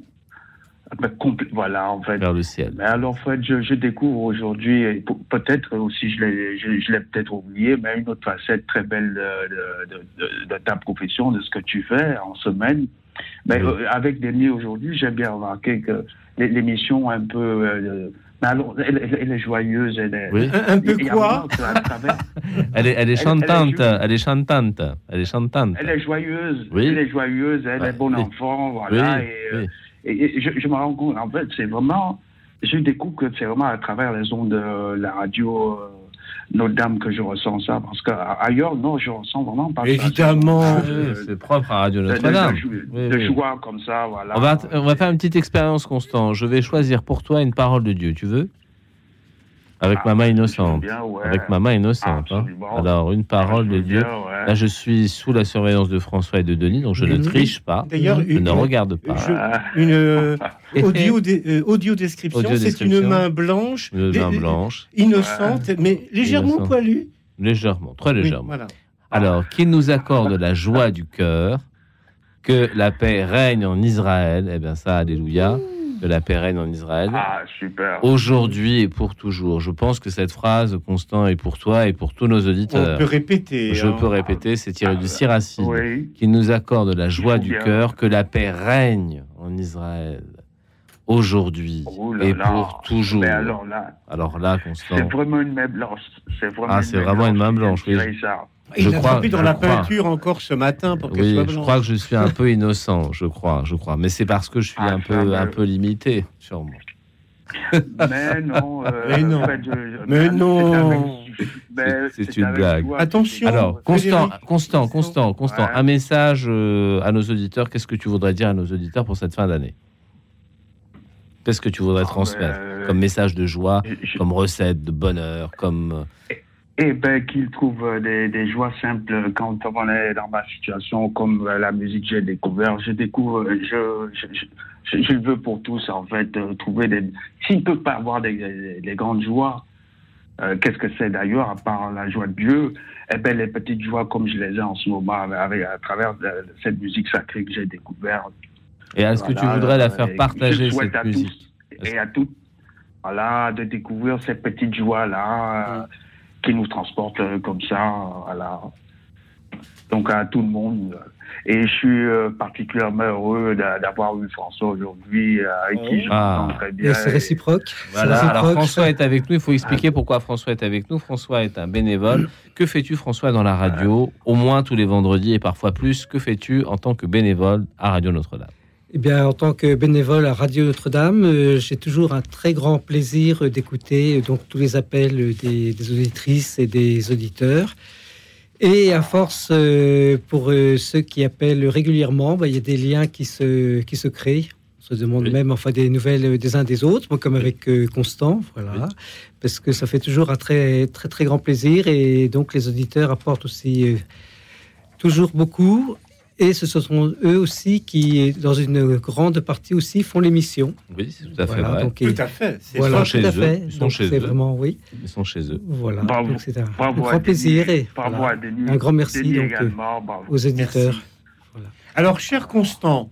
compl- voilà, en fait. vers le ciel. Mais alors, en fait, je, je découvre aujourd'hui, peut-être aussi, je l'ai, je, je l'ai peut-être oublié, mais une autre facette très belle de, de, de- de ta profession, de ce que tu fais en semaine. Mais euh, avec Denis aujourd'hui, j'ai bien remarqué que l'é- l'émission un peu. euh, mais alors, elle, elle- elle est joyeuse, elle est. Oui. Un- un peu quoi Elle est, elle est Elle- elle est chantante, elle est chantante, elle est chantante. Elle est joyeuse, Oui. elle est joyeuse, elle est bon enfant, voilà. Oui, et, euh, oui. Et- et je, je me rends compte, en fait, c'est vraiment, je découvre que c'est vraiment à travers les ondes de la radio euh, Notre-Dame que je ressens ça, parce qu'ailleurs, non, je ressens vraiment pas ça. Évidemment. Euh, C'est propre à Radio de, de- Notre-Dame. de Oui, de oui. joie comme ça, voilà. On va, on va faire une petite expérience, Constant. Je vais choisir pour toi une parole de Dieu. Tu veux? Avec Ah, ma main innocente. bien, ouais. Avec ma main innocente. hein. Alors, une parole de Dieu. bien, ouais. Là, je suis sous la surveillance de François et de Denis, donc je ne triche pas. D'ailleurs, je une- ne regarde pas. je- une euh, audio, dé- euh, audio description, Audio c'est une main blanche, Une main blanche. innocente, mais légèrement Innocente. poilue. Légèrement, très Oui, légèrement. voilà. Alors, qu'il nous accorde la joie du cœur, que la paix règne en Israël. Eh bien, ça, alléluia. Que la paix règne en Israël. Ah, super. Aujourd'hui et pour toujours. Je pense que cette phrase, Constant, est pour toi et pour tous nos auditeurs. On peut répéter. Je hein. peux répéter, c'est tiré du Siracide, Oui. qui nous accorde la joie du cœur, que la paix règne en Israël. Aujourd'hui Oh et là. pour toujours. Mais alors là, Alors là, Constant. c'est vraiment une main blanche. C'est vraiment Ah, une main vraiment une main blanche, oui. Il Je a crois- dans je la crois. peinture encore ce matin pour Oui, soit je crois que je suis un peu innocent, je crois, je crois. Mais c'est parce que je suis Ah, un peu, un peu limité, sûrement. Mais non. euh, Mais non. en fait, je- je- Mais c'est non. C'est une blague. toi, Attention. Alors, Constant, Frédéric. Constant, Constant, Constant, Ouais. un message euh, à nos auditeurs. Qu'est-ce que tu voudrais dire à nos auditeurs pour cette fin d'année? Qu'est-ce que tu voudrais transmettre euh, comme message de joie, je- comme recette de bonheur, comme et ben qu'ils trouvent euh, des, des joies simples quand on est dans ma situation, comme euh, la musique que j'ai découvert. Je découvre, euh, je, je, je, je veux pour tous en fait trouver des. S'ils ne peuvent pas avoir des, des- des grandes joies, euh, qu'est-ce que c'est d'ailleurs à part la joie de Dieu? Eh ben les petites joies comme je les ai en ce moment avec, à travers de- cette musique sacrée que j'ai découverte. Et est-ce que tu voudrais la faire partager, je souhaite cette à musique tous et à toutes, voilà, de découvrir cette petite joie-là euh, qui nous transporte euh, comme ça, euh, voilà. Donc à tout le monde. Et je suis euh, particulièrement heureux d'a- d'avoir eu François aujourd'hui, euh, avec qui je Ah. très bien. C'est réciproque. Voilà, alors. François est avec nous. Il faut expliquer pourquoi François est avec nous. François est un bénévole. Que fais-tu, François, dans la radio? Au moins tous les vendredis et parfois plus. Que fais-tu en tant que bénévole à Radio Notre-Dame? Eh bien, en tant que bénévole à Radio Notre-Dame, euh, j'ai toujours un très grand plaisir d'écouter euh, donc tous les appels des, des auditrices et des auditeurs. Et à force, euh, pour ceux qui appellent régulièrement, bah, il y a des liens qui se, qui se créent. On se demande même enfin des nouvelles des uns des autres, comme avec Constant, voilà, parce que ça fait toujours un très très très grand plaisir et donc les auditeurs apportent aussi toujours beaucoup. Et ce sont eux aussi qui, dans une grande partie aussi, font l'émission. Oui, c'est tout à fait Voilà, vrai. donc, Tout à fait, Voilà, Ils sont chez à eux. Ils sont Donc, chez c'est eux. vraiment, oui. Ils sont chez eux. Voilà, Bravo. donc c'est un, Bravo un grand Denis. plaisir et Bravo voilà, à Denis. un grand merci Denis donc, euh, aux éditeurs. Alors, cher Constant,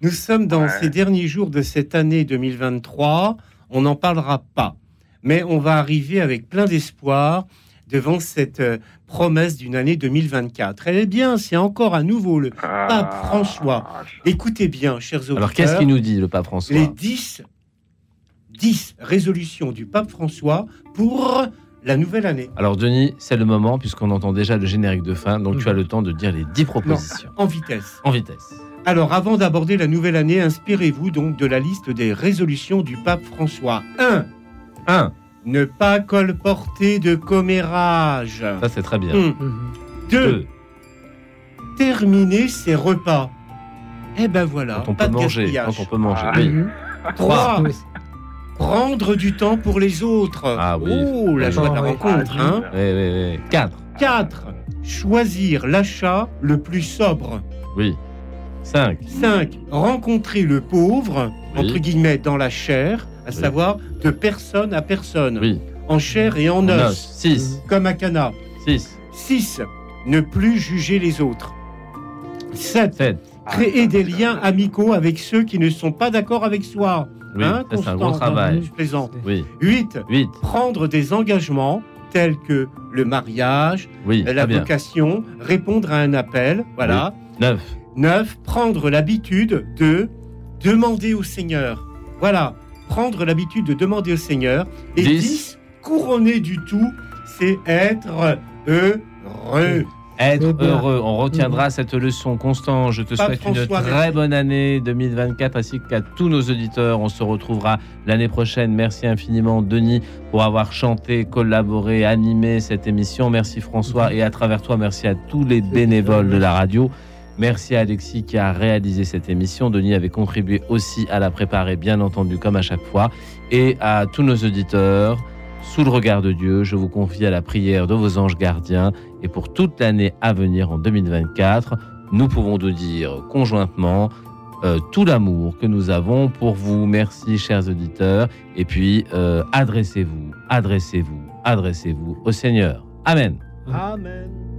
nous sommes dans ces derniers jours de cette année 2023. On n'en parlera pas, mais on va arriver avec plein d'espoir devant cette euh, promesse d'une année 2024. Eh bien, c'est encore à nouveau le pape François. Écoutez bien, chers auditeurs. Alors, qu'est-ce qu'il nous dit, le pape François Les 10, 10 résolutions du pape François pour la nouvelle année. Alors, Denis, c'est le moment, puisqu'on entend déjà le générique de fin. Donc, tu Mhm. as le temps de dire les 10 propositions. En vitesse. En vitesse. Alors, avant d'aborder la nouvelle année, inspirez-vous donc de la liste des résolutions du pape François. 1. 1. Ne pas colporter de commérage. Ça, c'est très bien. 2. Terminer ses repas. Eh ben voilà, Quand on pas peut de manger. Quand on peut manger. Ah. Oui. 3. Prendre du temps pour les autres. Ah oui. Oh, la joie de la rencontre. Hein Oui, oui, oui. 4. 4. Choisir l'achat le plus sobre. Oui. 5. 5. Rencontrer le pauvre, Oui. entre guillemets, dans la chair, à savoir de personne à personne. Oui. En chair et en En os. os. 6. Comme à Cana. 6. 6. Ne plus juger les autres. 7. 7. Créer des liens amicaux avec ceux qui ne sont pas d'accord avec soi. Oui, Hein, c'est un gros travail. Oui. 8. 8. Prendre des engagements tels que le mariage, Oui, la vocation, répondre à un appel. Voilà. 9. 9. Prendre l'habitude de demander au Seigneur. Voilà. Prendre l'habitude de demander au Seigneur. Et 10. Dix. couronner du tout, c'est être heureux. Être heureux. On retiendra cette leçon. Constant, je te Pape souhaite une très merci. bonne année 2024 ainsi qu'à tous nos auditeurs. On se retrouvera l'année prochaine. Merci infiniment, Denis, pour avoir chanté, collaboré, animé cette émission. Merci, François. Et à travers toi, merci à tous les bénévoles de la radio. Merci à Alexis qui a réalisé cette émission. Denis avait contribué aussi à la préparer, bien entendu, comme à chaque fois. Et à tous nos auditeurs, sous le regard de Dieu, je vous confie à la prière de vos anges gardiens. Et pour toute l'année à venir, en 2024, nous pouvons nous dire conjointement euh, tout l'amour que nous avons pour vous. Merci, chers auditeurs. Et puis, euh, adressez-vous, adressez-vous, adressez-vous au Seigneur. Amen. Amen.